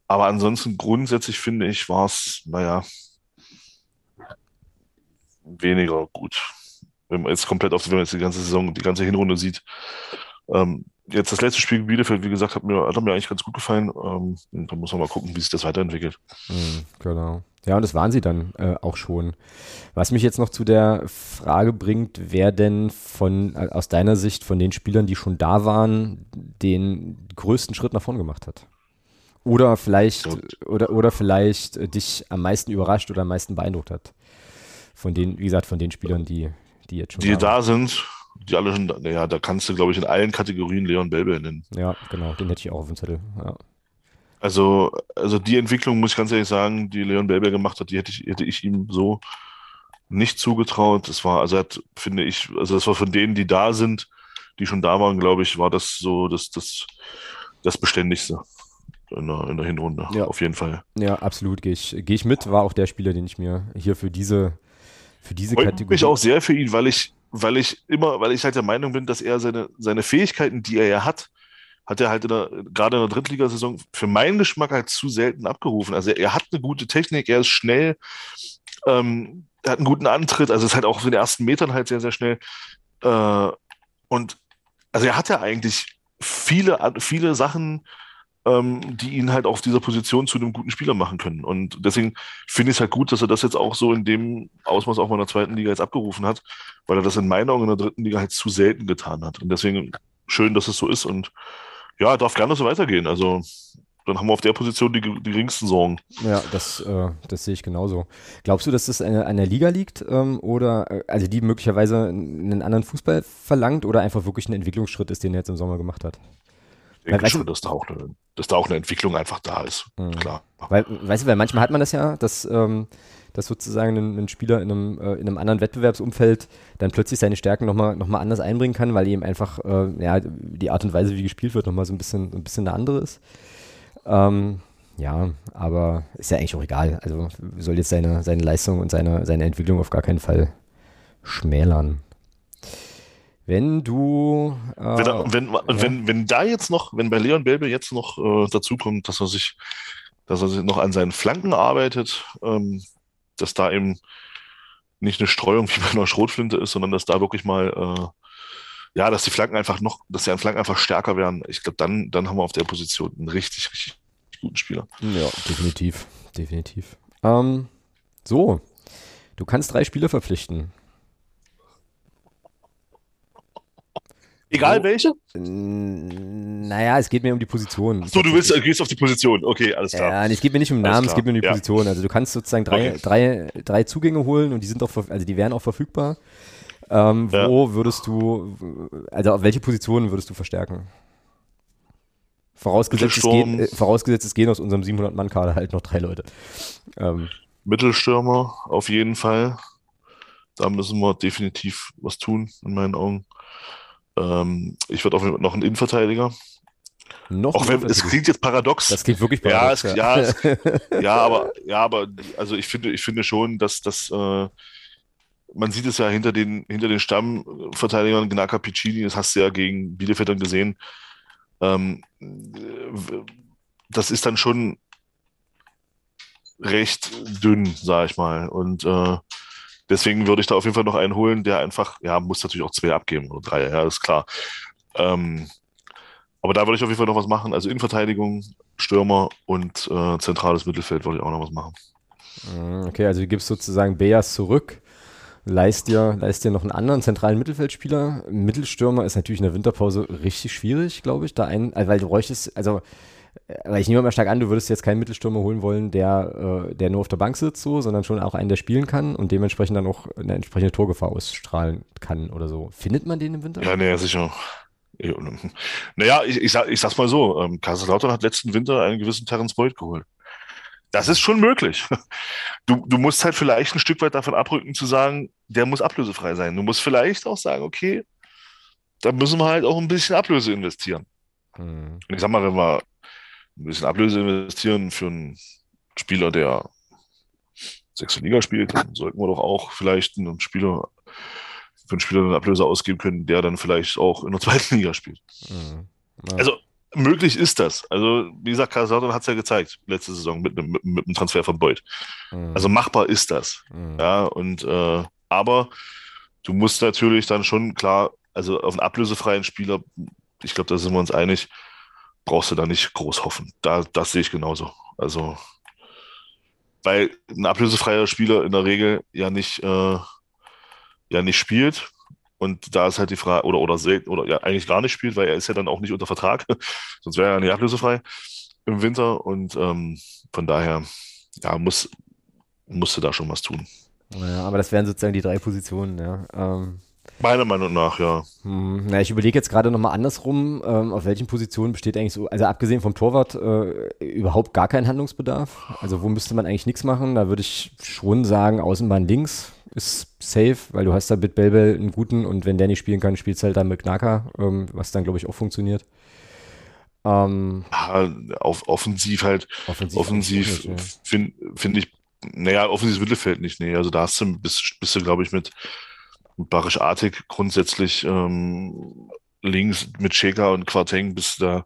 aber ansonsten grundsätzlich finde ich, war es, naja, weniger gut. Wenn man jetzt komplett auf, wenn man jetzt die ganze Saison, die ganze Hinrunde sieht. Ähm, jetzt das letzte Spiel gegen Bielefeld, wie gesagt, hat mir, hat mir eigentlich ganz gut gefallen. Ähm, da muss man mal gucken, wie sich das weiterentwickelt. Mhm, genau. Ja, und das waren sie dann äh, auch schon. Was mich jetzt noch zu der Frage bringt, wer denn von, äh, aus deiner Sicht von den Spielern, die schon da waren, den größten Schritt nach vorn gemacht hat? Oder vielleicht, oder, oder vielleicht äh, dich am meisten überrascht oder am meisten beeindruckt hat? Von den, wie gesagt, von den Spielern, die, die jetzt schon die da, da sind, die alle schon, naja, da kannst du, glaube ich, in allen Kategorien Leon Belbe nennen. Ja, genau, den hätte ich auch auf dem Zettel. Ja. Also, also die Entwicklung, muss ich ganz ehrlich sagen, die Leon Belber gemacht hat, die hätte ich, hätte ich ihm so nicht zugetraut. Das war, also hat, finde ich, also das war von denen, die da sind, die schon da waren, glaube ich, war das so das, das, das Beständigste in der, in der Hinrunde. Ja. Auf jeden Fall. Ja, absolut, gehe ich, gehe ich mit. War auch der Spieler, den ich mir hier für diese, für diese Freut Kategorie. mich auch sehr für ihn, weil ich, weil ich immer, weil ich halt der Meinung bin, dass er seine, seine Fähigkeiten, die er ja hat, hat er halt in der, gerade in der Drittligasaison für meinen Geschmack halt zu selten abgerufen. Also er, er hat eine gute Technik, er ist schnell, ähm, er hat einen guten Antritt, also ist halt auch auf den ersten Metern halt sehr, sehr schnell. Äh, und also er hat ja eigentlich viele, viele Sachen, ähm, die ihn halt auf dieser Position zu einem guten Spieler machen können. Und deswegen finde ich es halt gut, dass er das jetzt auch so in dem Ausmaß auch mal in der zweiten Liga jetzt abgerufen hat, weil er das in meiner Augen in der dritten Liga halt zu selten getan hat. Und deswegen schön, dass es so ist und ja, darf gerne so weitergehen. Also dann haben wir auf der Position die, die geringsten Sorgen. Ja, das, äh, das sehe ich genauso. Glaubst du, dass das an, der Liga liegt ähm, oder äh, also die möglicherweise einen anderen Fußball verlangt oder einfach wirklich ein Entwicklungsschritt ist, den er jetzt im Sommer gemacht hat? Ich denke weil, schon, dass da, auch eine, dass da auch eine Entwicklung einfach da ist. Mhm. Klar. Weil, weißt du, weil manchmal hat man das ja, dass ähm, dass sozusagen ein, ein Spieler in einem, äh, in einem anderen Wettbewerbsumfeld dann plötzlich seine Stärken nochmal noch mal anders einbringen kann, weil ihm einfach äh, ja, die Art und Weise, wie gespielt wird, nochmal so ein bisschen, ein bisschen eine andere ist. Ähm, ja, aber ist ja eigentlich auch egal. Also soll jetzt seine, seine Leistung und seine, seine Entwicklung auf gar keinen Fall schmälern. Wenn du. Äh, wenn, wenn, ja. wenn, wenn da jetzt noch, wenn bei Leon Belbe jetzt noch äh, dazu kommt, dass er sich, dass er sich noch an seinen Flanken arbeitet, ähm, dass da eben nicht eine Streuung wie bei einer Schrotflinte ist, sondern dass da wirklich mal, äh, ja, dass die Flanken einfach noch, dass die Flanken einfach stärker werden. Ich glaube, dann, dann haben wir auf der Position einen richtig, richtig guten Spieler. Ja, definitiv, definitiv. Ähm, so, du kannst drei Spieler verpflichten. Egal so, welche? Naja, es geht mir um die Position. Achso, du willst, gehst auf die Position. Okay, alles klar. Ja, es geht mir nicht um den Namen, es geht mir um die ja. Position. Also du kannst sozusagen drei, okay. drei, drei Zugänge holen und die sind auch, also die wären auch verfügbar. Ähm, ja. Wo würdest du, also auf welche Positionen würdest du verstärken? Vorausgesetzt, es, geht, äh, vorausgesetzt es gehen aus unserem 700-Mann-Kader halt noch drei Leute. Ähm. Mittelstürmer auf jeden Fall. Da müssen wir definitiv was tun, in meinen Augen. Ähm, ich würde auch noch einen Innenverteidiger. Noch auch wenn es klingt jetzt paradox. Das klingt wirklich paradox. Ja, es, ja. ja, ja, aber ja, aber also ich finde, ich finde schon, dass das äh, man sieht es ja hinter den hinter den Stammverteidigern Gnaka Piccini, das hast du ja gegen Bielefeld dann gesehen. Ähm, das ist dann schon recht dünn, sag ich mal. Und äh, Deswegen würde ich da auf jeden Fall noch einen holen, der einfach, ja, muss natürlich auch zwei abgeben oder drei, ja, ist klar. Ähm, aber da würde ich auf jeden Fall noch was machen. Also Innenverteidigung, Stürmer und äh, zentrales Mittelfeld würde ich auch noch was machen. Mm, okay, also du gibst sozusagen Beas zurück, leist dir, leist dir noch einen anderen zentralen Mittelfeldspieler. Mittelstürmer ist natürlich in der Winterpause richtig schwierig, glaube ich, da ein, weil du bräuchtest, also aber ich nehme mal stark an, du würdest jetzt keinen Mittelstürmer holen wollen, der, äh, der nur auf der Bank sitzt, so, sondern schon auch einen, der spielen kann und dementsprechend dann auch eine entsprechende Torgefahr ausstrahlen kann oder so. Findet man den im Winter? Ja, nee, sicher. Naja, ich, ich, sag, ich sag's mal so: ähm, Kaiserslautern hat letzten Winter einen gewissen Terence Boyd geholt. Das ist schon möglich. Du, du musst halt vielleicht ein Stück weit davon abrücken, zu sagen, der muss ablösefrei sein. Du musst vielleicht auch sagen, okay, da müssen wir halt auch ein bisschen Ablöse investieren. Hm. Und ich sag mal, wenn wir ein bisschen Ablöse investieren für einen Spieler, der sechste Liga spielt, dann sollten wir doch auch vielleicht einen Spieler für einen Spieler eine Ablöse ausgeben können, der dann vielleicht auch in der zweiten Liga spielt. Mhm. Ja. Also möglich ist das. Also, wie gesagt, Kaiserslautern hat es ja gezeigt, letzte Saison mit, mit, mit dem Transfer von Beuth. Mhm. Also machbar ist das. Mhm. Ja, und äh, aber du musst natürlich dann schon klar, also auf einen ablösefreien Spieler, ich glaube, da sind wir uns einig, brauchst du da nicht groß hoffen. Da, das sehe ich genauso. Also, weil ein ablösefreier Spieler in der Regel ja nicht, äh, ja nicht spielt. Und da ist halt die Frage, oder, oder, oder ja, eigentlich gar nicht spielt, weil er ist ja dann auch nicht unter Vertrag. Sonst wäre er ja nicht ablösefrei im Winter. Und ähm, von daher, ja, muss, musste da schon was tun. Ja, aber das wären sozusagen die drei Positionen, ja. Ähm, Meiner Meinung nach, ja. Hm, na, ich überlege jetzt gerade nochmal andersrum, ähm, auf welchen Positionen besteht eigentlich so, also abgesehen vom Torwart, äh, überhaupt gar kein Handlungsbedarf. Also wo müsste man eigentlich nichts machen? Da würde ich schon sagen, Außenbahn links ist safe, weil du hast da mit Belbel einen guten und wenn der nicht spielen kann, spielst du halt dann mit Knacker, ähm, was dann glaube ich auch funktioniert. Ähm, ja, auf offensiv halt, offensiv, offensiv ja. finde find ich, naja, offensives Mittelfeld nicht, nee, also da hast du, bist, bist du glaube ich mit Barisch Artig grundsätzlich ähm, links mit Checker und Quarteng bist da,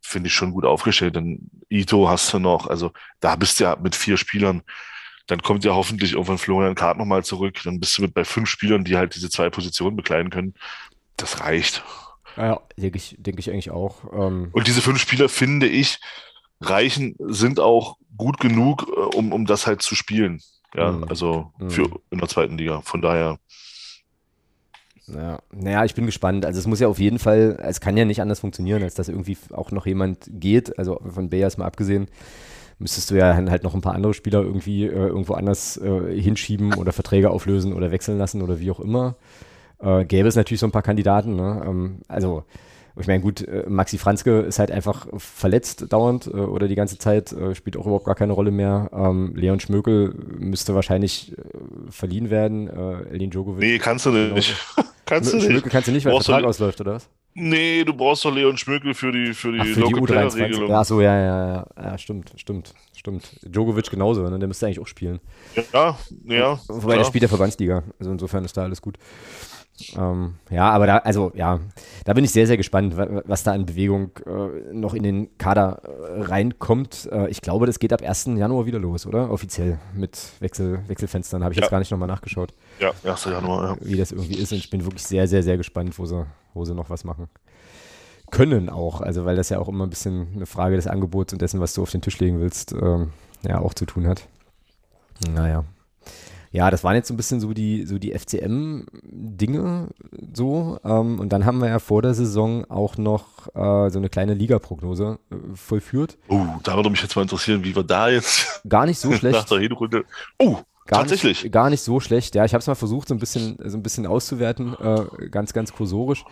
finde ich, schon gut aufgestellt. Dann Ito hast du noch, also da bist du ja mit vier Spielern. Dann kommt ja hoffentlich irgendwann Florian Kart nochmal zurück. Dann bist du mit bei fünf Spielern, die halt diese zwei Positionen bekleiden können. Das reicht. Ja, denke ich, denke ich eigentlich auch. Ähm und diese fünf Spieler, finde ich, reichen, sind auch gut genug, äh, um, um das halt zu spielen. Ja, mhm. also für mhm. in der zweiten Liga. Von daher ja, naja, ich bin gespannt. Also es muss ja auf jeden Fall, es kann ja nicht anders funktionieren, als dass irgendwie auch noch jemand geht. Also von Bayers mal abgesehen, müsstest du ja halt noch ein paar andere Spieler irgendwie äh, irgendwo anders äh, hinschieben oder Verträge auflösen oder wechseln lassen oder wie auch immer. Äh, gäbe es natürlich so ein paar Kandidaten. Ne? Ähm, also ich meine, gut, äh, Maxi Franzke ist halt einfach verletzt dauernd äh, oder die ganze Zeit, äh, spielt auch überhaupt gar keine Rolle mehr. Ähm, Leon Schmökel müsste wahrscheinlich verliehen werden. Äh, Elin Djokovic. Nee, kannst du nicht. kannst du nicht. kannst du nicht, weil der Vertrag ausläuft, oder was? Nee, du brauchst doch Leon Schmökel für die, für die, Ach, für die regelung Ja, so, ja, ja, ja, ja, stimmt, stimmt, stimmt. Djokovic genauso, ne? der müsste eigentlich auch spielen. Ja, ja. Wobei, klar. der spielt der Verbandsliga, also insofern ist da alles gut. Ähm, ja, aber da, also ja, da bin ich sehr, sehr gespannt, was da an Bewegung äh, noch in den Kader äh, reinkommt. Äh, ich glaube, das geht ab 1. Januar wieder los, oder? Offiziell mit Wechsel, Wechselfenstern. Habe ich ja. jetzt gar nicht nochmal nachgeschaut. Ja, 1. Januar, ja. Wie das irgendwie ist. Und ich bin wirklich sehr, sehr, sehr gespannt, wo sie, wo sie noch was machen können auch. Also, weil das ja auch immer ein bisschen eine Frage des Angebots und dessen, was du auf den Tisch legen willst, ähm, ja, auch zu tun hat. Naja. Ja, das waren jetzt so ein bisschen so die, so die FCM-Dinge so. Ähm, und dann haben wir ja vor der Saison auch noch äh, so eine kleine Liga-Prognose äh, vollführt. Oh, da würde mich jetzt mal interessieren, wie wir da jetzt gar nicht so schlecht nach der Hinrunde. Oh, Gar Tatsächlich. Nicht, gar nicht so schlecht. Ja, ich habe es mal versucht, so ein bisschen, so ein bisschen auszuwerten, äh, ganz, ganz kursorisch.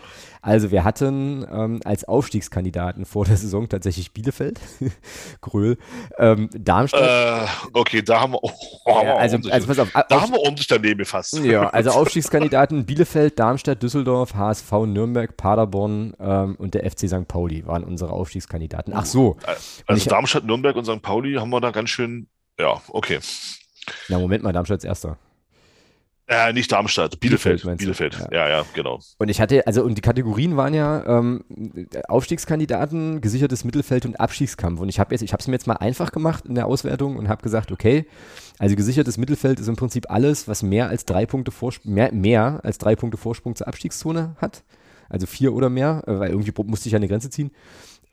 Also wir hatten ähm, als Aufstiegskandidaten vor der Saison tatsächlich Bielefeld, Gröhl, ähm, Darmstadt. Äh, okay, da haben wir, oh, ja, also, also pass auf, da haben wir ordentlich daneben gefasst. Ja, also Aufstiegskandidaten Bielefeld, Darmstadt, Düsseldorf, HSV, Nürnberg, Paderborn ähm, und der FC St. Pauli waren unsere Aufstiegskandidaten. Ach so. Also ich, Darmstadt, Nürnberg und St. Pauli haben wir da ganz schön, ja, okay. Na, Moment mal, Darmstadt ist Erster. Äh, nicht Darmstadt, Bielefeld. Bielefeld, Bielefeld. Ja. ja. ja, genau. Und ich hatte, also und die Kategorien waren ja ähm, Aufstiegskandidaten, gesichertes Mittelfeld und Abstiegskampf. Und ich habe jetzt, ich habe es mir jetzt mal einfach gemacht in der Auswertung und habe gesagt, okay, also gesichertes Mittelfeld ist im Prinzip alles, was mehr als drei Punkte Vorsprung, mehr, mehr als drei Punkte Vorsprung zur Abstiegszone hat. Also vier oder mehr, äh, weil irgendwie musste ich ja eine Grenze ziehen.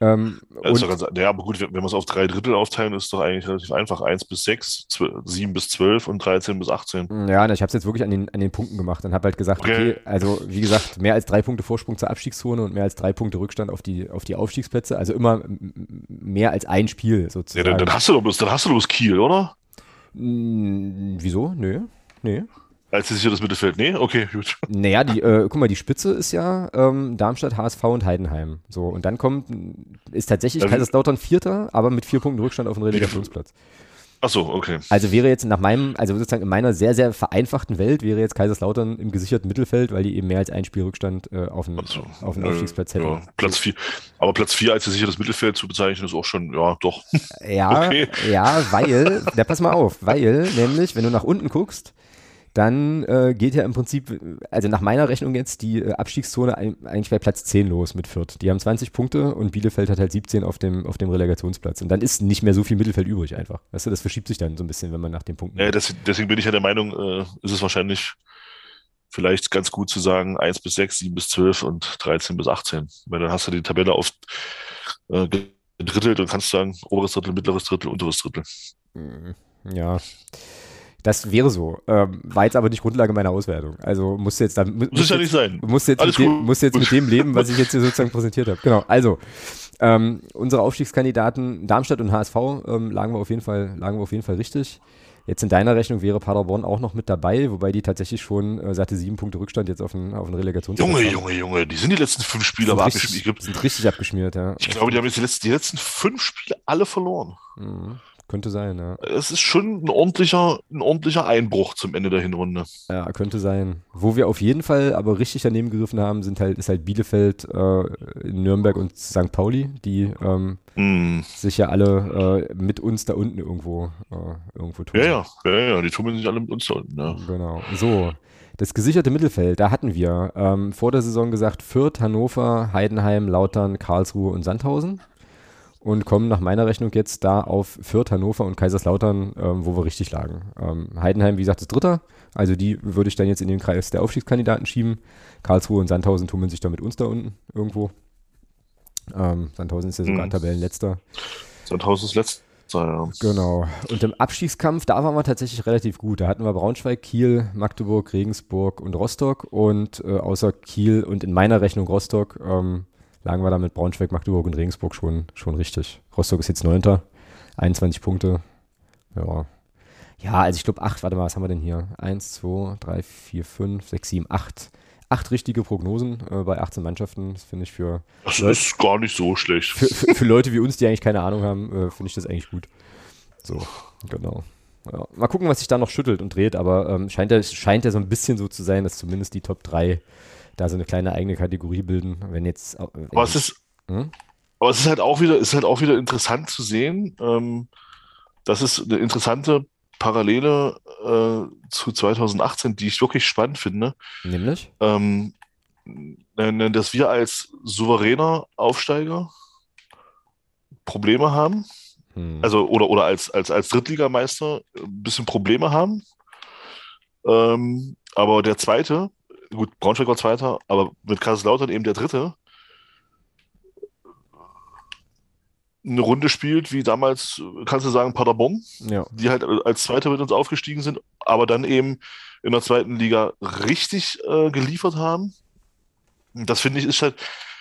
Ähm, ja, ganz, ja, aber gut, wenn wir es auf drei Drittel aufteilen, ist es doch eigentlich relativ einfach. 1 bis 6, 7 bis 12 und 13 bis 18. Ja, ich habe es jetzt wirklich an den, an den Punkten gemacht und habe halt gesagt, okay. okay. also wie gesagt, mehr als drei Punkte Vorsprung zur Abstiegszone und mehr als drei Punkte Rückstand auf die, auf die Aufstiegsplätze. Also immer mehr als ein Spiel sozusagen. Ja, dann, dann hast du doch bloß, dann hast du bloß Kiel, oder? Hm, wieso? Nö. Nee. Als sicher das Mittelfeld? Nee? Okay, gut. Naja, die, äh, guck mal, die Spitze ist ja ähm, Darmstadt, HSV und Heidenheim. So, und dann kommt, ist tatsächlich also, Kaiserslautern Vierter, aber mit vier Punkten Rückstand auf den Relegationsplatz. Ach so, okay. Also wäre jetzt nach meinem, also sozusagen in meiner sehr, sehr vereinfachten Welt wäre jetzt Kaiserslautern im gesicherten Mittelfeld, weil die eben mehr als ein Spiel Rückstand äh, auf den, also, auf den Aufstiegsplatz hätten. Ja, Platz vier. Aber Platz vier als gesichertes Mittelfeld zu bezeichnen ist auch schon, ja, doch. Ja, okay. ja, weil, ja, pass mal auf, weil nämlich, wenn du nach unten guckst, dann äh, geht ja im Prinzip, also nach meiner Rechnung jetzt, die äh, Abstiegszone ein, eigentlich bei Platz 10 los mit Fürth. Die haben 20 Punkte und Bielefeld hat halt 17 auf dem, auf dem Relegationsplatz. Und dann ist nicht mehr so viel Mittelfeld übrig einfach. Weißt du, das verschiebt sich dann so ein bisschen, wenn man nach den Punkten. Ja, das, deswegen bin ich ja der Meinung, äh, ist es wahrscheinlich vielleicht ganz gut zu sagen 1 bis 6, 7 bis 12 und 13 bis 18. Weil dann hast du die Tabelle auf äh, gedrittelt und kannst sagen, oberes Drittel, mittleres Drittel, unteres Drittel. Mhm. Ja. Das wäre so. Ähm, war jetzt aber nicht Grundlage meiner Auswertung. Also musste jetzt dann. Muss, ja nicht sein. Muss jetzt, mit dem, muss jetzt mit dem leben, was ich jetzt hier sozusagen präsentiert habe. Genau. Also, ähm, unsere Aufstiegskandidaten Darmstadt und HSV ähm, lagen, wir auf jeden Fall, lagen wir auf jeden Fall richtig. Jetzt in deiner Rechnung wäre Paderborn auch noch mit dabei, wobei die tatsächlich schon äh, satte sieben Punkte Rückstand jetzt auf einen, auf einen Relegationsplatz Junge, haben. Junge, Junge, die sind die letzten fünf Spiele aber richtig, abgeschmiert. sind richtig abgeschmiert, ja. Ich glaube, die haben jetzt die letzten, die letzten fünf Spiele alle verloren. Mhm. Könnte sein, ja. Es ist schon ein ordentlicher, ein ordentlicher Einbruch zum Ende der Hinrunde. Ja, könnte sein. Wo wir auf jeden Fall aber richtig daneben gegriffen haben, sind halt, ist halt Bielefeld, äh, Nürnberg und St. Pauli, die ähm, mm. sich ja alle äh, mit uns da unten irgendwo, äh, irgendwo tun. Ja, ja, ja, ja, die tummeln sich alle mit uns da unten, ja. Genau. So. Das gesicherte Mittelfeld, da hatten wir ähm, vor der Saison gesagt Fürth, Hannover, Heidenheim, Lautern, Karlsruhe und Sandhausen und kommen nach meiner Rechnung jetzt da auf Fürth, Hannover und Kaiserslautern, ähm, wo wir richtig lagen. Ähm, Heidenheim, wie gesagt, ist Dritter. Also die würde ich dann jetzt in den Kreis der Aufstiegskandidaten schieben. Karlsruhe und Sandhausen tummeln sich da mit uns da unten irgendwo. Ähm, Sandhausen ist ja sogar mhm. Tabellenletzter. Sandhausen ist letzter. Ja. Genau. Und im Abstiegskampf, da waren wir tatsächlich relativ gut. Da hatten wir Braunschweig, Kiel, Magdeburg, Regensburg und Rostock. Und äh, außer Kiel und in meiner Rechnung Rostock ähm, lagen wir da mit Braunschweig, Magdeburg und Regensburg schon, schon richtig. Rostock ist jetzt Neunter, 21 Punkte. Ja. Ja, also ich glaube acht, warte mal, was haben wir denn hier? Eins, zwei, drei, vier, fünf, sechs, sieben, acht. Acht richtige Prognosen äh, bei 18 Mannschaften. Das finde ich für. Das Leute, ist gar nicht so schlecht. Für, für, für, Leute wie uns, die eigentlich keine Ahnung haben, äh, finde ich das eigentlich gut. So, genau. Ja. Mal gucken, was sich da noch schüttelt und dreht, aber ähm, scheint, ja, scheint ja so ein bisschen so zu sein, dass zumindest die Top 3 da so eine kleine eigene Kategorie bilden. Wenn jetzt. Wenn aber, es ist, hm? aber es ist halt auch wieder, ist halt auch wieder interessant zu sehen. Ähm, das ist eine interessante Parallele äh, zu 2018, die ich wirklich spannend finde. Nämlich? Ähm, dass wir als souveräner Aufsteiger Probleme haben. Hm. Also, oder, oder als, als, als Drittligameister ein bisschen Probleme haben. Ähm, aber der zweite, gut, Braunschweig war Zweiter, aber mit Kaiserslautern eben der Dritte. eine Runde spielt, wie damals, kannst du sagen, Paderborn, ja. die halt als Zweiter mit uns aufgestiegen sind, aber dann eben in der zweiten Liga richtig äh, geliefert haben. Das finde ich ist halt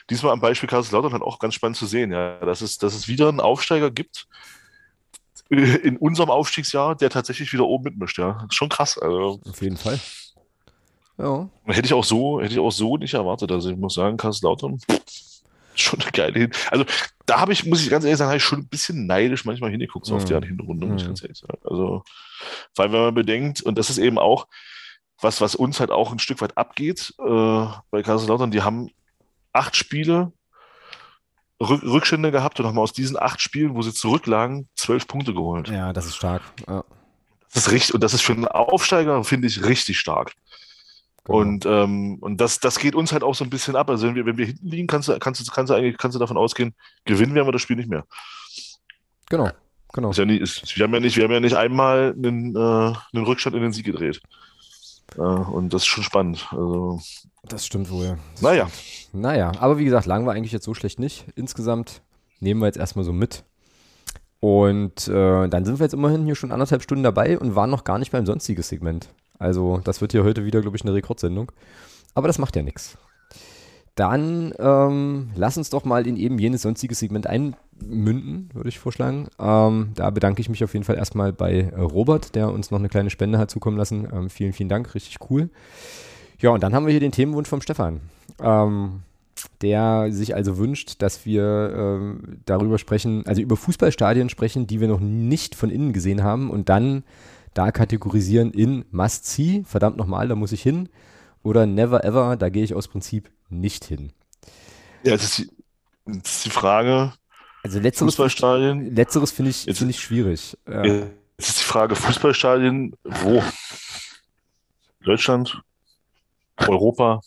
diesmal am Beispiel Kaiserslautern halt auch ganz spannend zu sehen, ja, dass es, dass es wieder einen Aufsteiger gibt in unserem Aufstiegsjahr, der tatsächlich wieder oben mitmischt, ja. Das ist schon krass. Also. Auf jeden Fall. Ja. Hätte ich auch so, hätte ich auch so nicht erwartet. Also ich muss sagen, Kaiserslautern, schon eine geile Hin. Also da habe ich, muss ich ganz ehrlich sagen, habe ich schon ein bisschen neidisch manchmal hingeguckt so mhm. auf die Hinrunde, muss ich mhm. ganz ehrlich sagen. Also, vor allem, wenn man bedenkt, und das ist eben auch was, was uns halt auch ein Stück weit abgeht äh, bei Kaiserslautern, die haben acht Spiele Rück Rückstände gehabt und haben aus diesen acht Spielen, wo sie zurücklagen, zwölf Punkte geholt. Ja, das ist stark. Ja. Das ist richtig, und das ist für einen Aufsteiger, finde ich, richtig stark. Genau. Und, ähm, und das, das geht uns halt auch so ein bisschen ab. Also wenn wir, wenn wir hinten liegen, kannst du, kannst du, kannst du eigentlich kannst du davon ausgehen, gewinnen werden wir das Spiel nicht mehr. Genau, genau. Ist ja nicht, ist, wir, haben ja nicht, wir haben ja nicht einmal einen, äh, einen Rückstand in den Sieg gedreht. Äh, und das ist schon spannend. Also, das stimmt wohl. Das naja. Stimmt. Naja, aber wie gesagt, lagen wir eigentlich jetzt so schlecht nicht. Insgesamt nehmen wir jetzt erstmal so mit. Und äh, dann sind wir jetzt immerhin hier schon anderthalb Stunden dabei und waren noch gar nicht beim sonstigen Segment. Also das wird hier heute wieder, glaube ich, eine Rekordsendung. Aber das macht ja nichts. Dann ähm, lass uns doch mal in eben jenes sonstige Segment einmünden, würde ich vorschlagen. Ähm, da bedanke ich mich auf jeden Fall erstmal bei äh, Robert, der uns noch eine kleine Spende hat zukommen lassen. Ähm, vielen, vielen Dank, richtig cool. Ja, und dann haben wir hier den Themenwunsch vom Stefan, ähm, der sich also wünscht, dass wir ähm, darüber sprechen, also über Fußballstadien sprechen, die wir noch nicht von innen gesehen haben und dann da kategorisieren in Must See, verdammt nochmal, da muss ich hin, oder Never Ever, da gehe ich aus Prinzip nicht hin. Ja, das ist die, das ist die Frage. Also letzteres, Fußballstadien. Letzteres finde ich, find ich schwierig. Ja. Jetzt ist die Frage, Fußballstadien, wo? Deutschland? Europa?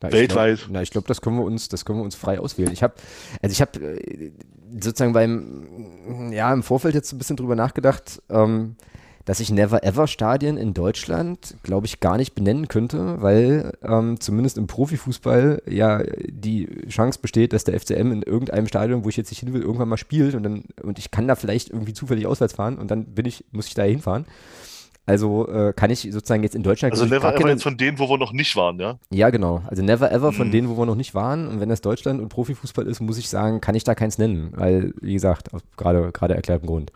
Na, weltweit? Ich glaub, na, ich glaube, das können wir uns, das können wir uns frei auswählen. Ich habe, also ich habe äh, sozusagen beim, ja, im Vorfeld jetzt ein bisschen drüber nachgedacht. Ähm, dass ich Never Ever Stadien in Deutschland, glaube ich, gar nicht benennen könnte, weil ähm, zumindest im Profifußball ja die Chance besteht, dass der FCM in irgendeinem Stadion, wo ich jetzt nicht hin will, irgendwann mal spielt und dann und ich kann da vielleicht irgendwie zufällig auswärts fahren und dann bin ich, muss ich da hinfahren. Also äh, kann ich sozusagen jetzt in Deutschland. Also Never Ever jetzt von denen, wo wir noch nicht waren, ja? Ja, genau. Also Never Ever von mhm. denen, wo wir noch nicht waren. Und wenn das Deutschland und Profifußball ist, muss ich sagen, kann ich da keins nennen. Weil, wie gesagt, aus gerade gerade erklärtem Grund.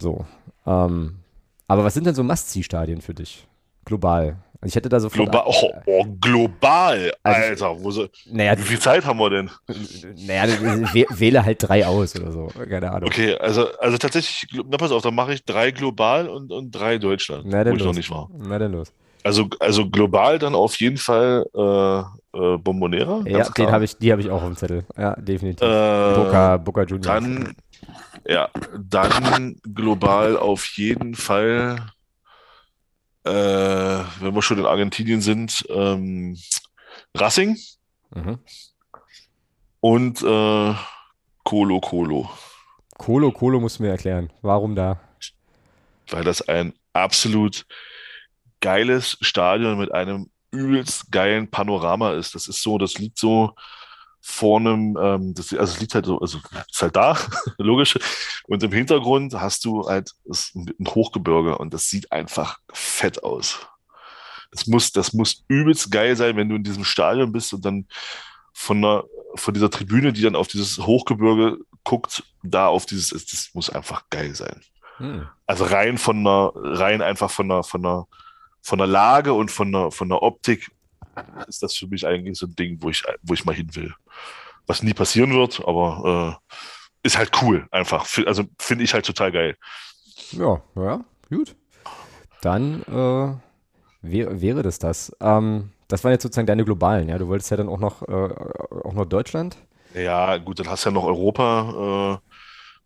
So. Ähm, aber was sind denn so Must-See-Stadien für dich? Global. Also ich hätte da so global, oh, oh, global, also Alter. Wo so, naja, wie viel Zeit haben wir denn? Naja, wähle halt drei aus oder so. Keine Ahnung. Okay, also, also tatsächlich, na pass auf, dann mache ich drei global und, und drei Deutschland, na, wo los. ich noch nicht war. Na dann los. Also, also global dann auf jeden Fall äh, äh, Bombonera. Ja, den hab ich, die habe ich auch auf dem Zettel. Ja, definitiv. Äh, Boca, Boca Juniors. Dann, ja, dann global auf jeden Fall, äh, wenn wir schon in Argentinien sind, ähm, Racing mhm. und äh, Colo Colo. Colo Colo musst du mir erklären. Warum da? Weil das ein absolut geiles Stadion mit einem übelst geilen Panorama ist. Das ist so, das liegt so vor einem, ähm, das, also es liegt halt so, also ist halt da, logisch. Und im Hintergrund hast du halt ein Hochgebirge und das sieht einfach fett aus. Das muss, das muss übelst geil sein, wenn du in diesem Stadion bist und dann von einer, von dieser Tribüne, die dann auf dieses Hochgebirge guckt, da auf dieses, das muss einfach geil sein. Hm. Also rein von einer, rein einfach von einer, von einer, von der Lage und von der, von der Optik ist das für mich eigentlich so ein Ding, wo ich, wo ich mal hin will. Was nie passieren wird, aber äh, ist halt cool, einfach. Also finde ich halt total geil. Ja, ja, gut. Dann äh, wär, wäre das das. Ähm, das waren jetzt sozusagen deine globalen, ja. Du wolltest ja dann auch noch, äh, auch noch Deutschland. Ja, gut, dann hast du ja noch Europa. Äh,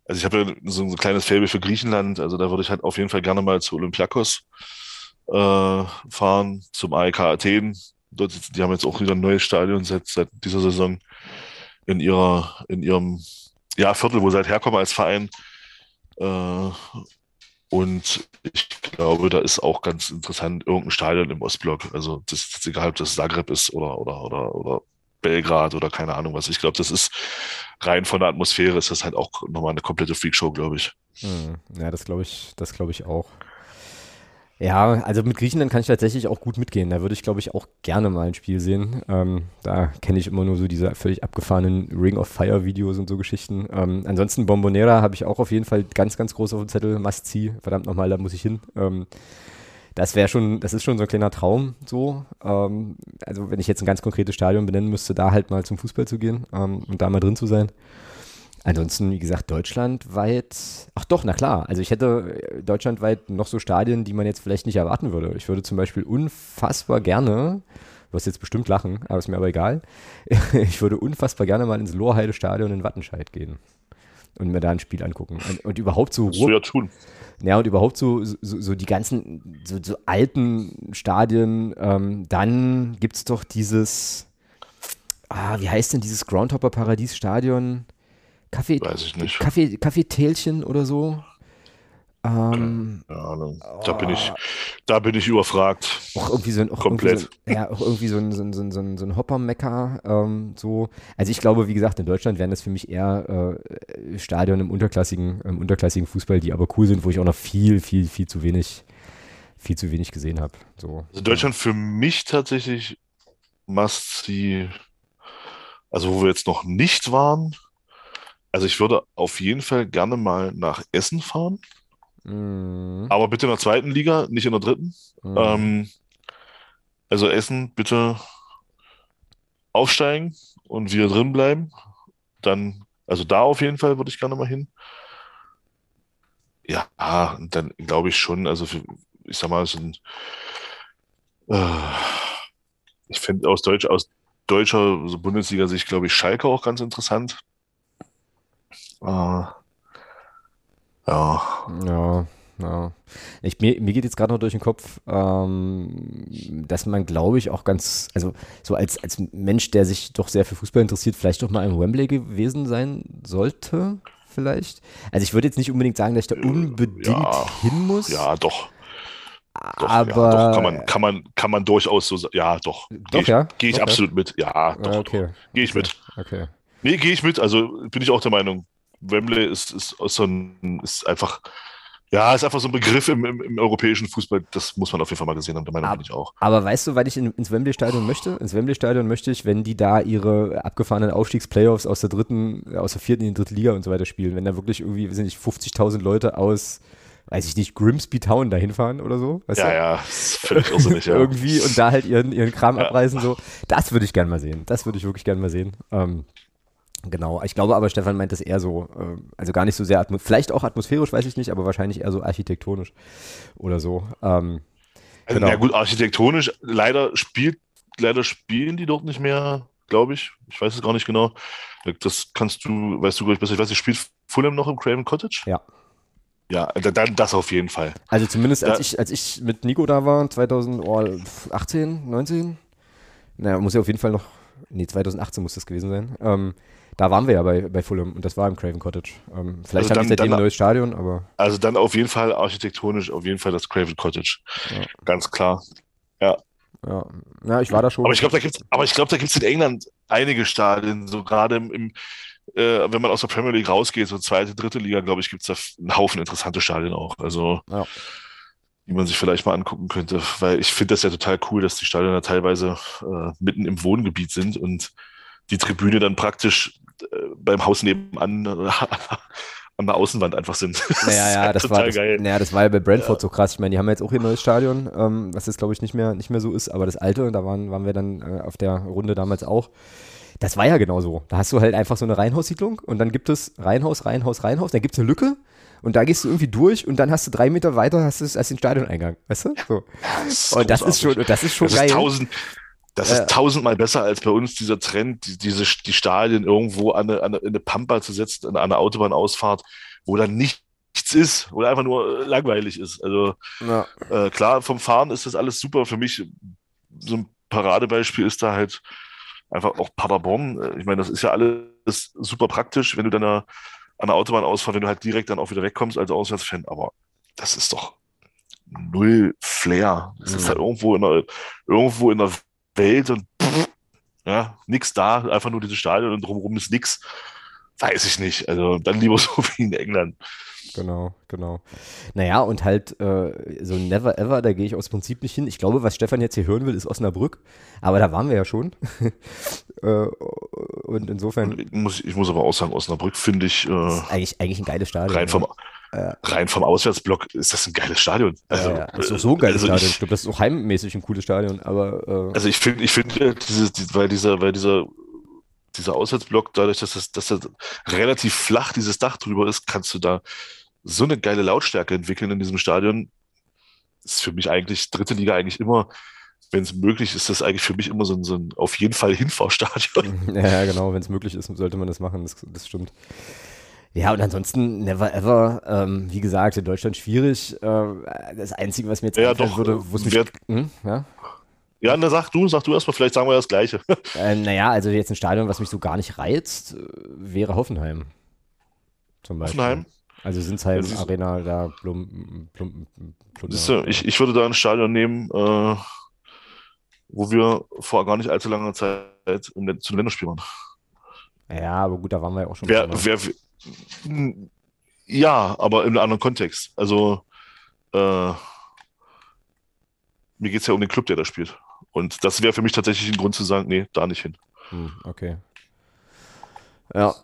also ich habe ja so ein kleines Faible für Griechenland. Also da würde ich halt auf jeden Fall gerne mal zu Olympiakos äh, fahren, zum AEK Athen. Dort, die haben jetzt auch wieder ein neues Stadion seit, seit dieser Saison in ihrer, in ihrem ja, Viertel, wo sie halt herkommen als Verein. Äh, und ich glaube, da ist auch ganz interessant irgendein Stadion im Ostblock. Also das ist egal, ob das Zagreb ist oder, oder, oder, oder Belgrad oder keine Ahnung was. Ich glaube, das ist rein von der Atmosphäre ist das halt auch nochmal eine komplette Freakshow, glaube ich. Hm, ja, das glaube ich, das glaube ich auch. Ja, also mit Griechenland kann ich tatsächlich auch gut mitgehen. Da würde ich, glaube ich, auch gerne mal ein Spiel sehen. Ähm, da kenne ich immer nur so diese völlig abgefahrenen Ring of Fire Videos und so Geschichten. Ähm, ansonsten Bombonera habe ich auch auf jeden Fall ganz, ganz groß auf dem Zettel. Must see. Verdammt nochmal, da muss ich hin. Ähm, das wäre schon, das ist schon so ein kleiner Traum so. Ähm, also wenn ich jetzt ein ganz konkretes Stadion benennen müsste, da halt mal zum Fußball zu gehen ähm, und da mal drin zu sein. Ansonsten, wie gesagt, deutschlandweit, ach doch, na klar. Also ich hätte äh, deutschlandweit noch so Stadien, die man jetzt vielleicht nicht erwarten würde. Ich würde zum Beispiel unfassbar gerne, du wirst jetzt bestimmt lachen, aber ist mir aber egal, ich würde unfassbar gerne mal ins Lohrheide-Stadion in Wattenscheid gehen und mir da ein Spiel angucken. Und, und überhaupt so. Das ja tun. Ja, und überhaupt so, so, so die ganzen, so, so alten Stadien. Ähm, dann gibt es doch dieses, ah, wie heißt denn dieses Groundhopper Paradies Stadion? Kaffee, Weiß ich nicht. Kaffee, Kaffeetälchen oder so. Ähm, Keine Ahnung. Da bin ich, da bin ich überfragt. Auch irgendwie so ein, auch Komplett. Irgendwie so, ja, auch irgendwie so ein, so ein, so ein, so ein, so ein Hopper-Mecker. Ähm, so. Also ich glaube, wie gesagt, in Deutschland wären das für mich eher äh, Stadion im unterklassigen, im unterklassigen Fußball, die aber cool sind, wo ich auch noch viel, viel, viel zu wenig, viel zu wenig gesehen habe. So. Also Deutschland für mich tatsächlich must see, also wo wir jetzt noch nicht waren. Also ich würde auf jeden Fall gerne mal nach Essen fahren. Mhm. Aber bitte in der zweiten Liga, nicht in der dritten. Mhm. Ähm, also Essen bitte aufsteigen und wieder drin bleiben. Dann, also da auf jeden Fall würde ich gerne mal hin. Ja, dann glaube ich schon, also für, ich sag mal, so ein, äh, ich finde aus Deutsch, aus deutscher Bundesliga-Sicht, glaube ich, Schalke auch ganz interessant. Äh, ja, Ja, ja. Ich, mir, mir geht jetzt gerade noch durch den Kopf, ähm, dass man, glaube ich, auch ganz, also so als, als Mensch, der sich doch sehr für Fußball interessiert, vielleicht doch mal im Wembley gewesen sein sollte, vielleicht. Also ich würde jetzt nicht unbedingt sagen, dass ich da unbedingt ja, hin muss, ja, doch. Doch, aber ja, doch, kann man, kann man, kann man durchaus so. Ja, doch. Doch, Gehe ich, ja? geh ich ja? absolut mit. Ja, doch. Okay. Gehe ich mit. Okay. Nee, gehe ich mit. Also bin ich auch der Meinung. Wembley ist, ist, so ein, ist einfach, ja, ist einfach so ein Begriff im, im, im europäischen Fußball. Das muss man auf jeden Fall mal gesehen haben. Der Meinung Ab- bin ich auch. Aber weißt du, wann ich in, ins Wembley-Stadion möchte? Ins Wembley-Stadion möchte ich, wenn die da ihre abgefahrenen Aufstiegsplayoffs aus der dritten, aus der vierten in die dritte Liga und so weiter spielen. Wenn da wirklich irgendwie, weiß ich nicht, 50.000 Leute aus, weiß ich nicht, Grimsby Town dahin fahren oder so. Weißt Ja, du? ja, ist völlig irrsinnig, ja. Irgendwie und da halt ihren, ihren Kram Ja. abreißen. So. Das würde ich gerne mal sehen. Das würde ich wirklich gerne mal sehen. Ähm, genau. Ich glaube aber, Stefan meint das eher so, äh, also gar nicht so sehr, vielleicht auch atmosphärisch, weiß ich nicht, aber wahrscheinlich eher so architektonisch oder so. Ähm, Also, Genau. Ja gut, architektonisch, leider spielt, leider spielen die dort nicht mehr, glaube ich. Ich weiß es gar nicht genau. Das kannst du, weißt du, glaube ich, besser. Ich weiß nicht, spielt Fulham noch im Craven Cottage? Ja. Ja, dann das auf jeden Fall. Also zumindest als Ja. ich, als ich mit Nico da war, 2018, 19, naja, muss ja auf jeden Fall noch, nee, 2018 muss das gewesen sein. Ähm, da waren wir ja bei, bei Fulham und das war im Craven Cottage. Ähm, vielleicht Also haben seitdem dann- ein neues Stadion, aber Also dann auf jeden Fall architektonisch, auf jeden Fall das Craven Cottage. Ja. Ganz klar. ja. Ja, ich war da schon. Aber ich glaube, da glaube, da gibt's in England einige Stadien, so gerade im, im äh, wenn man aus der Premier League rausgeht, so zweite, dritte Liga, glaube ich, gibt's da einen Haufen interessante Stadien auch. Also, Ja. die man sich vielleicht mal angucken könnte, weil ich finde das ja total cool, dass die Stadien da teilweise äh, mitten im Wohngebiet sind und die Tribüne dann praktisch beim Haus nebenan äh, an der Außenwand einfach sind. Naja, ja, halt das war, das, geil. naja, das war ja bei Brentford so krass. Ich meine, die haben jetzt auch ein neues Stadion, ähm, was jetzt, glaube ich, nicht mehr, nicht mehr so ist, aber das alte, da waren, waren wir dann äh, auf der Runde damals auch. Das war ja genau so. Da hast du halt einfach so eine Reihenhaussiedlung und dann gibt es Reihenhaus, Reihenhaus, Reihenhaus, dann gibt es eine Lücke und da gehst du irgendwie durch und dann hast du drei Meter weiter hast du hast den Stadioneingang, weißt du? So. Das Und das ist schon, und das ist schon Das geil. ist tausend, das Ja. ist tausendmal besser als bei uns dieser Trend, die, diese, die Stadien irgendwo an eine, an eine, in eine Pampa zu setzen, an eine Autobahnausfahrt, wo dann nichts ist, wo einfach nur äh, langweilig ist. Also ja. äh, klar, vom Fahren ist das alles super. Für mich so ein Paradebeispiel ist da halt einfach auch Paderborn. Äh, Ich meine, das ist ja alles super praktisch, wenn du dann an der Autobahn ausfährst, wenn du halt direkt dann auch wieder wegkommst als Auswärtsfan. Aber das ist doch null Flair. Das ist Mhm. halt irgendwo in der, irgendwo in der Welt und pff, Ja, nix da, einfach nur dieses Stadion und drumherum ist nix. Weiß ich nicht. Also dann lieber so wie in England. Genau, genau. Naja, und halt äh, so Never Ever, da gehe ich aus Prinzip nicht hin. Ich glaube, was Stefan jetzt hier hören will, ist Osnabrück. Aber da waren wir ja schon. äh, und insofern. Ich muss, ich muss aber auch sagen, Osnabrück finde ich. Äh, eigentlich, eigentlich ein geiles Stadion. Rein vom, ja. rein vom Auswärtsblock ist das ein geiles Stadion. Also, ja. Das ist auch so ein geiles also Stadion. Ich, ich glaube, das ist auch heimmäßig ein cooles Stadion. Aber, äh, also ich finde, ich finde, diese, die, weil dieser, weil dieser dieser Auswärtsblock, dadurch, dass das, dass das relativ flach dieses Dach drüber ist, kannst du da so eine geile Lautstärke entwickeln in diesem Stadion. ist für mich eigentlich dritte Liga eigentlich immer, wenn es möglich ist, das eigentlich für mich immer so ein, so ein auf jeden Fall Hinfahrstadion. Ja, genau, wenn es möglich ist, sollte man das machen, das, das stimmt. Ja, und ansonsten never ever. Ähm, wie gesagt, in Deutschland schwierig. Äh, das Einzige, was mir jetzt ja, einfallen würde, wo es mich. Hm, ja? Ja, na sag du, sag du erstmal, vielleicht sagen wir das Gleiche. Äh, naja, also jetzt ein Stadion, was mich so gar nicht reizt, äh, wäre Hoffenheim. Zum Beispiel. Hoffenheim? Also Sinsheim, ja, Arena, da Blum, Blum, Blum du, ich, ich würde da ein Stadion nehmen, äh, wo wir vor gar nicht allzu langer Zeit im, zu den Länderspielen waren. Ja, aber gut, da waren wir ja auch schon. Wer, wer, ja, aber in einem anderen Kontext. Also, äh, mir geht es ja um den Club, der da spielt. Und das wäre für mich tatsächlich ein Grund zu sagen, nee, da nicht hin. Hm, okay. Ja,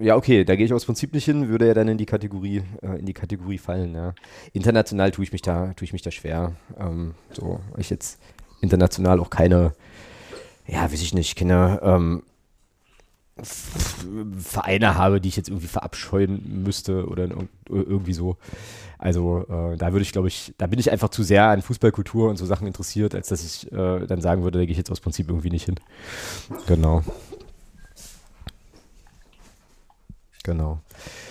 ja, okay, da gehe ich aus Prinzip nicht hin, würde ja dann in die Kategorie, äh, in die Kategorie fallen. Ja. International tue ich mich da, tue ich mich da schwer. Ähm, so, ich jetzt international auch keine, ja, weiß ich nicht, keine ähm, Vereine habe, die ich jetzt irgendwie verabscheuen müsste oder irgendwie so. Also äh, da würde ich, glaube ich, da bin ich einfach zu sehr an Fußballkultur und so Sachen interessiert, als dass ich äh, dann sagen würde, da gehe ich jetzt aus Prinzip irgendwie nicht hin. Genau. Genau.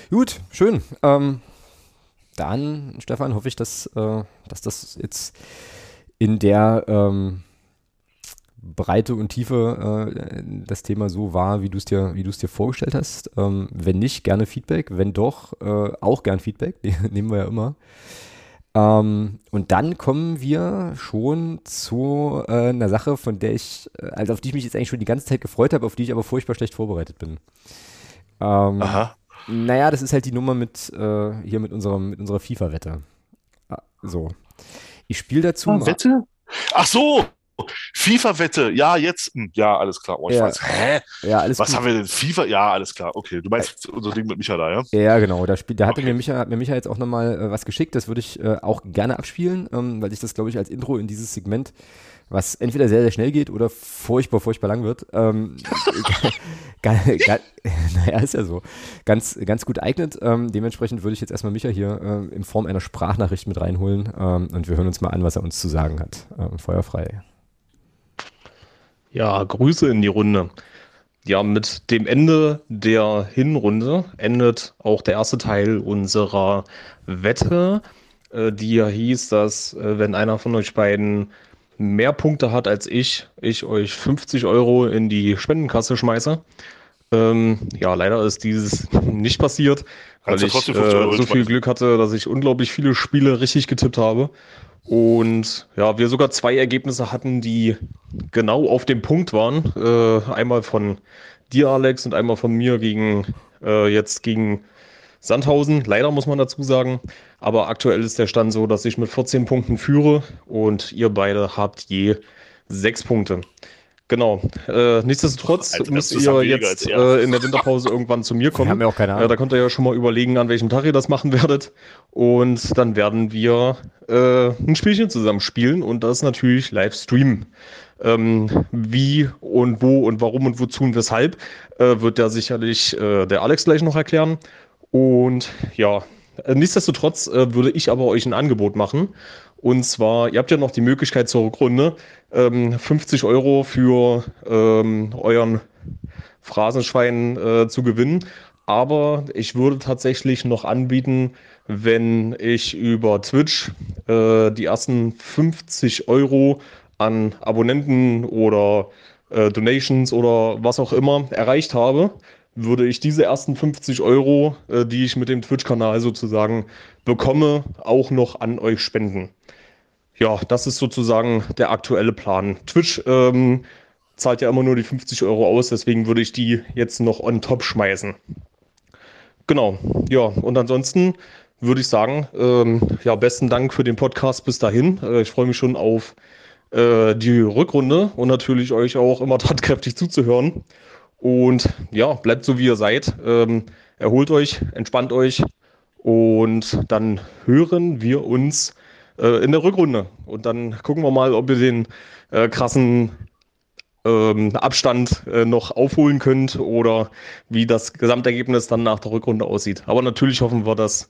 Gut, schön. Ähm, dann, Stefan, hoffe ich, dass, äh, dass das jetzt in der ähm, Breite und Tiefe äh, das Thema so war, wie du es dir, wie du es dir vorgestellt hast. Ähm, wenn nicht, gerne Feedback. Wenn doch, äh, auch gern Feedback. Nehmen wir ja immer. Ähm, und dann kommen wir schon zu äh, einer Sache, von der ich, äh, also auf die ich mich jetzt eigentlich schon die ganze Zeit gefreut habe, auf die ich aber furchtbar schlecht vorbereitet bin. Ähm, Aha. Naja, das ist halt die Nummer mit äh, hier mit unserem mit unserer FIFA-Wette. Ah, so. Ich spiele dazu. Ah, Wette? Ach so! FIFA-Wette, ja, jetzt, hm, ja, alles klar. Oh, ich ja. weiß, hä? Ja, alles Was gut. haben wir denn? FIFA? Ja, alles klar. Okay, du meinst äh, unser Ding mit Micha da, ja? Ja, genau. Da, spiel, da hatte mir Micha, hat mir Micha jetzt auch nochmal äh, was geschickt. Das würde ich äh, auch gerne abspielen, ähm, weil ich das, glaube ich, als Intro in dieses Segment, was entweder sehr, sehr schnell geht oder furchtbar, furchtbar lang wird, ähm, naja, ist ja so, ganz, ganz gut eignet. Ähm, dementsprechend würde ich jetzt erstmal Micha hier äh, in Form einer Sprachnachricht mit reinholen ähm, und wir hören uns mal an, was er uns zu sagen hat. Ähm, feuerfrei. Ja, Grüße in die Runde. Ja, mit dem Ende der Hinrunde endet auch der erste Teil unserer Wette, äh, die ja hieß, dass äh, wenn einer von euch beiden mehr Punkte hat als ich, ich euch 50 Euro in die Spendenkasse schmeiße. Ähm, ja, leider ist dieses nicht passiert, weil ich äh, so viel Glück hatte, dass ich unglaublich viele Spiele richtig getippt habe. Und ja, wir sogar zwei Ergebnisse hatten, die genau auf dem Punkt waren. Äh, einmal von dir, Alex, und einmal von mir gegen äh, jetzt gegen Sandhausen. Leider muss man dazu sagen. Aber aktuell ist der Stand so, dass ich mit 14 Punkten führe und ihr beide habt je sechs Punkte. Genau. Äh, nichtsdestotrotz also, müsst ihr jetzt äh, in der Winterpause irgendwann zu mir kommen. Wir haben ja auch keine Ahnung. Äh, da könnt ihr ja schon mal überlegen, an welchem Tag ihr das machen werdet. Und dann werden wir äh, ein Spielchen zusammen spielen und das natürlich live streamen. Ähm, wie und wo und warum und wozu und weshalb äh, wird der sicherlich äh, der Alex gleich noch erklären. Und ja, äh, nichtsdestotrotz äh, würde ich aber euch ein Angebot machen. Und zwar, ihr habt ja noch die Möglichkeit zur Rückrunde, ähm, 50 Euro für ähm, euren Phrasenschwein äh, zu gewinnen. Aber ich würde tatsächlich noch anbieten, wenn ich über Twitch äh, die ersten 50 Euro an Abonnenten oder äh, Donations oder was auch immer erreicht habe, würde ich diese ersten 50 Euro, äh, die ich mit dem Twitch-Kanal sozusagen bekomme, auch noch an euch spenden. Ja, das ist sozusagen der aktuelle Plan. Twitch ähm, zahlt ja immer nur die 50 Euro aus, deswegen würde ich die jetzt noch on top schmeißen. Genau, ja, und ansonsten würde ich sagen, ähm, ja, besten Dank für den Podcast bis dahin. Äh, ich freue mich schon auf äh, die Rückrunde und natürlich euch auch immer tatkräftig zuzuhören. Und ja, bleibt so wie ihr seid. Ähm, erholt euch, entspannt euch und dann hören wir uns äh, in der Rückrunde. Und dann gucken wir mal, ob ihr den äh, krassen ähm, Abstand äh, noch aufholen könnt oder wie das Gesamtergebnis dann nach der Rückrunde aussieht. Aber natürlich hoffen wir, dass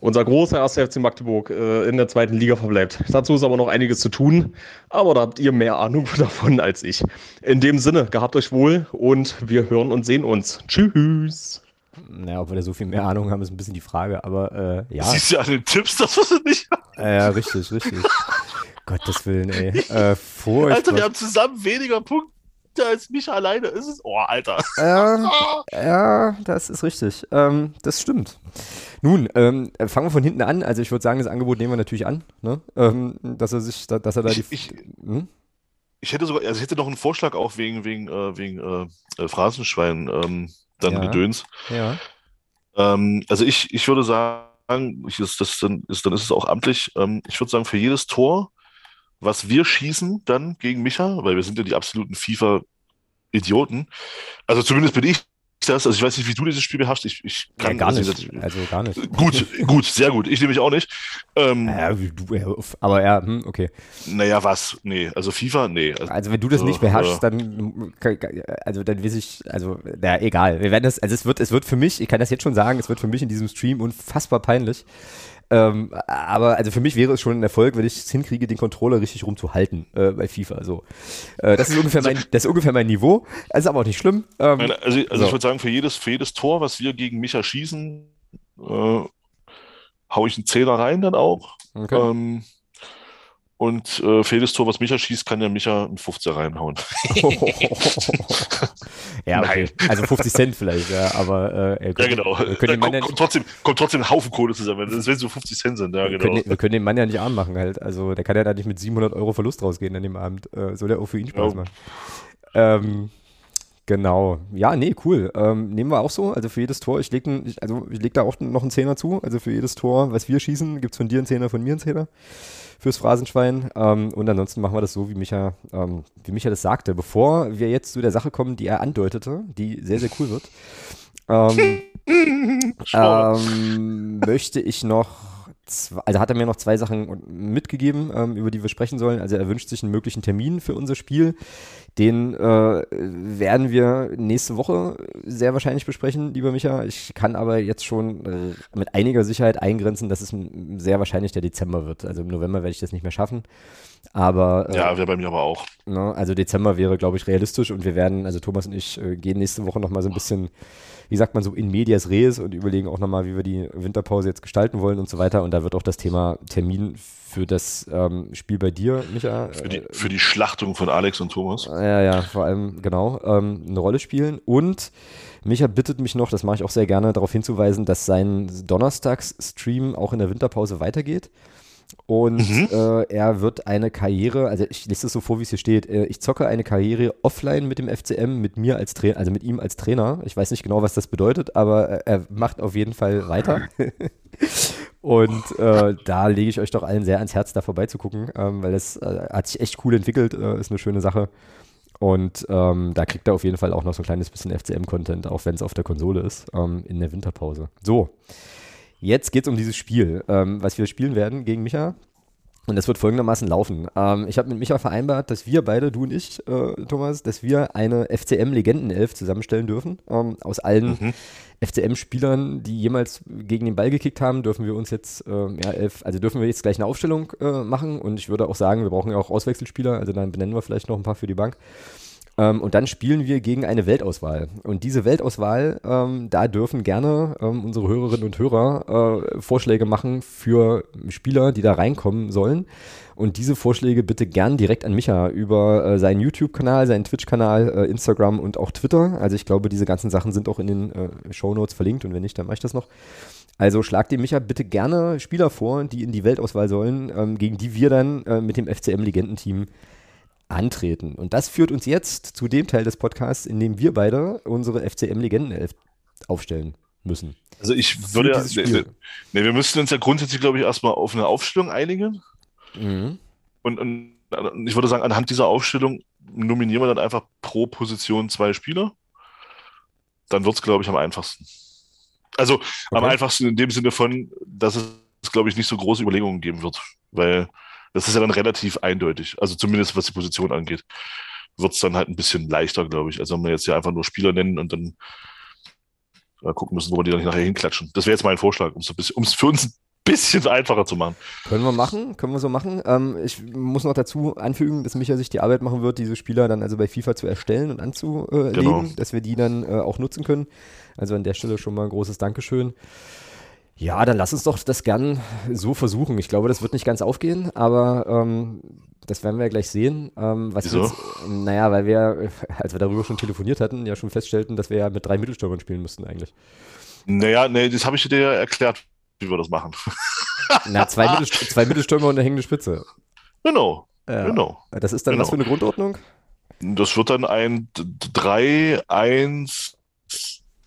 unser großer 1. FC Magdeburg äh, in der zweiten Liga verbleibt. Dazu ist aber noch einiges zu tun, aber da habt ihr mehr Ahnung davon als ich. In dem Sinne, gehabt euch wohl und wir hören und sehen uns. Tschüss. Naja, ob wir da so viel mehr Ahnung haben, ist ein bisschen die Frage, aber äh, ja. Siehst du ja an den Tipps, dass wir es nicht haben. Ja, richtig, richtig. Gottes Willen, ey. Äh, Alter, wir haben zusammen weniger Punkte als mich alleine. Ist es? Oh, Alter. Ja, ja das ist richtig. Ähm, das stimmt. Nun, ähm, fangen wir von hinten an. Also ich würde sagen, das Angebot nehmen wir natürlich an, ne? ähm, dass er sich, dass er da die. Ich, hm? ich hätte sogar, also ich hätte noch einen Vorschlag auch wegen wegen äh, wegen äh, äh Phrasenschwein ähm, dann ja. Gedöns. Ja. Ähm, also ich ich würde sagen, ich, ist, das dann ist dann ist es auch amtlich. Ähm, ich würde sagen für jedes Tor, was wir schießen dann gegen Micha, weil wir sind ja die absoluten FIFA Idioten. Also zumindest bin ich das. Also ich weiß nicht, wie du dieses Spiel beherrschst. Ich, ich kann ja, gar nicht. nicht. Also gar nicht. Gut, gut, sehr gut. Ich nehme mich auch nicht. Ähm, ja, du, aber ja, hm, okay. Naja, was? Nee, also FIFA, nee. Also, also wenn du das nicht beherrschst, dann also dann weiß ich, also naja, egal. Wir werden das, also es wird, es wird für mich, ich kann das jetzt schon sagen, es wird für mich in diesem Stream unfassbar peinlich. Ähm, aber also für mich wäre es schon ein Erfolg, wenn ich es hinkriege, den Controller richtig rumzuhalten äh, bei FIFA. So. Äh, das, ist ungefähr mein, das ist ungefähr mein Niveau. Das ist aber auch nicht schlimm. Ähm, also, also so. ich würde sagen, für jedes, für jedes Tor, was wir gegen Micha schießen, äh, hau ich einen Zehner rein dann auch. Okay. Ähm, und äh, für jedes Tor, was Micha schießt, kann der Micha einen 50er reinhauen. ja, okay. Also 50 Cent vielleicht, ja, aber äh, ja, genau. Können kommt, kommt, trotzdem, kommt trotzdem ein Haufen Kohle zusammen, wenn es so 50 Cent sind, ja, genau. Wir können, wir können den Mann ja nicht arm machen halt. Also der kann ja da nicht mit 700 Euro Verlust rausgehen an dem Abend. Äh, soll der auch für ihn Spaß ja. machen. Ähm, Genau. Ja, nee, cool. Ähm, nehmen wir auch so. Also für jedes Tor, ich lege also leg da auch noch einen Zehner zu. Also für jedes Tor, was wir schießen, gibt es von dir einen Zehner, von mir einen Zehner fürs Phrasenschwein. Ähm, und ansonsten machen wir das so, wie Micha, ähm, wie Micha das sagte. Bevor wir jetzt zu der Sache kommen, die er andeutete, die sehr, sehr cool wird, ähm, ähm möchte ich noch zwei, also hat er mir noch zwei Sachen mitgegeben, ähm, über die wir sprechen sollen. Also er wünscht sich einen möglichen Termin für unser Spiel. Den äh, werden wir nächste Woche sehr wahrscheinlich besprechen, lieber Micha. Ich kann aber jetzt schon äh, mit einiger Sicherheit eingrenzen, dass es sehr wahrscheinlich der Dezember wird. Also im November werde ich das nicht mehr schaffen. Aber äh, ja, wäre bei mir aber auch. Ne, also Dezember wäre, glaube ich, realistisch und wir werden, also Thomas und ich äh, gehen nächste Woche nochmal so ein bisschen wie sagt man so, in medias res und überlegen auch nochmal, wie wir die Winterpause jetzt gestalten wollen und so weiter. Und da wird auch das Thema Termin für das ähm, Spiel bei dir, Micha. Für die, für die Schlachtung von Alex und Thomas. Ja, ja, vor allem, genau, ähm, eine Rolle spielen. Und Micha bittet mich noch, das mache ich auch sehr gerne, darauf hinzuweisen, dass sein Donnerstags-Stream auch in der Winterpause weitergeht. Und mhm. äh, er wird eine Karriere, also ich lese es so vor, wie es hier steht, äh, ich zocke eine Karriere offline mit dem FCM, mit mir als Trainer, also mit ihm als Trainer. Ich weiß nicht genau, was das bedeutet, aber äh, er macht auf jeden Fall weiter. Und äh, da lege ich euch doch allen sehr ans Herz, da vorbeizugucken, ähm, weil das äh, hat sich echt cool entwickelt, äh, ist eine schöne Sache. Und ähm, da kriegt er auf jeden Fall auch noch so ein kleines bisschen FCM-Content, auch wenn es auf der Konsole ist, ähm, in der Winterpause. So. Jetzt geht es um dieses Spiel, ähm, was wir spielen werden gegen Micha. Und das wird folgendermaßen laufen. Ähm, ich habe mit Micha vereinbart, dass wir beide, du und ich, äh, Thomas, dass wir eine FCM-Legendenelf zusammenstellen dürfen. Ähm, aus allen mhm. FCM-Spielern, die jemals gegen den Ball gekickt haben, dürfen wir uns jetzt, äh, ja, elf, also dürfen wir jetzt gleich eine Aufstellung äh, machen. Und ich würde auch sagen, wir brauchen ja auch Auswechselspieler, also dann benennen wir vielleicht noch ein paar für die Bank. Ähm, und dann spielen wir gegen eine Weltauswahl. Und diese Weltauswahl, ähm, da dürfen gerne ähm, unsere Hörerinnen und Hörer äh, Vorschläge machen für Spieler, die da reinkommen sollen. Und diese Vorschläge bitte gern direkt an Micha über äh, seinen YouTube-Kanal, seinen Twitch-Kanal, äh, Instagram und auch Twitter. Also ich glaube, diese ganzen Sachen sind auch in den äh, Show Notes verlinkt und wenn nicht, dann mache ich das noch. Also schlag dem Micha bitte gerne Spieler vor, die in die Weltauswahl sollen, ähm, gegen die wir dann äh, mit dem FCM-Legendenteam antreten. Und das führt uns jetzt zu dem Teil des Podcasts, in dem wir beide unsere FCM-Legenden aufstellen müssen. Also ich würde ja, ne, ne, wir müssten uns ja grundsätzlich, glaube ich, erstmal auf eine Aufstellung einigen. Mhm. Und, und, ich würde sagen, anhand dieser Aufstellung nominieren wir dann einfach pro Position zwei Spieler. Dann wird es, glaube ich, am einfachsten. Also okay. am einfachsten in dem Sinne von, dass es, glaube ich, nicht so große Überlegungen geben wird. Weil das ist ja dann relativ eindeutig. Also zumindest was die Position angeht. Wird es dann halt ein bisschen leichter, glaube ich. Also wenn wir jetzt ja einfach nur Spieler nennen und dann ja, gucken müssen, wo wir die dann nachher hinklatschen. Das wäre jetzt mein Vorschlag, um es für uns ein bisschen einfacher zu machen. Können wir machen, können wir so machen. Ähm, ich muss noch dazu anfügen, dass Micha sich die Arbeit machen wird, diese Spieler dann also bei FIFA zu erstellen und anzulegen, genau. dass wir die dann äh, auch nutzen können. Also an der Stelle schon mal ein großes Dankeschön. Ja, dann lass uns doch das gern so versuchen. Ich glaube, das wird nicht ganz aufgehen, aber ähm, das werden wir ja gleich sehen. Ähm, was Wieso? Jetzt, naja, weil wir, als wir darüber schon telefoniert hatten, ja schon feststellten, dass wir ja mit drei Mittelstürmern spielen müssten eigentlich. Naja, nee, das habe ich dir ja erklärt, wie wir das machen. Na, zwei, Mittel, zwei Mittelstürmer und eine hängende Spitze. Genau. Ja. genau. Das ist dann genau. was für eine Grundordnung? Das wird dann ein 3, 1,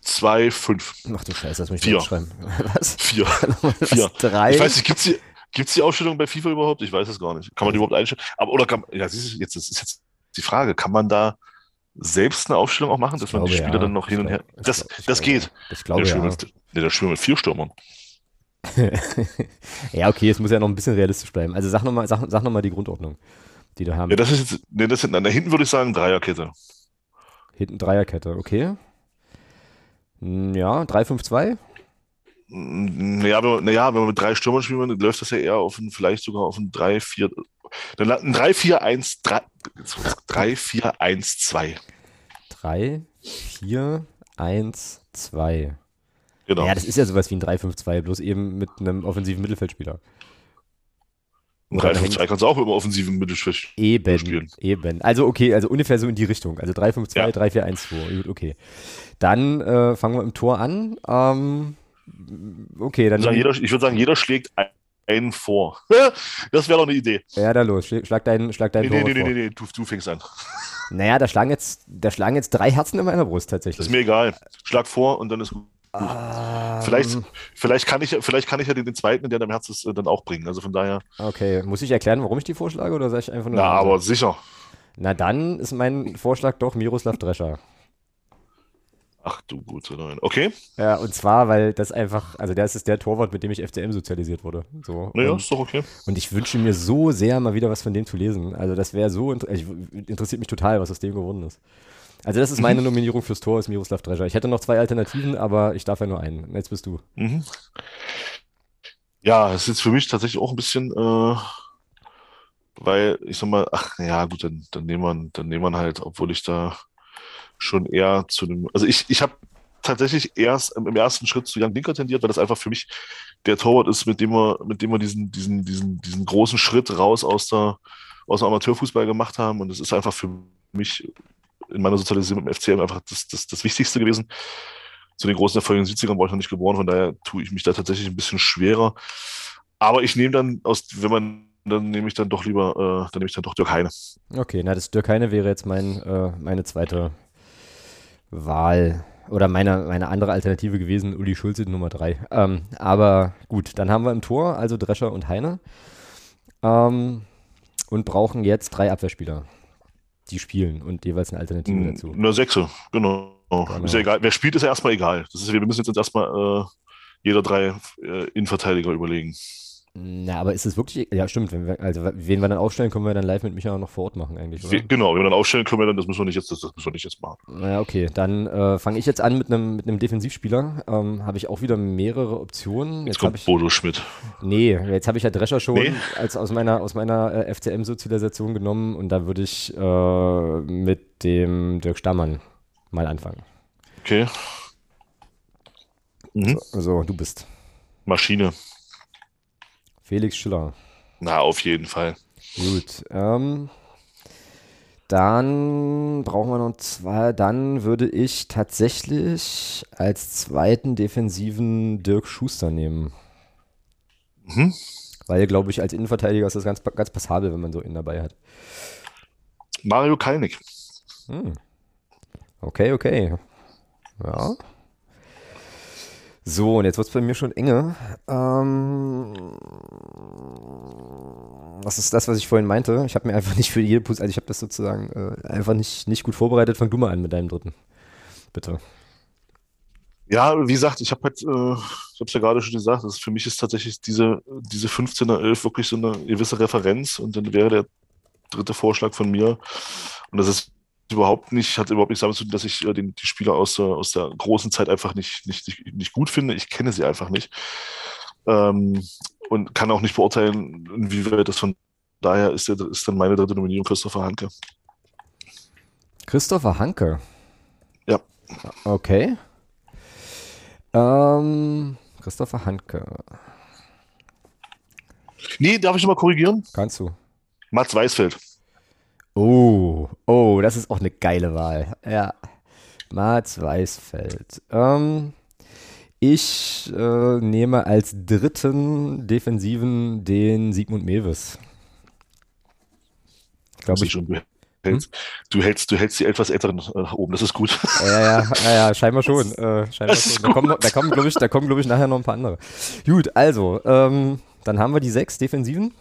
2, 5. Ach du Scheiße, das muss ich Vier. schreiben. Was? Vier. Vier. Drei. Ich weiß nicht, gibt's die, gibt's die Aufstellung bei FIFA überhaupt? Ich weiß es gar nicht. Kann man die überhaupt einstellen? Aber, oder kann, ja, siehst du, jetzt, das ist jetzt die Frage, kann man da selbst eine Aufstellung auch machen, dass man die Spieler ja. dann noch hin und her. Das, ich das geht. Ich glaube, ja. Mit, nee, der spielt mit vier Stürmern. ja, okay, es muss ja noch ein bisschen realistisch bleiben. Also sag nochmal sag, sag noch die Grundordnung, die du haben. Ja, das ist jetzt, nee, das sind, da hinten würde ich sagen Dreierkette. Hinten Dreierkette, okay. Hm, ja, 3-5-2? Naja, naja, wenn man mit drei Stürmern spielt, dann läuft das ja eher auf ein, vielleicht sogar auf ein 3-4. Ein 3-4-1, 3-4-1-2. 3-4-1-2. Genau. Ja, das ist ja sowas wie ein 3-5-2, bloß eben mit einem offensiven Mittelfeldspieler. Ein 3-5-2 kannst du auch immer offensiven Mittelfeldspieler eben, spielen. Eben. Also okay, also ungefähr so in die Richtung. Also 3-5-2, ja. 3-4-1-2. Gut, okay. Dann äh, fangen wir im Tor an. Ähm, okay, dann. Ich würde, sagen, jeder, ich würde sagen, jeder schlägt einen vor. das wäre doch eine Idee. Ja, da los. Schlag deinen schlag dein nee, Tor nee, nee, nee, nee, du, du fängst an. Naja, da schlagen, jetzt, da schlagen jetzt drei Herzen in meiner Brust tatsächlich. Ist mir egal. Schlag vor und dann ist gut. Um, vielleicht, ähm. vielleicht, kann ich, vielleicht kann ich ja den, den zweiten, der am Herz ist, äh, dann auch bringen. Also von daher. Okay, muss ich erklären, warum ich die vorschlage oder sage ich einfach nur? Na, aber sicher. Na, dann ist mein Vorschlag doch Miroslav Drescher. Ach du gute Neun. Okay. Ja, und zwar, weil das einfach, also das ist der Torwart, mit dem ich FCM sozialisiert wurde. So. Naja, ist doch okay. Und ich wünsche mir so sehr, mal wieder was von dem zu lesen. Also das wäre so, also interessiert mich total, was aus dem geworden ist. Also das ist meine mhm. Nominierung fürs Tor, ist Miroslav Drescher. Ich hätte noch zwei Alternativen, aber ich darf ja nur einen. Jetzt bist du. Mhm. Ja, es ist jetzt für mich tatsächlich auch ein bisschen, äh, weil ich sag mal, ach ja gut, dann, dann nehmen wir, dann nehmen wir halt, obwohl ich da schon eher zu dem, also ich, ich habe tatsächlich erst im ersten Schritt zu Jan Dinker tendiert, weil das einfach für mich der Torwart ist, mit dem wir, mit dem wir diesen, diesen, diesen, diesen großen Schritt raus aus der, aus dem Amateurfußball gemacht haben. Und es ist einfach für mich in meiner Sozialisierung mit dem FCM einfach das, das, das Wichtigste gewesen. Zu den großen Erfolgen in den 70ern war ich noch nicht geboren, von daher tue ich mich da tatsächlich ein bisschen schwerer. Aber ich nehme dann aus, wenn man dann nehme ich dann doch lieber, äh, dann nehme ich dann doch Dirk Heine. Okay, na das Dirk Heine wäre jetzt mein, äh, meine zweite Wahl oder meine, meine andere Alternative gewesen, Uli Schulze Nummer 3. Ähm, aber gut, dann haben wir im Tor also Drescher und Heine ähm, und brauchen jetzt drei Abwehrspieler, die spielen und jeweils eine Alternative hm, dazu. Eine Sechse, genau. genau. Ist ja egal. Wer spielt, ist ja erstmal egal. Das ist, wir müssen jetzt erstmal äh, jeder drei äh, Innenverteidiger überlegen. Na, aber ist es wirklich, ja stimmt, wenn wir, also wen wir dann aufstellen, können wir dann live mit Micha noch vor Ort machen eigentlich, oder? Genau, wenn wir dann aufstellen können wir dann, das müssen wir nicht jetzt, das, das müssen wir nicht jetzt machen. Na okay, dann äh, fange ich jetzt an mit einem mit Defensivspieler, ähm, habe ich auch wieder mehrere Optionen. Jetzt, jetzt kommt ich, Bodo Schmidt. Nee, jetzt habe ich ja Drescher schon nee. als aus meiner, aus meiner äh, FCM-Sozialisation genommen und da würde ich äh, mit dem Dirk Stammann mal anfangen. Okay. Mhm. So, so, du bist. Maschine. Felix Schiller. Na, auf jeden Fall. Gut. Ähm, dann brauchen wir noch zwei. Dann würde ich tatsächlich als zweiten defensiven Dirk Schuster nehmen. Mhm. Weil, glaube ich, als Innenverteidiger ist das ganz, ganz passabel, wenn man so ihn dabei hat. Mario Kalnick. Hm. Okay, okay. Ja. So, und jetzt wird es bei mir schon enge. Ähm, was ist das, was ich vorhin meinte? Ich habe mir einfach nicht für jede Position, also ich habe das sozusagen äh, einfach nicht, nicht gut vorbereitet. Fang du mal an mit deinem dritten. Bitte. Ja, wie gesagt, ich habe halt, äh, ich habe es ja gerade schon gesagt, das für mich ist tatsächlich diese, diese 15er 11 wirklich so eine gewisse Referenz und dann wäre der dritte Vorschlag von mir. Und das ist überhaupt nicht, hat überhaupt nichts damit zu tun, dass ich äh, den, die Spieler aus, aus der großen Zeit einfach nicht, nicht, nicht, nicht gut finde. Ich kenne sie einfach nicht. Ähm, und kann auch nicht beurteilen, inwieweit das von daher ist, ist dann meine dritte Nominierung Christopher Hanke. Christopher Hanke? Ja. Okay. Ähm, Christopher Hanke. Nee, darf ich mal korrigieren? Kannst du. Mats Weißfeld. Oh, oh, das ist auch eine geile Wahl. Ja. Mats Weißfeld. Ähm, ich äh, nehme als dritten Defensiven den Sigmund Mewes. Glaube ich. Schon, du, hältst, hm? du, hältst, du hältst die etwas älteren äh, oben, das ist gut. Ja, ja, ja, ja scheinbar schon. Äh, scheinbar schon. Da, kommen, da kommen, glaube ich, kommen, glaub ich, nachher noch ein paar andere. Gut, also, ähm, dann haben wir die sechs Defensiven.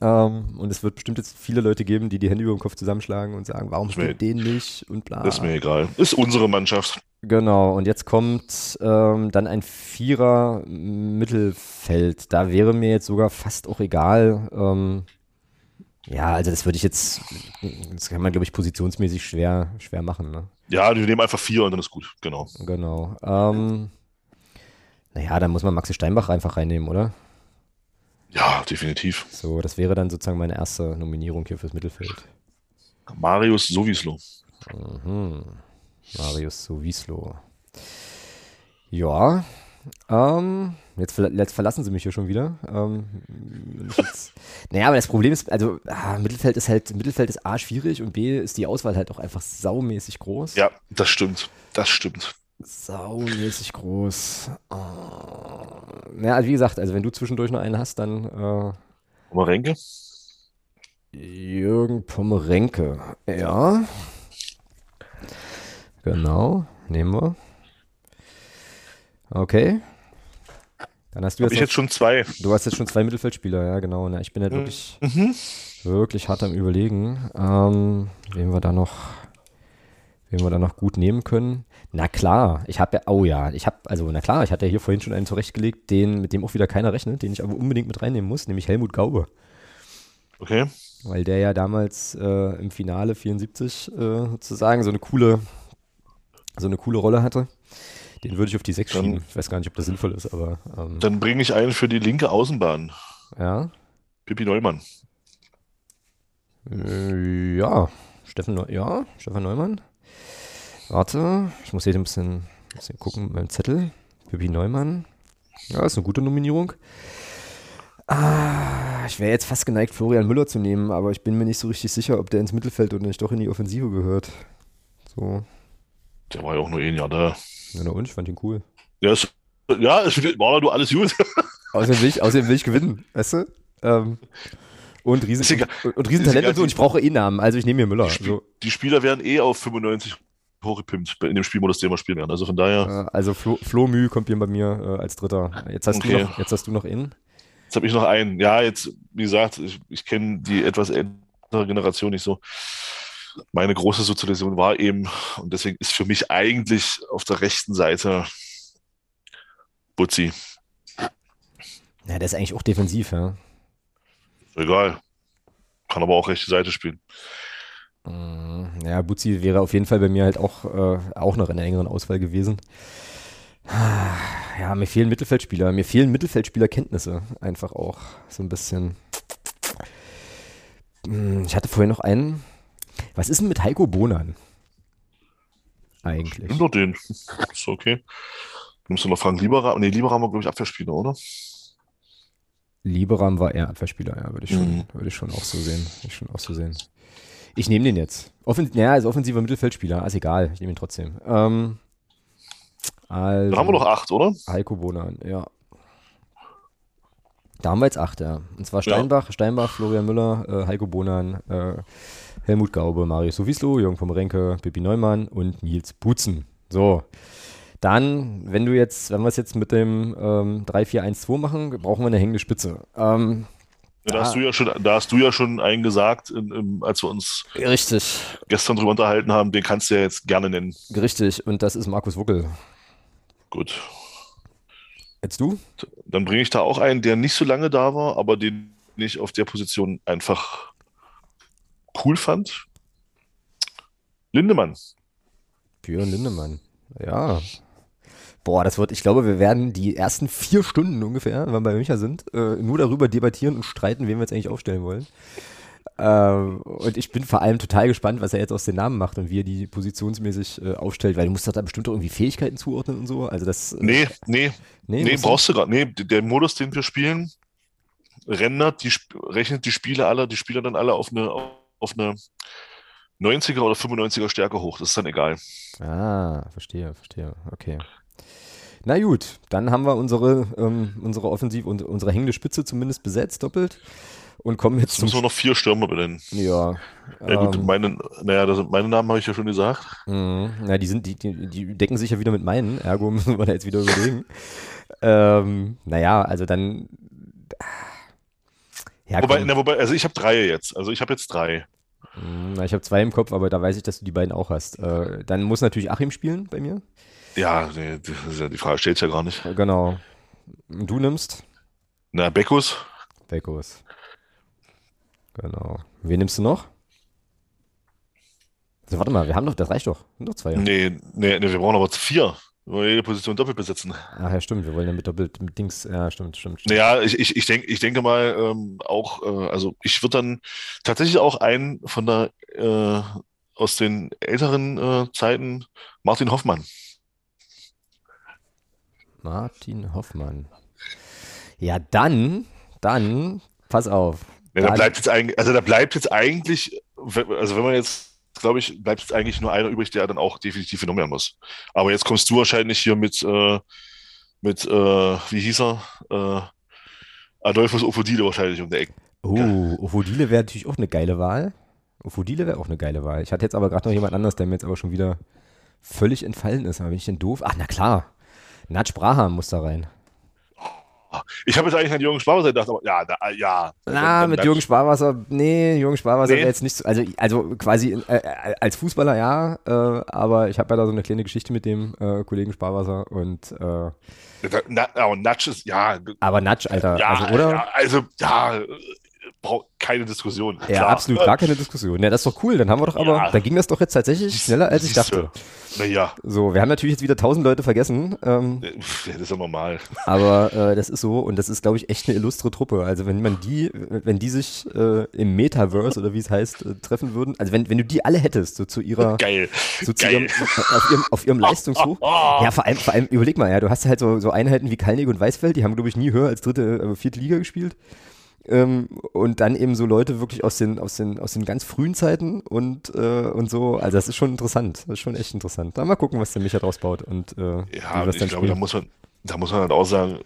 Ähm, und es wird bestimmt jetzt viele Leute geben, die die Hände über den Kopf zusammenschlagen und sagen, warum spielt den nicht und bla. Ist mir egal. Ist unsere Mannschaft. Genau, und jetzt kommt ähm, dann ein Vierer Mittelfeld. Da wäre mir jetzt sogar fast auch egal. Ähm, ja, also das würde ich jetzt, das kann man, glaube ich, positionsmäßig schwer, schwer machen. Ne? Ja, wir nehmen einfach vier und dann ist gut, genau. Genau. Ähm, naja, dann muss man Maxi Steinbach einfach reinnehmen, oder? Ja, definitiv. So, das wäre dann sozusagen meine erste Nominierung hier fürs Mittelfeld. Marius Sowislo. Mhm. Marius Sowislo. Ja, ähm, jetzt, jetzt, verlassen sie mich hier schon wieder. Ähm, jetzt, naja, aber das Problem ist, also ah, Mittelfeld ist halt, Mittelfeld ist A schwierig und B ist die Auswahl halt auch einfach saumäßig groß. Ja, das stimmt. Das stimmt. Saumäßig groß. Oh. Ja, also wie gesagt, also wenn du zwischendurch noch einen hast, dann. Äh, Pomerenke? Jürgen Pomerenke. Ja. Genau, nehmen wir. Okay. Dann hast du jetzt, ich jetzt schon zwei. Du hast jetzt schon zwei Mittelfeldspieler, ja, genau. Na, ich bin halt mhm. wirklich, mhm. wirklich hart am Überlegen, ähm, wen wir da noch, wen wir da noch gut nehmen können. Na klar, ich habe ja, oh ja, ich habe, also na klar, ich hatte ja hier vorhin schon einen zurechtgelegt, den, mit dem auch wieder keiner rechnet, den ich aber unbedingt mit reinnehmen muss, nämlich Helmut Gaube. Okay. Weil der ja damals äh, im Finale 74 äh, sozusagen so eine coole, so eine coole Rolle hatte. Den würde ich auf die 6 schieben. Ich weiß gar nicht, ob das sinnvoll ist, aber. Ähm, dann bringe ich einen für die linke Außenbahn. Ja. Pippi Neumann. Äh, ja. Steffen, Neu ja, Stefan Neumann. Warte, ich muss hier ein bisschen, bisschen gucken mit meinem Zettel. Pippi Neumann. Ja, ist eine gute Nominierung. Ah, ich wäre jetzt fast geneigt, Florian Müller zu nehmen, aber ich bin mir nicht so richtig sicher, ob der ins Mittelfeld oder nicht doch in die Offensive gehört. So. Der war ja auch nur ein Jahr da. Ja, und ich fand ihn cool. Ja, es, ja es war du alles gut. außerdem, will ich, außerdem will ich gewinnen, weißt du? Ähm, und, Riesen, und, und Riesentalent und so, und ich brauche eh Namen, also ich nehme mir Müller. Die, Sp so. die Spieler werden eh auf 95 hochgepimpt in dem Spielmodus, den wir spielen werden. Also von daher. Also Flo, Flo Mü kommt hier bei mir äh, als Dritter. Jetzt hast, okay. du noch, jetzt hast du noch in. Jetzt habe ich noch einen. Ja, jetzt, wie gesagt, ich, ich kenne die etwas ältere Generation nicht so. Meine große Sozialisation war eben, und deswegen ist für mich eigentlich auf der rechten Seite Butzi. Ja, der ist eigentlich auch defensiv, ja. Egal. Kann aber auch rechte Seite spielen. Mm, ja, Butzi wäre auf jeden Fall bei mir halt auch, äh, auch noch in der engeren Auswahl gewesen. Ja, mir fehlen Mittelfeldspieler. Mir fehlen Mittelfeldspielerkenntnisse einfach auch so ein bisschen. Mm, ich hatte vorhin noch einen. Was ist denn mit Heiko Bonan? Eigentlich. Doch den. Ist okay. Du noch Frank Lieberam? Nee, Lieberam war, glaube ich, Abwehrspieler, oder? Lieberam war eher Abwehrspieler, ja, würde ich, schon, mhm. würde ich schon auch so sehen. Würde ich schon auch so sehen. Ich nehme den jetzt. Offen ja, ist offensiver Mittelfeldspieler. Ist egal, ich nehme ihn trotzdem. Ähm, also, Dann haben wir noch acht, oder? Heiko Bonan, ja. Da haben wir jetzt acht, ja. Und zwar Steinbach, ja. Steinbach, Florian Müller, äh, Heiko Bonan, äh, Helmut Gaube, Marius Sowislo, Jürgen Pomerenke, Bibi Neumann und Nils Butzen. So. Dann, wenn du jetzt, wenn wir es jetzt mit dem ähm, 3-4-1-2 machen, brauchen wir eine hängende Spitze. Ähm, ja, da, hast du ja schon, da hast du ja schon einen gesagt, in, in, als wir uns richtig. gestern drüber unterhalten haben, den kannst du ja jetzt gerne nennen. Richtig, und das ist Markus Wuckel. Gut. Jetzt du? Dann bringe ich da auch einen, der nicht so lange da war, aber den ich auf der Position einfach cool fand. Lindemann. Björn Lindemann. Ja. Boah, das wird, ich glaube, wir werden die ersten vier Stunden ungefähr, wenn wir bei Micha sind, äh, nur darüber debattieren und streiten, wen wir jetzt eigentlich aufstellen wollen. Ähm, und ich bin vor allem total gespannt, was er jetzt aus den Namen macht und wie er die positionsmäßig äh, aufstellt, weil du musst doch da bestimmt irgendwie Fähigkeiten zuordnen und so. Also das. Äh, nee, nee. Nee, nee brauchst du gerade. Nee, der Modus, den wir spielen, rendert, die, rechnet die Spiele alle, die Spieler dann alle auf eine, auf eine 90er oder 95er Stärke hoch. Das ist dann egal. Ah, verstehe, verstehe. Okay. Na gut, dann haben wir unsere, ähm, unsere Offensiv- und unsere hängende Spitze zumindest besetzt, doppelt und kommen jetzt, jetzt zum. Müssen wir noch vier Stürmer benennen. Ja. Ja gut, ähm, meine, naja, das, meine Namen habe ich ja schon gesagt. Mh, ja, die sind, die, die, die decken sich ja wieder mit meinen, ergo müssen wir da jetzt wieder überlegen. ähm, naja, also dann. Ja, wobei, na, wobei, also ich habe drei jetzt. Also ich habe jetzt drei. Hm, na, ich habe zwei im Kopf, aber da weiß ich, dass du die beiden auch hast. Äh, dann muss natürlich Achim spielen bei mir. Ja, nee, ja die Frage steht ja gar nicht. Genau. Du nimmst? Na, Beckus. Beckus. Genau. Wen nimmst du noch? Also, warte mal, wir haben doch, das reicht doch. Noch zwei. Nee, nee, nee, wir brauchen aber vier. Wir wollen jede Position doppelt besetzen. Ach ja, stimmt. Wir wollen ja mit doppelt mit Dings. Ja, stimmt, stimmt. stimmt. Naja, ich, ich, ich, denk, ich denke mal ähm, auch, äh, also ich würde dann tatsächlich auch einen von der äh, aus den älteren äh, Zeiten, Martin Hoffmann. Martin Hoffmann. Ja, dann, dann, pass auf. Ja, da bleibt jetzt eigentlich, also da bleibt jetzt eigentlich, also wenn man jetzt, glaube ich, bleibt jetzt eigentlich nur einer übrig, der dann auch definitiv genommen muss. Aber jetzt kommst du wahrscheinlich hier mit, äh, mit, äh, wie hieß er? Äh, Adolphus Ofodile wahrscheinlich um der Ecke. Oh, Ofodile wäre natürlich auch eine geile Wahl. Ofodile wäre auch eine geile Wahl. Ich hatte jetzt aber gerade noch jemand anders, der mir jetzt aber schon wieder völlig entfallen ist. Aber bin ich denn doof? Ach, na klar. Natsch Braham muss da rein. Ich habe jetzt eigentlich an Jürgen Sparwasser gedacht, aber ja, da, ja. Na, mit Jürgen Sparwasser, nee, Jürgen Sparwasser nee. wäre jetzt nicht so, also, also quasi äh, äh, als Fußballer ja, äh, aber ich habe ja da so eine kleine Geschichte mit dem äh, Kollegen Sparwasser und äh, na, aber Natsch ist, ja. Aber Natsch, Alter, ja, also, oder? Ja, also, ja, keine Diskussion. Ja, klar. absolut gar keine Diskussion. Ja, das ist doch cool. Dann haben wir doch aber, ja. da ging das doch jetzt tatsächlich schneller, als ich dachte. Naja. So, wir haben natürlich jetzt wieder tausend Leute vergessen. Ähm, ja, das ist ja normal. Aber äh, das ist so und das ist, glaube ich, echt eine illustre Truppe. Also wenn man die, wenn die sich äh, im Metaverse oder wie es heißt, äh, treffen würden, also wenn, wenn du die alle hättest, so zu ihrer Geil. So zu Geil. Ihrem, auf ihrem, auf ihrem Leistungshoch. ja, vor allem, vor allem, überleg mal, ja, du hast halt so, so Einheiten wie Kalnig und Weißfeld, die haben, glaube ich, nie höher als dritte, äh, vierte Liga gespielt. Ähm, und dann eben so Leute wirklich aus den, aus den, aus den ganz frühen Zeiten und, äh, und so. Also das ist schon interessant. Das ist schon echt interessant. Da mal gucken, was der Micha draus baut. Und, äh, ja, ich glaube, da muss man, da muss man halt auch sagen,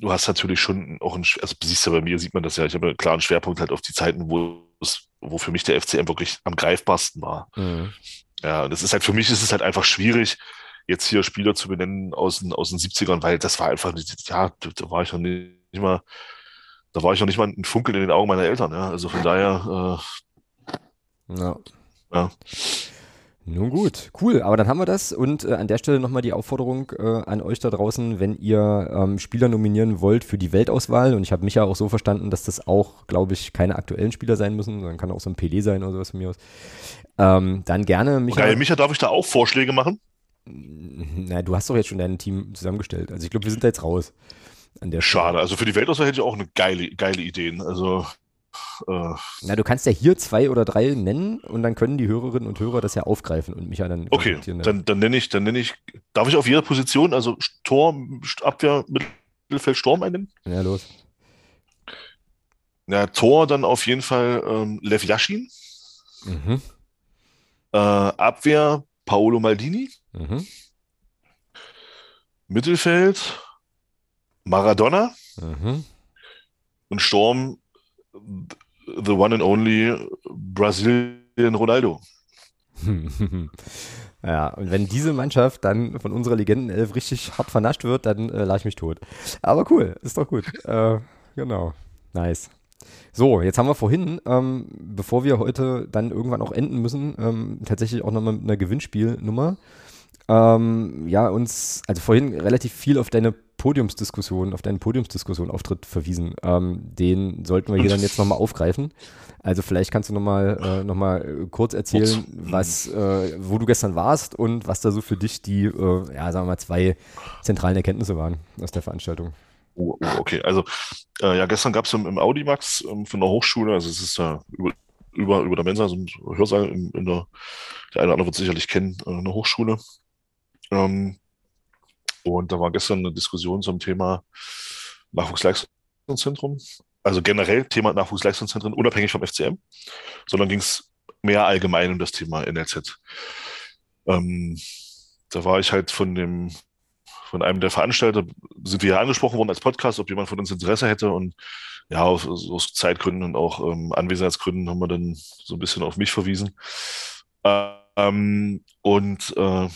du hast natürlich schon auch ein, also siehst du bei mir, sieht man das ja, ich habe einen klaren Schwerpunkt halt auf die Zeiten, wo es, wo für mich der FCM wirklich am greifbarsten war. Mhm. Ja, das ist halt, für mich ist es halt einfach schwierig, jetzt hier Spieler zu benennen aus den, aus den 70ern, weil das war einfach, ja, da war ich noch nicht mal, da war ich noch nicht mal ein Funkeln in den Augen meiner Eltern. Ja? Also von daher. Äh, ja. ja. Nun gut, cool, aber dann haben wir das und äh, an der Stelle nochmal die Aufforderung äh, an euch da draußen, wenn ihr ähm, Spieler nominieren wollt für die Weltauswahl und ich habe mich ja auch so verstanden, dass das auch, glaube ich, keine aktuellen Spieler sein müssen, sondern kann auch so ein PD sein oder sowas von mir aus, ähm, dann gerne Micha. Okay, Micha, darf ich da auch Vorschläge machen? Na, du hast doch jetzt schon dein Team zusammengestellt, also ich glaube, wir sind da jetzt raus. Schade. Also für die Weltauswahl hätte ich auch eine geile, geile Ideen. Also äh, Na, du kannst ja hier zwei oder drei nennen und dann können die Hörerinnen und Hörer das ja aufgreifen und mich ja dann. Okay, dann, dann nenne ich, dann nenne ich. Darf ich auf jeder Position, also Tor, Abwehr, Mittelfeld, Sturm einnennen? Ja, los. Ja, Tor dann auf jeden Fall ähm, Lev Yashin. Mhm. Äh, Abwehr Paolo Maldini. Mhm. Mittelfeld Maradona, mhm. und Sturm the one and only Brazilian Ronaldo. ja, und wenn diese Mannschaft dann von unserer Legendenelf richtig hart vernascht wird, dann äh, lache ich mich tot. Aber cool, ist doch gut. Äh, genau, nice. So, jetzt haben wir vorhin, ähm, bevor wir heute dann irgendwann auch enden müssen, ähm, tatsächlich auch nochmal mit einer Gewinnspielnummer. Ähm, ja, uns, also vorhin relativ viel auf deine Podiumsdiskussion, auf deinen Podiumsdiskussion-Auftritt verwiesen. Ähm, den sollten wir hier dann jetzt nochmal aufgreifen. Also vielleicht kannst du nochmal äh, noch äh, kurz erzählen, was, äh, wo du gestern warst und was da so für dich die, äh, ja, sagen wir mal, zwei zentralen Erkenntnisse waren aus der Veranstaltung. Oh, oh, okay, also äh, ja, gestern gab es im, im Audimax ähm, von der Hochschule, also es ist ja über, über, über der Mensa, so ein Hörsaal in, in der, der eine oder andere wird sicherlich kennen, äh, eine Hochschule. Ähm, und da war gestern eine Diskussion zum Thema Nachwuchsleistungszentrum. Also generell Thema Nachwuchsleistungszentren, unabhängig vom FCM, sondern ging es mehr allgemein um das Thema NLZ. Ähm, da war ich halt von dem, von einem der Veranstalter, sind wir ja angesprochen worden als Podcast, ob jemand von uns Interesse hätte und ja, aus, aus Zeitgründen und auch ähm, Anwesenheitsgründen haben wir dann so ein bisschen auf mich verwiesen. Ähm, und äh,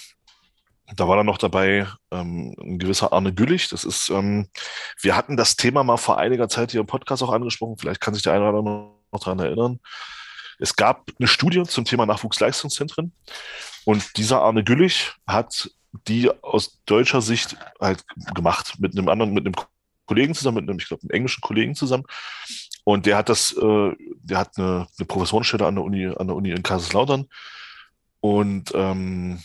da war dann noch dabei ähm, ein gewisser Arne Güllich. Das ist, ähm, wir hatten das Thema mal vor einiger Zeit hier im Podcast auch angesprochen. Vielleicht kann sich der eine oder andere noch daran erinnern. Es gab eine Studie zum Thema Nachwuchsleistungszentren und dieser Arne Güllich hat die aus deutscher Sicht halt gemacht mit einem anderen, mit einem Kollegen zusammen, mit einem, ich glaube, einem englischen Kollegen zusammen. Und der hat das, äh, der hat eine, eine Professorenstelle an der Uni, an der Uni in Kaiserslautern. Und ähm,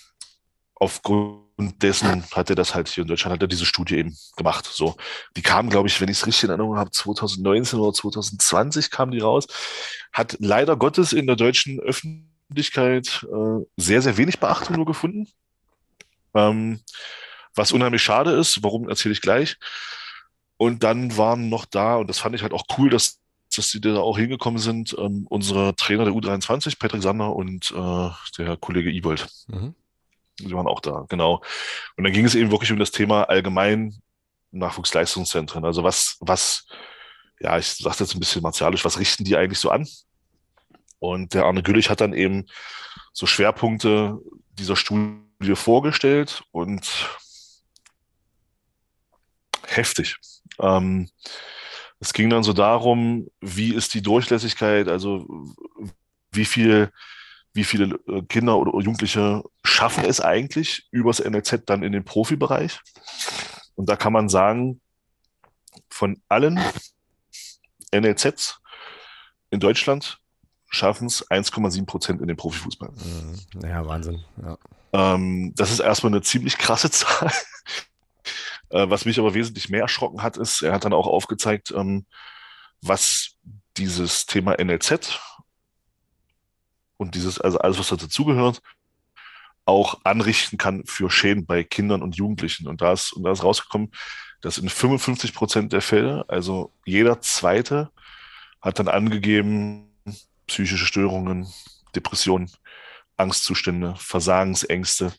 aufgrund dessen hat er das halt hier in Deutschland, hat er diese Studie eben gemacht. So, die kam, glaube ich, wenn ich es richtig in Erinnerung habe, 2019 oder 2020 kam die raus. Hat leider Gottes in der deutschen Öffentlichkeit äh, sehr, sehr wenig Beachtung nur gefunden. Ähm, was unheimlich schade ist, warum erzähle ich gleich. Und dann waren noch da, und das fand ich halt auch cool, dass, dass die da auch hingekommen sind, ähm, unsere Trainer der U23, Patrick Sander und äh, der Kollege Ibold. Mhm. Die waren auch da, genau. Und dann ging es eben wirklich um das Thema allgemein Nachwuchsleistungszentren. Also was, was, ja, ich sage jetzt ein bisschen martialisch, was richten die eigentlich so an? Und der Arne Güllich hat dann eben so Schwerpunkte dieser Studie vorgestellt und heftig. Ähm, es ging dann so darum, wie ist die Durchlässigkeit, also wie viel wie viele äh, Kinder oder Jugendliche schaffen es eigentlich übers NLZ dann in den Profibereich. Und da kann man sagen, von allen NLZs in Deutschland schaffen es 1,7 Prozent in den Profifußball. Mhm. Ja, Wahnsinn. Ja. Ähm, das ist erstmal eine ziemlich krasse Zahl. äh, was mich aber wesentlich mehr erschrocken hat, ist, er hat dann auch aufgezeigt, ähm, was dieses Thema NLZ und dieses, also alles, was dazugehört, auch anrichten kann für Schäden bei Kindern und Jugendlichen. Und da ist, und da ist rausgekommen, dass in 55 Prozent der Fälle, also jeder zweite, hat dann angegeben, psychische Störungen, Depressionen, Angstzustände, Versagensängste.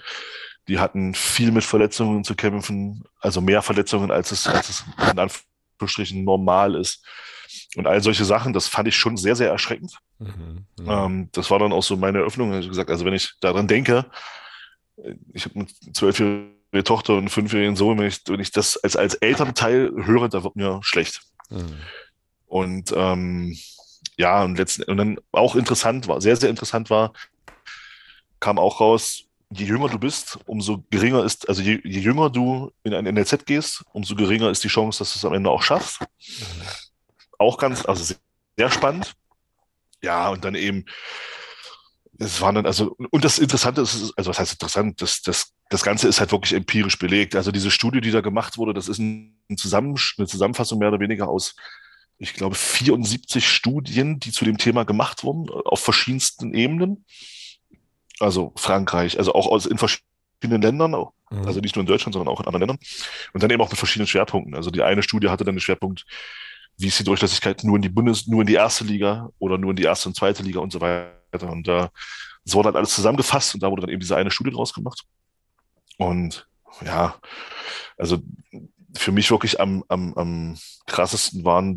Die hatten viel mit Verletzungen zu kämpfen, also mehr Verletzungen, als es, als es in Anführungsstrichen normal ist. Und all solche Sachen, das fand ich schon sehr, sehr erschreckend. Mhm, ja. ähm, das war dann auch so meine Eröffnung. Ich gesagt, also wenn ich daran denke, ich habe eine zwölfjährige Tochter und einen fünfjährigen Sohn, wenn ich, wenn ich das als, als Elternteil höre, da wird mir schlecht. Mhm. Und ähm, ja, und, letzten, und dann auch interessant war, sehr, sehr interessant war, kam auch raus, je jünger du bist, umso geringer ist, also je, je jünger du in ein NLZ gehst, umso geringer ist die Chance, dass du es am Ende auch schaffst. Mhm auch ganz, also sehr spannend. Ja, und dann eben, es waren dann, also, und das Interessante ist, also was heißt interessant, das, das, das Ganze ist halt wirklich empirisch belegt. Also diese Studie, die da gemacht wurde, das ist ein Zusammen, eine Zusammenfassung mehr oder weniger aus, ich glaube, 74 Studien, die zu dem Thema gemacht wurden, auf verschiedensten Ebenen. Also Frankreich, also auch aus, in verschiedenen Ländern, mhm. also nicht nur in Deutschland, sondern auch in anderen Ländern. Und dann eben auch mit verschiedenen Schwerpunkten. Also die eine Studie hatte dann den Schwerpunkt wie ist die Durchlässigkeit nur in die Bundes-, nur in die erste Liga oder nur in die erste und zweite Liga und so weiter. Und da, das wurde dann alles zusammengefasst und da wurde dann eben diese eine Studie draus gemacht. Und ja, also für mich wirklich am, am, am krassesten waren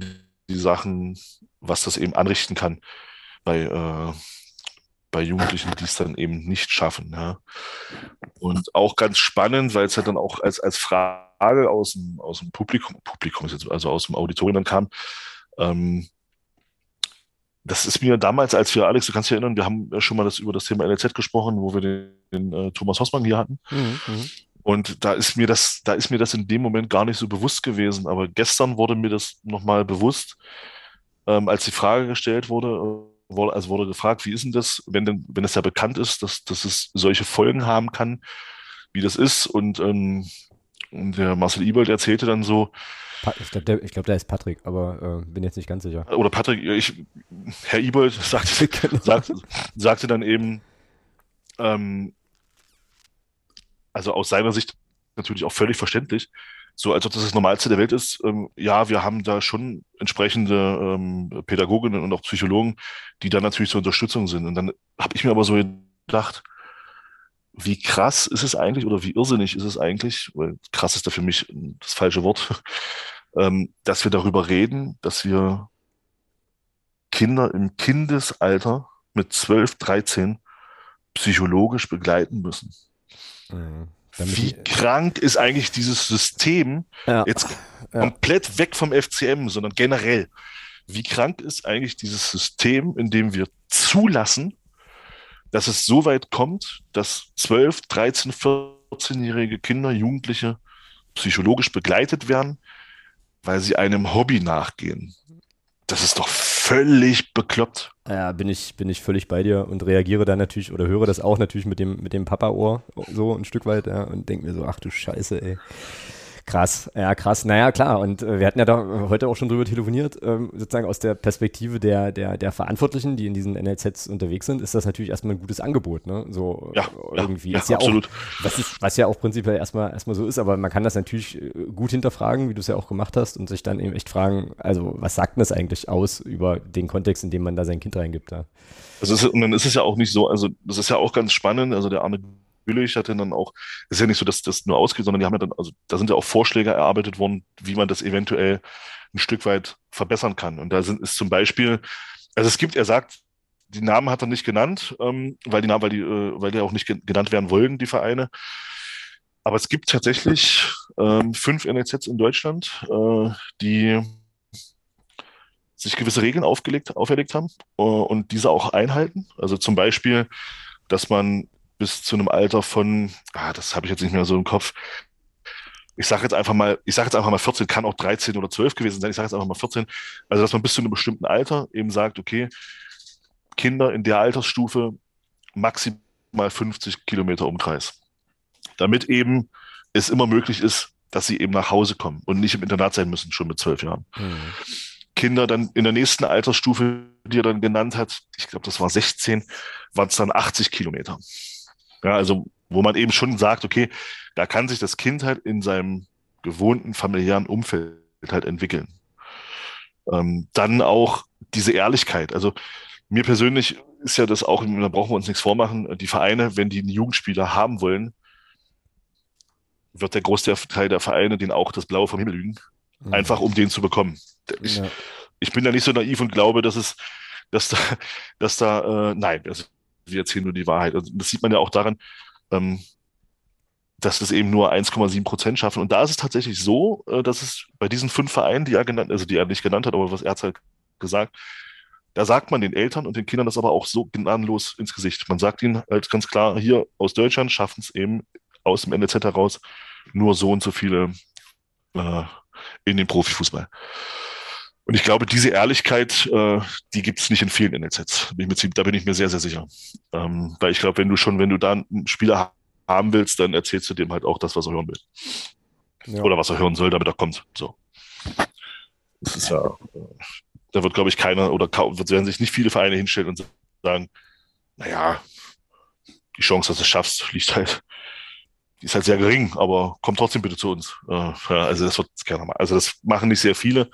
die Sachen, was das eben anrichten kann bei, äh, bei Jugendlichen, die es dann eben nicht schaffen. Ja. Und auch ganz spannend, weil es ja dann auch als, als Frage aus dem, aus dem Publikum, Publikum ist jetzt, also aus dem Auditorium dann kam, ähm, das ist mir damals, als wir, Alex, du kannst dich erinnern, wir haben ja schon mal das über das Thema LZ gesprochen, wo wir den, den äh, Thomas Hossmann hier hatten. Mhm, mhm, und da ist mir das, da ist mir das in dem Moment gar nicht so bewusst gewesen. Aber gestern wurde mir das nochmal bewusst, ähm, als die Frage gestellt wurde, äh, wurde, also wurde gefragt, wie ist denn das, wenn denn, wenn es ja bekannt ist, dass, dass es solche Folgen haben kann, wie das ist. Und, ähm, und der Marcel Ibold erzählte dann so, ich glaube, der, glaub, der ist Patrick, aber äh, bin jetzt nicht ganz sicher. Oder Patrick, ich, Herr Ibold sagte, genau. sagte, sagte dann eben, ähm, also aus seiner Sicht natürlich auch völlig verständlich, so als ob das das Normalste der Welt ist. Ähm, ja, wir haben da schon entsprechende ähm, Pädagoginnen und auch Psychologen, die da natürlich zur Unterstützung sind. Und dann habe ich mir aber so gedacht, wie krass ist es eigentlich oder wie irrsinnig ist es eigentlich, weil krass ist da für mich das falsche Wort, ähm, dass wir darüber reden, dass wir Kinder im Kindesalter mit 12, 13 psychologisch begleiten müssen. Mhm. Wie krank ist eigentlich dieses System ja. jetzt ja. komplett weg vom FCM, sondern generell? Wie krank ist eigentlich dieses System, in dem wir zulassen, dass es so weit kommt, dass 12, 13, 14-jährige Kinder, Jugendliche psychologisch begleitet werden, weil sie einem Hobby nachgehen. Das ist doch völlig bekloppt. Ja, bin ich, bin ich völlig bei dir und reagiere da natürlich oder höre das auch natürlich mit dem, mit dem Papa-Ohr so ein Stück weit ja, und denke mir so, ach du Scheiße, ey. Krass, ja krass. Naja, klar. Und äh, wir hatten ja da heute auch schon drüber telefoniert, ähm, sozusagen aus der Perspektive der, der, der Verantwortlichen, die in diesen NLZs unterwegs sind, ist das natürlich erstmal ein gutes Angebot, ne? So ja, irgendwie. Ja, ist ja absolut. Auch, was, ist, was ja auch prinzipiell erstmal, erstmal so ist, aber man kann das natürlich äh, gut hinterfragen, wie du es ja auch gemacht hast, und sich dann eben echt fragen, also was sagt denn das eigentlich aus über den Kontext, in dem man da sein Kind reingibt da? Also ist, und dann ist es ja auch nicht so, also das ist ja auch ganz spannend, also der Arne Billig hatte dann auch, es ist ja nicht so, dass das nur ausgeht, sondern die haben ja dann, also da sind ja auch Vorschläge erarbeitet worden, wie man das eventuell ein Stück weit verbessern kann. Und da sind, ist zum Beispiel, also es gibt, er sagt, die Namen hat er nicht genannt, ähm, weil die Namen, weil die, äh, weil die auch nicht genannt werden wollen, die Vereine. Aber es gibt tatsächlich ähm, fünf NLZs in Deutschland, äh, die sich gewisse Regeln aufgelegt, auferlegt haben äh, und diese auch einhalten. Also zum Beispiel, dass man bis zu einem Alter von, ah, das habe ich jetzt nicht mehr so im Kopf. Ich sage jetzt einfach mal, ich sage jetzt einfach mal 14, kann auch 13 oder 12 gewesen sein. Ich sage jetzt einfach mal 14. Also, dass man bis zu einem bestimmten Alter eben sagt, okay, Kinder in der Altersstufe maximal 50 Kilometer Umkreis. Damit eben es immer möglich ist, dass sie eben nach Hause kommen und nicht im Internat sein müssen, schon mit zwölf Jahren. Mhm. Kinder dann in der nächsten Altersstufe, die er dann genannt hat, ich glaube, das war 16, waren es dann 80 Kilometer. Ja, also wo man eben schon sagt, okay, da kann sich das Kind halt in seinem gewohnten familiären Umfeld halt entwickeln. Ähm, dann auch diese Ehrlichkeit. Also mir persönlich ist ja das auch, da brauchen wir uns nichts vormachen, die Vereine, wenn die einen Jugendspieler haben wollen, wird der Großteil der Vereine den auch das Blaue vom Himmel lügen, mhm. einfach um den zu bekommen. Ich, ja. ich, bin da nicht so naiv und glaube, dass es, dass da, dass da, äh, nein, also wir erzählen nur die Wahrheit. Also das sieht man ja auch daran, ähm, dass das eben nur 1,7 Prozent schaffen. Und da ist es tatsächlich so, äh, dass es bei diesen fünf Vereinen, die er genannt, also die er nicht genannt hat, aber was er hat halt gesagt, da sagt man den Eltern und den Kindern das aber auch so gnadenlos ins Gesicht. Man sagt ihnen halt ganz klar, hier aus Deutschland schaffen es eben aus dem NLZ heraus nur so und so viele äh, in den Profifußball. Und ich glaube, diese Ehrlichkeit, äh, die gibt es nicht in vielen NLZs. Bin da bin ich mir sehr, sehr sicher. Ähm, weil ich glaube, wenn du schon, wenn du da einen Spieler haben willst, dann erzählst du dem halt auch das, was er hören will. Ja. Oder was er hören soll, damit er kommt. So. Das ist ja, äh, da wird, glaube ich, keiner oder kaum, werden sich nicht viele Vereine hinstellen und sagen, naja, die Chance, dass du es schaffst, liegt halt, die ist halt sehr gering, aber komm trotzdem bitte zu uns. Äh, also das wird gerne mal. Also das machen nicht sehr viele.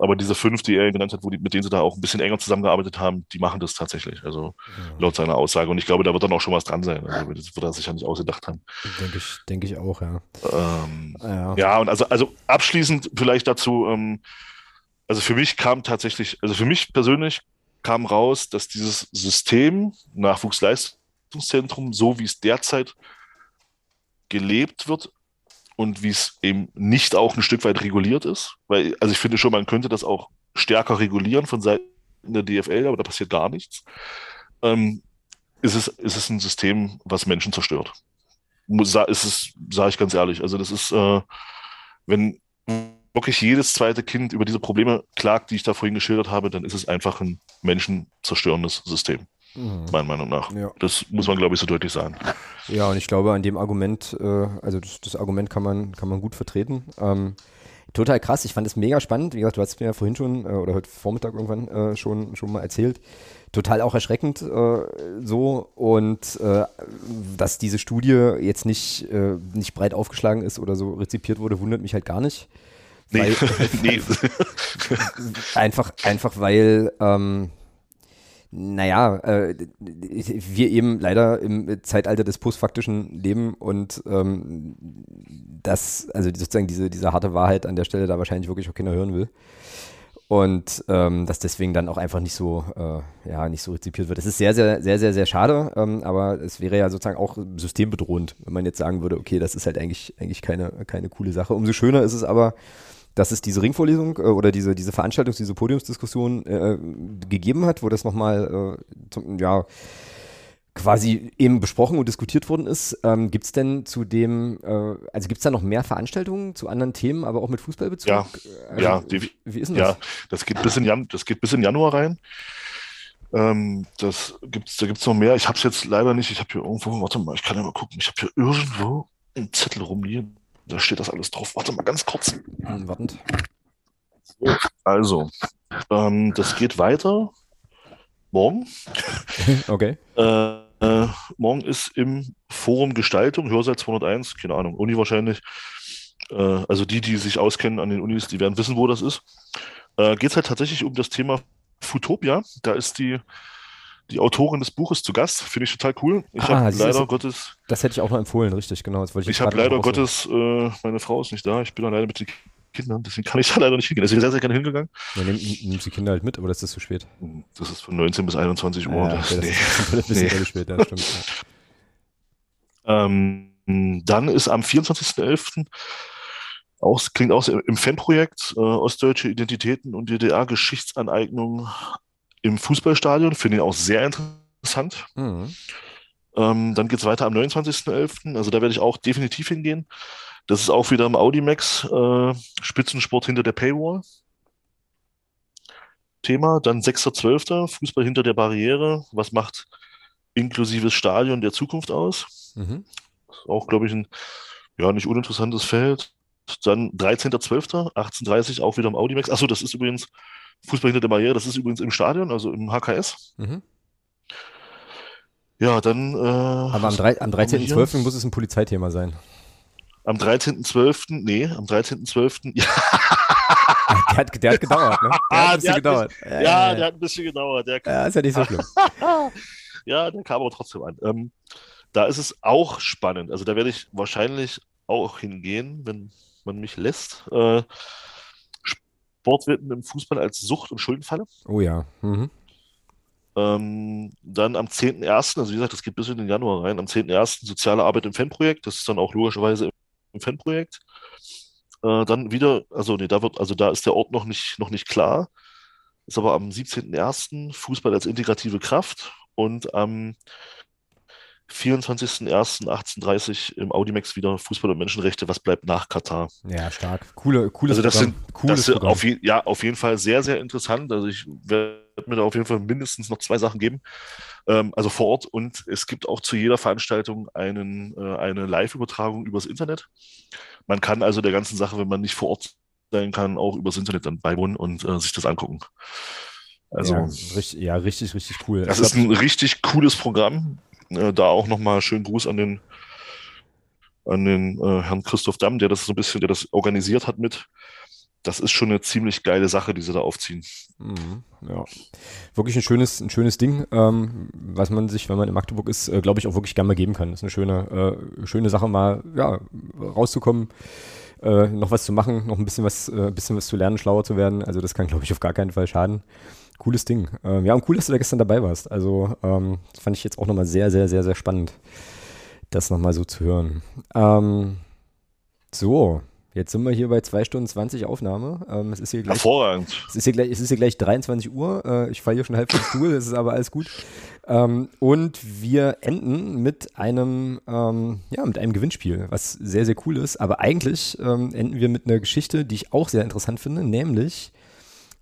Aber diese fünf, die er genannt hat, wo die, mit denen sie da auch ein bisschen enger zusammengearbeitet haben, die machen das tatsächlich. Also ja. laut seiner Aussage. Und ich glaube, da wird dann auch schon was dran sein. Also das wird er sich ja nicht ausgedacht haben. Denke ich, denke ich auch, ja. Ähm, ja. ja. und also, also abschließend vielleicht dazu, ähm, also für mich kam tatsächlich, also für mich persönlich kam raus, dass dieses System Nachwuchsleistungszentrum, so wie es derzeit gelebt wird und wie es eben nicht auch ein Stück weit reguliert ist, weil, also ich finde schon, man könnte das auch stärker regulieren von Seiten der DFL, aber da passiert gar nichts, ähm, ist, es, ist es ein System, was Menschen zerstört. Ist es, sage ich ganz ehrlich. Also das ist, äh, wenn wirklich jedes zweite Kind über diese Probleme klagt, die ich da vorhin geschildert habe, dann ist es einfach ein menschenzerstörendes System. Mhm. Meiner Meinung nach. Ja. Das muss man, glaube ich, so deutlich sagen. Ja, und ich glaube, an dem Argument, äh, also das, das, Argument kann man, kann man gut vertreten. Ähm, total krass, ich fand es mega spannend. Wie gesagt, du hast mir ja vorhin schon äh, oder heute Vormittag irgendwann äh, schon, schon mal erzählt. Total auch erschreckend äh, so und äh, dass diese Studie jetzt nicht, äh, nicht breit aufgeschlagen ist oder so rezipiert wurde, wundert mich halt gar nicht. Nee. Weil, nee. einfach, einfach weil, ähm, naja, äh, wir eben leider im Zeitalter des postfaktischen leben und ähm, das, also sozusagen diese, diese harte Wahrheit an der Stelle da wahrscheinlich wirklich auch keiner hören will. Und ähm, das deswegen dann auch einfach nicht so, äh, ja, nicht so rezipiert wird. Das ist sehr, sehr, sehr, sehr, sehr schade, ähm, aber es wäre ja sozusagen auch systembedrohend, wenn man jetzt sagen würde, okay, das ist halt eigentlich, eigentlich keine, keine coole Sache. Umso schöner ist es aber, dass es diese Ringvorlesung äh, oder diese, diese Veranstaltung, diese Podiumsdiskussion äh, gegeben hat, wo das nochmal, äh, ja, quasi eben besprochen und diskutiert worden ist. Ähm, gibt es denn zu dem, äh, also gibt es da noch mehr Veranstaltungen zu anderen Themen, aber auch mit Fußballbezug? Ja, also, ja die, wie ist denn das? Ja, das geht bis in, Jan das geht bis in Januar rein. Ähm, das gibt's, da gibt es noch mehr. Ich habe es jetzt leider nicht. Ich habe hier irgendwo, warte mal, ich kann ja mal gucken. Ich habe hier irgendwo einen Zettel rumliegen. Da steht das alles drauf. Warte mal ganz kurz. Hm, wartend. Also, ähm, das geht weiter. Morgen. Okay. äh, äh, morgen ist im Forum Gestaltung, Hörsaal 201, keine Ahnung, Uni wahrscheinlich. Äh, also die, die sich auskennen an den Unis, die werden wissen, wo das ist. Äh, geht es halt tatsächlich um das Thema Futopia. Da ist die die Autorin des Buches zu Gast. Finde ich total cool. Ich ah, habe leider Gottes. Das hätte ich auch noch empfohlen, richtig, genau. ich ich habe leider Gottes, äh, meine Frau ist nicht da. Ich bin da leider mit den Kindern, deswegen kann ich da leider nicht hingehen. Deswegen sehr, sehr gerne hingegangen. Ja, nimm, nimmst die Kinder halt mit, aber das ist zu spät. Das ist von 19 bis 21 Uhr. Ja, das, okay, nee. das ist ein bisschen nee. spät, ja, stimmt. Ähm, dann ist am 24.11. Auch, klingt auch im Fanprojekt äh, Ostdeutsche Identitäten und DDR-Geschichtsaneignung im Fußballstadion. Finde ich auch sehr interessant. Mhm. Ähm, dann geht es weiter am 29.11. Also da werde ich auch definitiv hingehen. Das ist auch wieder im Audimax äh, Spitzensport hinter der Paywall. Thema. Dann 6.12. Fußball hinter der Barriere. Was macht inklusives Stadion der Zukunft aus? Mhm. Auch, glaube ich, ein ja, nicht uninteressantes Feld. Dann 13.12., 18.30 auch wieder im Audimax. Achso, das ist übrigens Fußball hinter der Barriere, das ist übrigens im Stadion, also im HKS. Mhm. Ja, dann. Äh, Aber am, am 13.12. muss es ein Polizeithema sein. Am 13.12., nee, am 13.12., ja. Der hat, der hat gedauert, ne? Der hat ein bisschen gedauert. Ja, ja, der hat ein bisschen gedauert. Der ja, ist ja nicht so schlimm. ja, der kam aber trotzdem an. Ähm, da ist es auch spannend. Also da werde ich wahrscheinlich auch hingehen, wenn man mich lässt. Äh, Sportwetten im Fußball als Sucht- und Schuldenfalle. Oh ja. Mhm. Ähm, dann am 10.01., also wie gesagt, das geht bis in den Januar rein, am 10.01. soziale Arbeit im Fanprojekt, das ist dann auch logischerweise im Fanprojekt. Äh, dann wieder, also nee, da wird, also da ist der Ort noch nicht, noch nicht klar. Ist aber am 17.01. Fußball als integrative Kraft und am 24.01.1830 im Audimax wieder Fußball und Menschenrechte. Was bleibt nach Katar? Ja, stark. Coole, cooles also das Programm. Sind, cooles das Programm. Auf je, ja, auf jeden Fall sehr, sehr interessant. Also ich werde mir da auf jeden Fall mindestens noch zwei Sachen geben. Ähm, also vor Ort und es gibt auch zu jeder Veranstaltung einen, äh, eine Live-Übertragung übers Internet. Man kann also der ganzen Sache, wenn man nicht vor Ort sein kann, auch übers Internet dann beiwohnen und äh, sich das angucken. Also, ja, richtig, ja, richtig, richtig cool. Das ist ein richtig cooles Programm. Äh, da auch nochmal schönen Gruß an den, an den äh, Herrn Christoph Damm, der das so ein bisschen, der das organisiert hat mit. Das ist schon eine ziemlich geile Sache, die sie da aufziehen. Mhm, ja, wirklich ein schönes, ein schönes Ding, ähm, was man sich, wenn man in Magdeburg ist, äh, glaube ich, auch wirklich gerne mal geben kann. Das ist eine schöne, äh, schöne Sache, mal ja, rauszukommen äh, noch was zu machen, noch ein bisschen was, äh, bisschen was zu lernen, schlauer zu werden. Also das kann, glaube ich, auf gar keinen Fall schaden. Cooles Ding. Ähm, ja, und cool, dass du da gestern dabei warst. Also ähm, fand ich jetzt auch nochmal sehr, sehr, sehr, sehr spannend, das nochmal so zu hören. Ähm, so, Jetzt sind wir hier bei 2 Stunden 20 Aufnahme. Ähm, es ist hier gleich, Hervorragend. Es ist, hier gleich, es ist hier gleich 23 Uhr. Äh, ich falle hier schon halb vom Stuhl, es ist aber alles gut. Ähm, und wir enden mit einem, ähm, ja, mit einem Gewinnspiel, was sehr, sehr cool ist. Aber eigentlich ähm, enden wir mit einer Geschichte, die ich auch sehr interessant finde, nämlich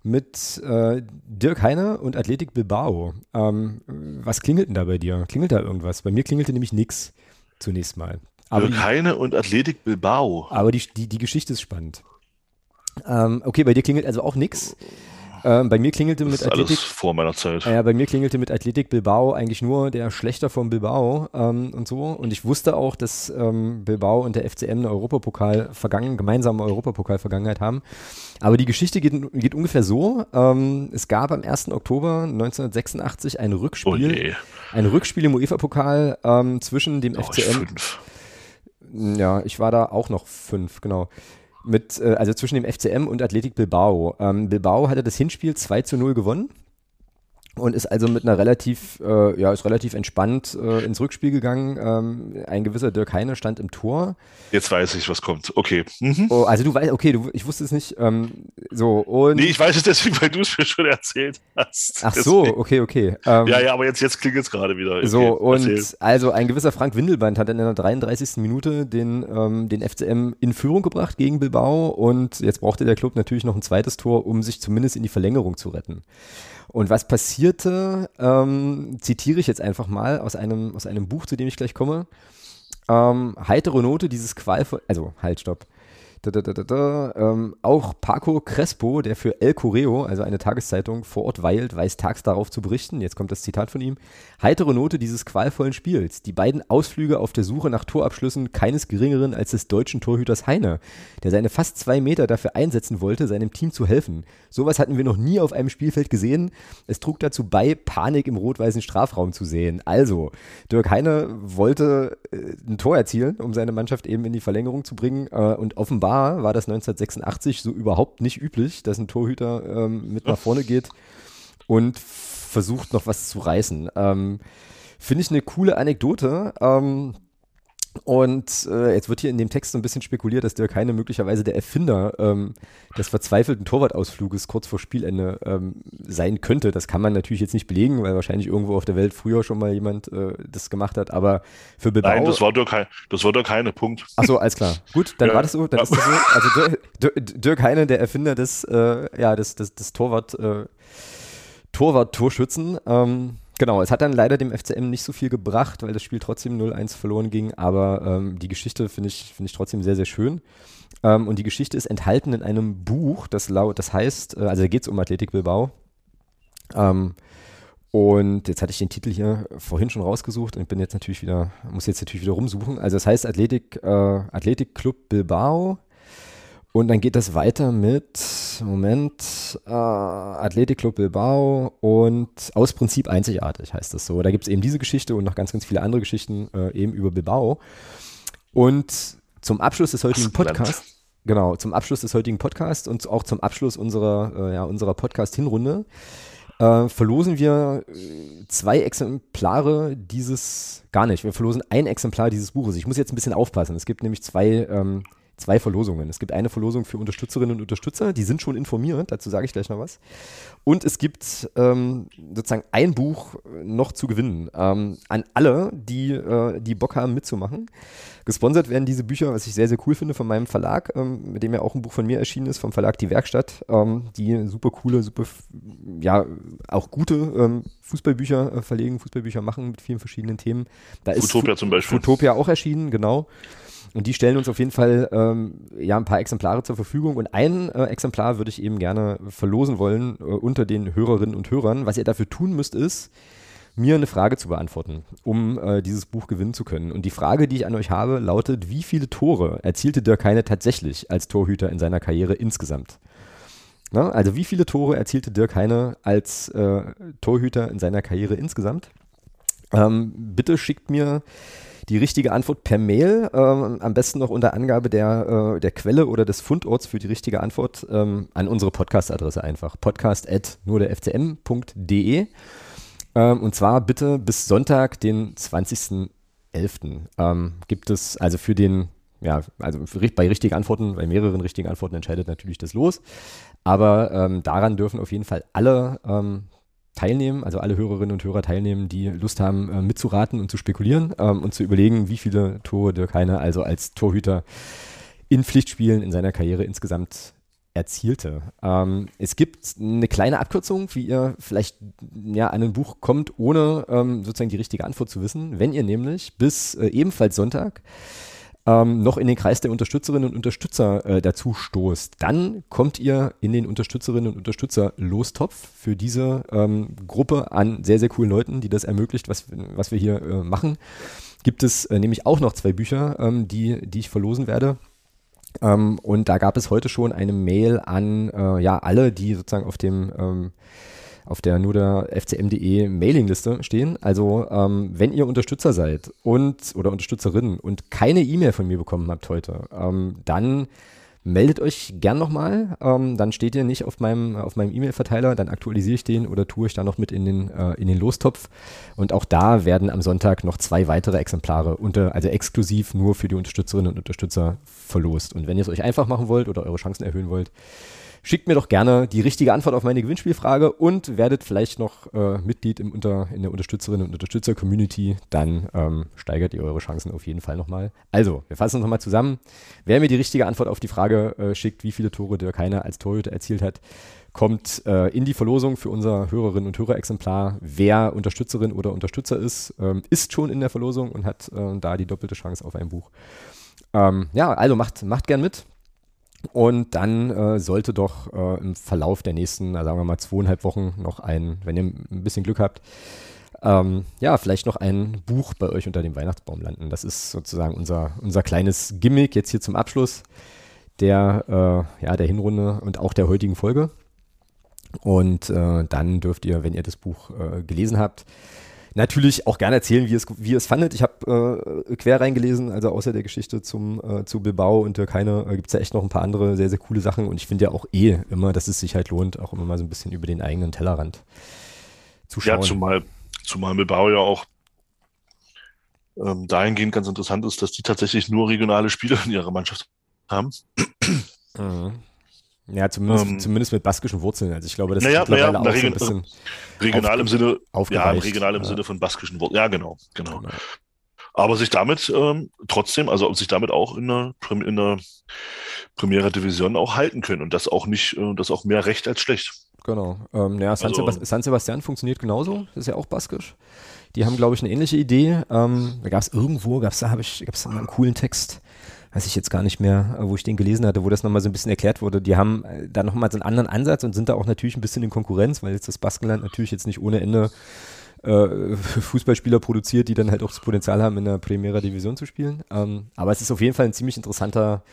mit äh, Dirk Heine und Athletik Bilbao. Ähm, was klingelt denn da bei dir? Klingelt da irgendwas? Bei mir klingelte nämlich nichts zunächst mal. Aber Dirk Heine und Athletik Bilbao. Aber die, die, die Geschichte ist spannend. Ähm, okay, bei dir klingelt also auch nichts. Ähm, bei mir klingelte das mit ist Athletik. Alles vor meiner Zeit. Ja, bei mir klingelte mit Athletik Bilbao eigentlich nur der Schlechter von Bilbao ähm, und so. Und ich wusste auch, dass ähm, Bilbao und der FCM eine Europapokal vergangen, gemeinsame Europapokal-Vergangenheit haben. Aber die Geschichte geht, geht ungefähr so. Ähm, es gab am 1. Oktober 1986 ein Rückspiel, oh ein Rückspiel im UEFA-Pokal ähm, zwischen dem oh, FCM. Ja, ich war da auch noch fünf, genau mit, äh, also zwischen dem FCM und Athletik Bilbao. Ähm, Bilbao hatte das Hinspiel 2 zu 0 gewonnen und ist also mit einer relativ, äh, ja, ist relativ entspannt äh, ins Rückspiel gegangen. Ähm, ein gewisser Dirk Heine stand im Tor. Jetzt weiß ich, was kommt. Okay. Mhm. Oh, also du weißt, okay, du, ich wusste es nicht. Ähm, so und nee, ich weiß es deswegen, weil du es mir schon erzählt hast. Ach deswegen. so, okay, okay. Ähm, ja, ja, aber jetzt, jetzt klingt es gerade wieder. Okay, so und erzähl. also ein gewisser Frank Windelband hat in der 33. Minute den, ähm, den FCM in Führung gebracht gegen Bilbao und jetzt brauchte der Club natürlich noch ein zweites Tor, um sich zumindest in die Verlängerung zu retten. Und was passierte, ähm, zitiere ich jetzt einfach mal aus einem, aus einem Buch, zu dem ich gleich komme. Ähm, heitere Note dieses qualvoll, also halt, stopp. Da, da, da, ähm, auch Paco Crespo, der für El Correo, also eine Tageszeitung, vor Ort weilt, weiß tags darauf zu berichten. Jetzt kommt das Zitat von ihm. Heitere Note dieses qualvollen Spiels. Die beiden Ausflüge auf der Suche nach Torabschlüssen keines geringeren als des deutschen Torhüters Heine, der seine fast zwei Meter dafür einsetzen wollte, seinem Team zu helfen. Sowas hatten wir noch nie auf einem Spielfeld gesehen. Es trug dazu bei, Panik im rot-weißen Strafraum zu sehen. Also, Dirk Heine wollte äh, ein Tor erzielen, um seine Mannschaft eben in die Verlängerung zu bringen äh, und offenbar war, war das 1986 so überhaupt nicht üblich, dass ein Torhüter ähm, mit nach vorne geht und versucht noch was zu reißen. Ähm, Finde ich eine coole Anekdote. Ähm, und äh, jetzt wird hier in dem Text so ein bisschen spekuliert, dass Dirk Heine möglicherweise der Erfinder ähm, des verzweifelten Torwartausfluges kurz vor Spielende ähm, sein könnte. Das kann man natürlich jetzt nicht belegen, weil wahrscheinlich irgendwo auf der Welt früher schon mal jemand äh, das gemacht hat. Aber für Bilbao... Nein, das war Dirk, Heine, das war Dirk Heine, Punkt. Achso, alles klar. Gut, dann ja. war das so. Dann ist das so. Also Dirk, Dirk Heine, der Erfinder des, äh, ja, des, des, des Torwart, äh, Torwart-Torschützen. Ähm, Genau, es hat dann leider dem FCM nicht so viel gebracht, weil das Spiel trotzdem 0-1 verloren ging, aber ähm, die Geschichte finde ich, find ich trotzdem sehr, sehr schön. Ähm, und die Geschichte ist enthalten in einem Buch, das laut, das heißt, äh, also da geht es um Athletik Bilbao. Ähm, und jetzt hatte ich den Titel hier vorhin schon rausgesucht und bin jetzt natürlich wieder, muss jetzt natürlich wieder rumsuchen. Also es heißt Athletik, äh, Athletik Club Bilbao, und dann geht das weiter mit, Moment, äh, Athletic Club Bilbao und aus Prinzip einzigartig heißt das so. Da gibt es eben diese Geschichte und noch ganz, ganz viele andere Geschichten äh, eben über Bilbao. Und zum Abschluss des heutigen Podcasts, genau, zum Abschluss des heutigen Podcasts und auch zum Abschluss unserer, äh, ja, unserer Podcast-Hinrunde äh, verlosen wir äh, zwei Exemplare dieses, gar nicht, wir verlosen ein Exemplar dieses Buches. Ich muss jetzt ein bisschen aufpassen. Es gibt nämlich zwei ähm, zwei Verlosungen. Es gibt eine Verlosung für Unterstützerinnen und Unterstützer, die sind schon informiert, dazu sage ich gleich noch was. Und es gibt ähm, sozusagen ein Buch noch zu gewinnen ähm, an alle, die, äh, die Bock haben mitzumachen. Gesponsert werden diese Bücher, was ich sehr, sehr cool finde, von meinem Verlag, ähm, mit dem ja auch ein Buch von mir erschienen ist, vom Verlag Die Werkstatt, ähm, die super coole, super, ja, auch gute ähm, Fußballbücher äh, verlegen, Fußballbücher machen mit vielen verschiedenen Themen. Da Futopia ist zum Beispiel. Futopia auch erschienen, genau. Und die stellen uns auf jeden Fall ähm, ja ein paar Exemplare zur Verfügung. Und ein äh, Exemplar würde ich eben gerne verlosen wollen äh, unter den Hörerinnen und Hörern. Was ihr dafür tun müsst, ist, mir eine Frage zu beantworten, um äh, dieses Buch gewinnen zu können. Und die Frage, die ich an euch habe, lautet: Wie viele Tore erzielte Dirk Heine tatsächlich als Torhüter in seiner Karriere insgesamt? Na, also, wie viele Tore erzielte Dirk Heine als äh, Torhüter in seiner Karriere insgesamt? Ähm, bitte schickt mir die richtige Antwort per Mail, ähm, am besten noch unter Angabe der, äh, der Quelle oder des Fundorts für die richtige Antwort ähm, an unsere Podcast-Adresse einfach. podcast at nur der fcm.de. Ähm, und zwar bitte bis Sonntag, den 20.11. Ähm, gibt es also für den, ja, also für, bei richtigen Antworten, bei mehreren richtigen Antworten entscheidet natürlich das Los. Aber ähm, daran dürfen auf jeden Fall alle ähm, teilnehmen, also alle Hörerinnen und Hörer teilnehmen, die Lust haben, äh, mitzuraten und zu spekulieren ähm, und zu überlegen, wie viele Tore Dirk Heine also als Torhüter in Pflichtspielen in seiner Karriere insgesamt erzielte. Ähm, es gibt eine kleine Abkürzung, wie ihr vielleicht ja, an ein Buch kommt, ohne ähm, sozusagen die richtige Antwort zu wissen. Wenn ihr nämlich bis äh, ebenfalls Sonntag ähm, noch in den Kreis der Unterstützerinnen und Unterstützer äh, dazu stoßt, dann kommt ihr in den Unterstützerinnen und Unterstützer Lostopf für diese ähm, Gruppe an sehr, sehr coolen Leuten, die das ermöglicht, was, was wir hier äh, machen. Gibt es äh, nämlich auch noch zwei Bücher, ähm, die, die ich verlosen werde. Ähm, und da gab es heute schon eine Mail an äh, ja alle, die sozusagen auf dem ähm, auf der nur der fcm.de Mailingliste stehen. Also ähm, wenn ihr Unterstützer seid und oder Unterstützerinnen und keine E-Mail von mir bekommen habt heute, ähm, dann meldet euch gern nochmal. Ähm, dann steht ihr nicht auf meinem, auf meinem E-Mail-Verteiler, dann aktualisiere ich den oder tue ich da noch mit in den, äh, in den Lostopf. Und auch da werden am Sonntag noch zwei weitere Exemplare unter, also exklusiv nur für die Unterstützerinnen und Unterstützer verlost. Und wenn ihr es euch einfach machen wollt oder eure Chancen erhöhen wollt, Schickt mir doch gerne die richtige Antwort auf meine Gewinnspielfrage und werdet vielleicht noch äh, Mitglied im Unter, in der Unterstützerinnen und Unterstützer-Community. Dann ähm, steigert ihr eure Chancen auf jeden Fall nochmal. Also, wir fassen uns nochmal zusammen. Wer mir die richtige Antwort auf die Frage äh, schickt, wie viele Tore Dirk Heiner als Torhüter erzielt hat, kommt äh, in die Verlosung für unser Hörerinnen und Hörerexemplar. Wer Unterstützerin oder Unterstützer ist, ähm, ist schon in der Verlosung und hat äh, da die doppelte Chance auf ein Buch. Ähm, ja, also macht, macht gern mit. Und dann äh, sollte doch äh, im Verlauf der nächsten, sagen wir mal, zweieinhalb Wochen noch ein, wenn ihr ein bisschen Glück habt, ähm, ja, vielleicht noch ein Buch bei euch unter dem Weihnachtsbaum landen. Das ist sozusagen unser, unser kleines Gimmick jetzt hier zum Abschluss der, äh, ja, der Hinrunde und auch der heutigen Folge. Und äh, dann dürft ihr, wenn ihr das Buch äh, gelesen habt, natürlich auch gerne erzählen, wie ihr es, wie es fandet. Ich habe äh, quer reingelesen, also außer der Geschichte zum, äh, zu Bilbao und Türkei äh, gibt es ja echt noch ein paar andere sehr, sehr coole Sachen. Und ich finde ja auch eh immer, dass es sich halt lohnt, auch immer mal so ein bisschen über den eigenen Tellerrand zu schauen. Ja, zumal, zumal Bilbao ja auch ähm, dahingehend ganz interessant ist, dass die tatsächlich nur regionale Spieler in ihrer Mannschaft haben. Mhm. Ja, zumindest, ähm, zumindest mit baskischen Wurzeln. Also ich glaube, das naja, ist mittlerweile naja, auch so ein bisschen regional im Sinne, ja, regional im ja. Sinne von baskischen Wurzeln. Ja, genau, genau. genau. Aber sich damit ähm, trotzdem, also sich damit auch in der, in der Premiere Division auch halten können und das auch nicht, äh, das auch mehr recht als schlecht. Genau. Ähm, ja, San, also, Sebast San Sebastian funktioniert genauso. Das ist ja auch baskisch. Die haben, glaube ich, eine ähnliche Idee. Ähm, da gab es irgendwo, gab es da, habe ich, gab es einen coolen Text weiß ich jetzt gar nicht mehr, wo ich den gelesen hatte, wo das nochmal so ein bisschen erklärt wurde. Die haben äh, da nochmal so einen anderen Ansatz und sind da auch natürlich ein bisschen in Konkurrenz, weil jetzt das Baskenland natürlich jetzt nicht ohne Ende äh, Fußballspieler produziert, die dann halt auch das Potenzial haben, in der Primera Division zu spielen. Ähm, aber es ist auf jeden Fall ein ziemlich interessanter,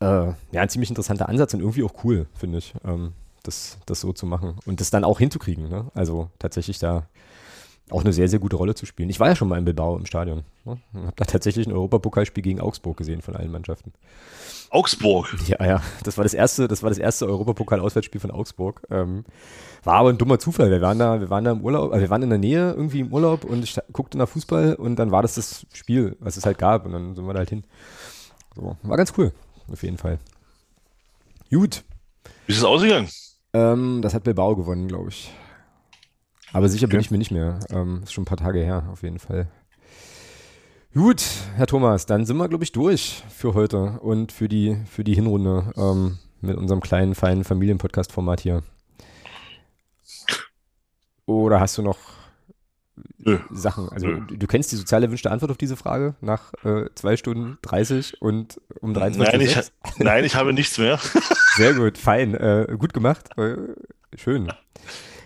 äh, ja, ein ziemlich interessanter Ansatz und irgendwie auch cool, finde ich, ähm, das, das so zu machen und das dann auch hinzukriegen. Ne? Also tatsächlich da auch eine sehr, sehr gute Rolle zu spielen. Ich war ja schon mal in Bilbao im Stadion. Ne? Habe da tatsächlich ein Europapokalspiel gegen Augsburg gesehen von allen Mannschaften. Augsburg? Ja, ja. Das war das erste, das war das erste Europapokal-Auswärtsspiel von Augsburg. Ähm, war aber ein dummer Zufall. Wir waren da, wir waren da im Urlaub, also wir waren in der Nähe irgendwie im Urlaub und ich guckte nach Fußball und dann war das das Spiel, was es halt gab und dann sind wir da halt hin. So, war ganz cool, auf jeden Fall. Gut. Wie ist es ausgegangen? Ähm, das hat Bilbao gewonnen, glaube ich. Aber sicher bin ich mir nicht mehr. Ähm, ist schon ein paar Tage her, auf jeden Fall. Gut, Herr Thomas, dann sind wir, glaube ich, durch für heute und für die, für die Hinrunde ähm, mit unserem kleinen, feinen Familienpodcast-Format hier. Oder hast du noch Nö. Sachen? Also, Nö. du kennst die sozial erwünschte Antwort auf diese Frage nach äh, 2 Stunden 30 und um 23 nein, ich, nein, ich habe nichts mehr. Sehr gut, fein. Äh, gut gemacht. Äh, schön.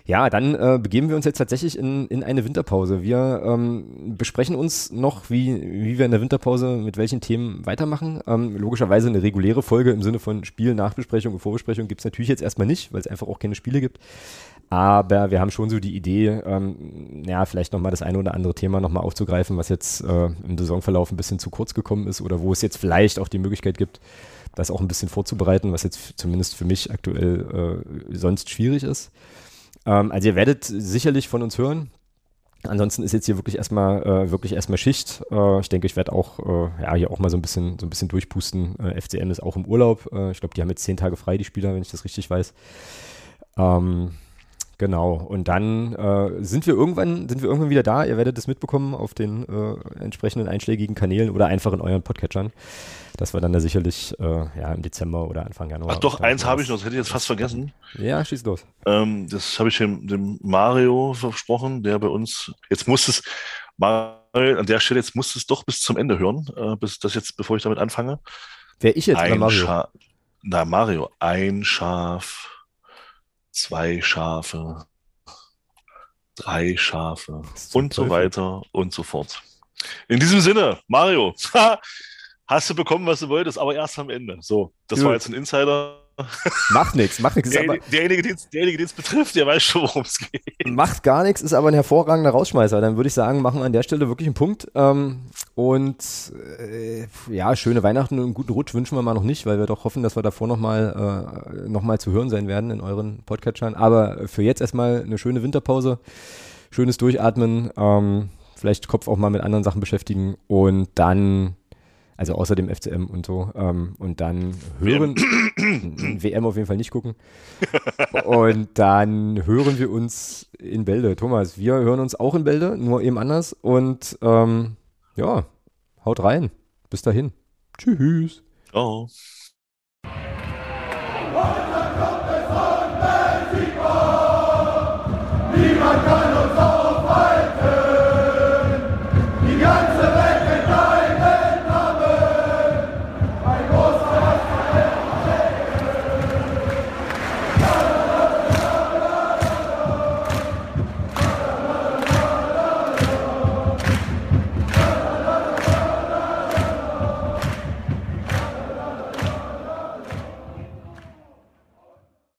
Ja, dann äh, begeben wir uns jetzt tatsächlich in, in eine Winterpause. Wir ähm, besprechen uns noch, wie, wie wir in der Winterpause mit welchen Themen weitermachen. Ähm, logischerweise eine reguläre Folge im Sinne von Spiel, Nachbesprechung und Vorbesprechung gibt es natürlich jetzt erstmal nicht, weil es einfach auch keine Spiele gibt. Aber wir haben schon so die Idee, ähm, ja, vielleicht nochmal das eine oder andere Thema nochmal aufzugreifen, was jetzt äh, im Saisonverlauf ein bisschen zu kurz gekommen ist oder wo es jetzt vielleicht auch die Möglichkeit gibt, das auch ein bisschen vorzubereiten, was jetzt zumindest für mich aktuell äh, sonst schwierig ist. Ähm, also ihr werdet sicherlich von uns hören. Ansonsten ist jetzt hier wirklich erstmal äh, wirklich erstmal Schicht. Äh, ich denke, ich werde auch äh, ja hier auch mal so ein bisschen so ein bisschen durchpusten. Äh, FCM ist auch im Urlaub. Äh, ich glaube, die haben jetzt zehn Tage frei, die Spieler, wenn ich das richtig weiß. Ähm, Genau. Und dann äh, sind wir irgendwann, sind wir irgendwann wieder da. Ihr werdet es mitbekommen auf den äh, entsprechenden einschlägigen Kanälen oder einfach in euren Podcatchern. Das war dann da sicherlich äh, ja, im Dezember oder Anfang Januar. Ach doch, eins habe ich noch, das hätte ich jetzt fast vergessen. Ja, schieß los. Ähm, das habe ich dem, dem, Mario versprochen, der bei uns, jetzt muss es, Mario, an der Stelle, jetzt muss es doch bis zum Ende hören, äh, bis das jetzt, bevor ich damit anfange. Wer ich jetzt ein oder Mario? Scha Na, Mario, ein Schaf zwei Schafe, drei Schafe und so weiter und so fort. In diesem Sinne, Mario, hast du bekommen, was du wolltest, aber erst am Ende. So, das Gut. war jetzt ein Insider. Macht nichts, macht nichts. Der, derjenige, den es betrifft, der weiß schon, worum es geht. Macht gar nichts, ist aber ein hervorragender Rausschmeißer. Dann würde ich sagen, machen wir an der Stelle wirklich einen Punkt. Ähm, und äh, ja, schöne Weihnachten und einen guten Rutsch wünschen wir mal noch nicht, weil wir doch hoffen, dass wir davor nochmal äh, noch zu hören sein werden in euren Podcatchern. Aber für jetzt erstmal eine schöne Winterpause, schönes Durchatmen, ähm, vielleicht Kopf auch mal mit anderen Sachen beschäftigen und dann also außer dem FCM und so. Ähm, und dann hören WM auf jeden Fall nicht gucken. und dann hören wir uns in Bälde. Thomas, wir hören uns auch in Bälde, nur eben anders. Und ähm, ja, haut rein. Bis dahin. Tschüss. Oh. Niemand kann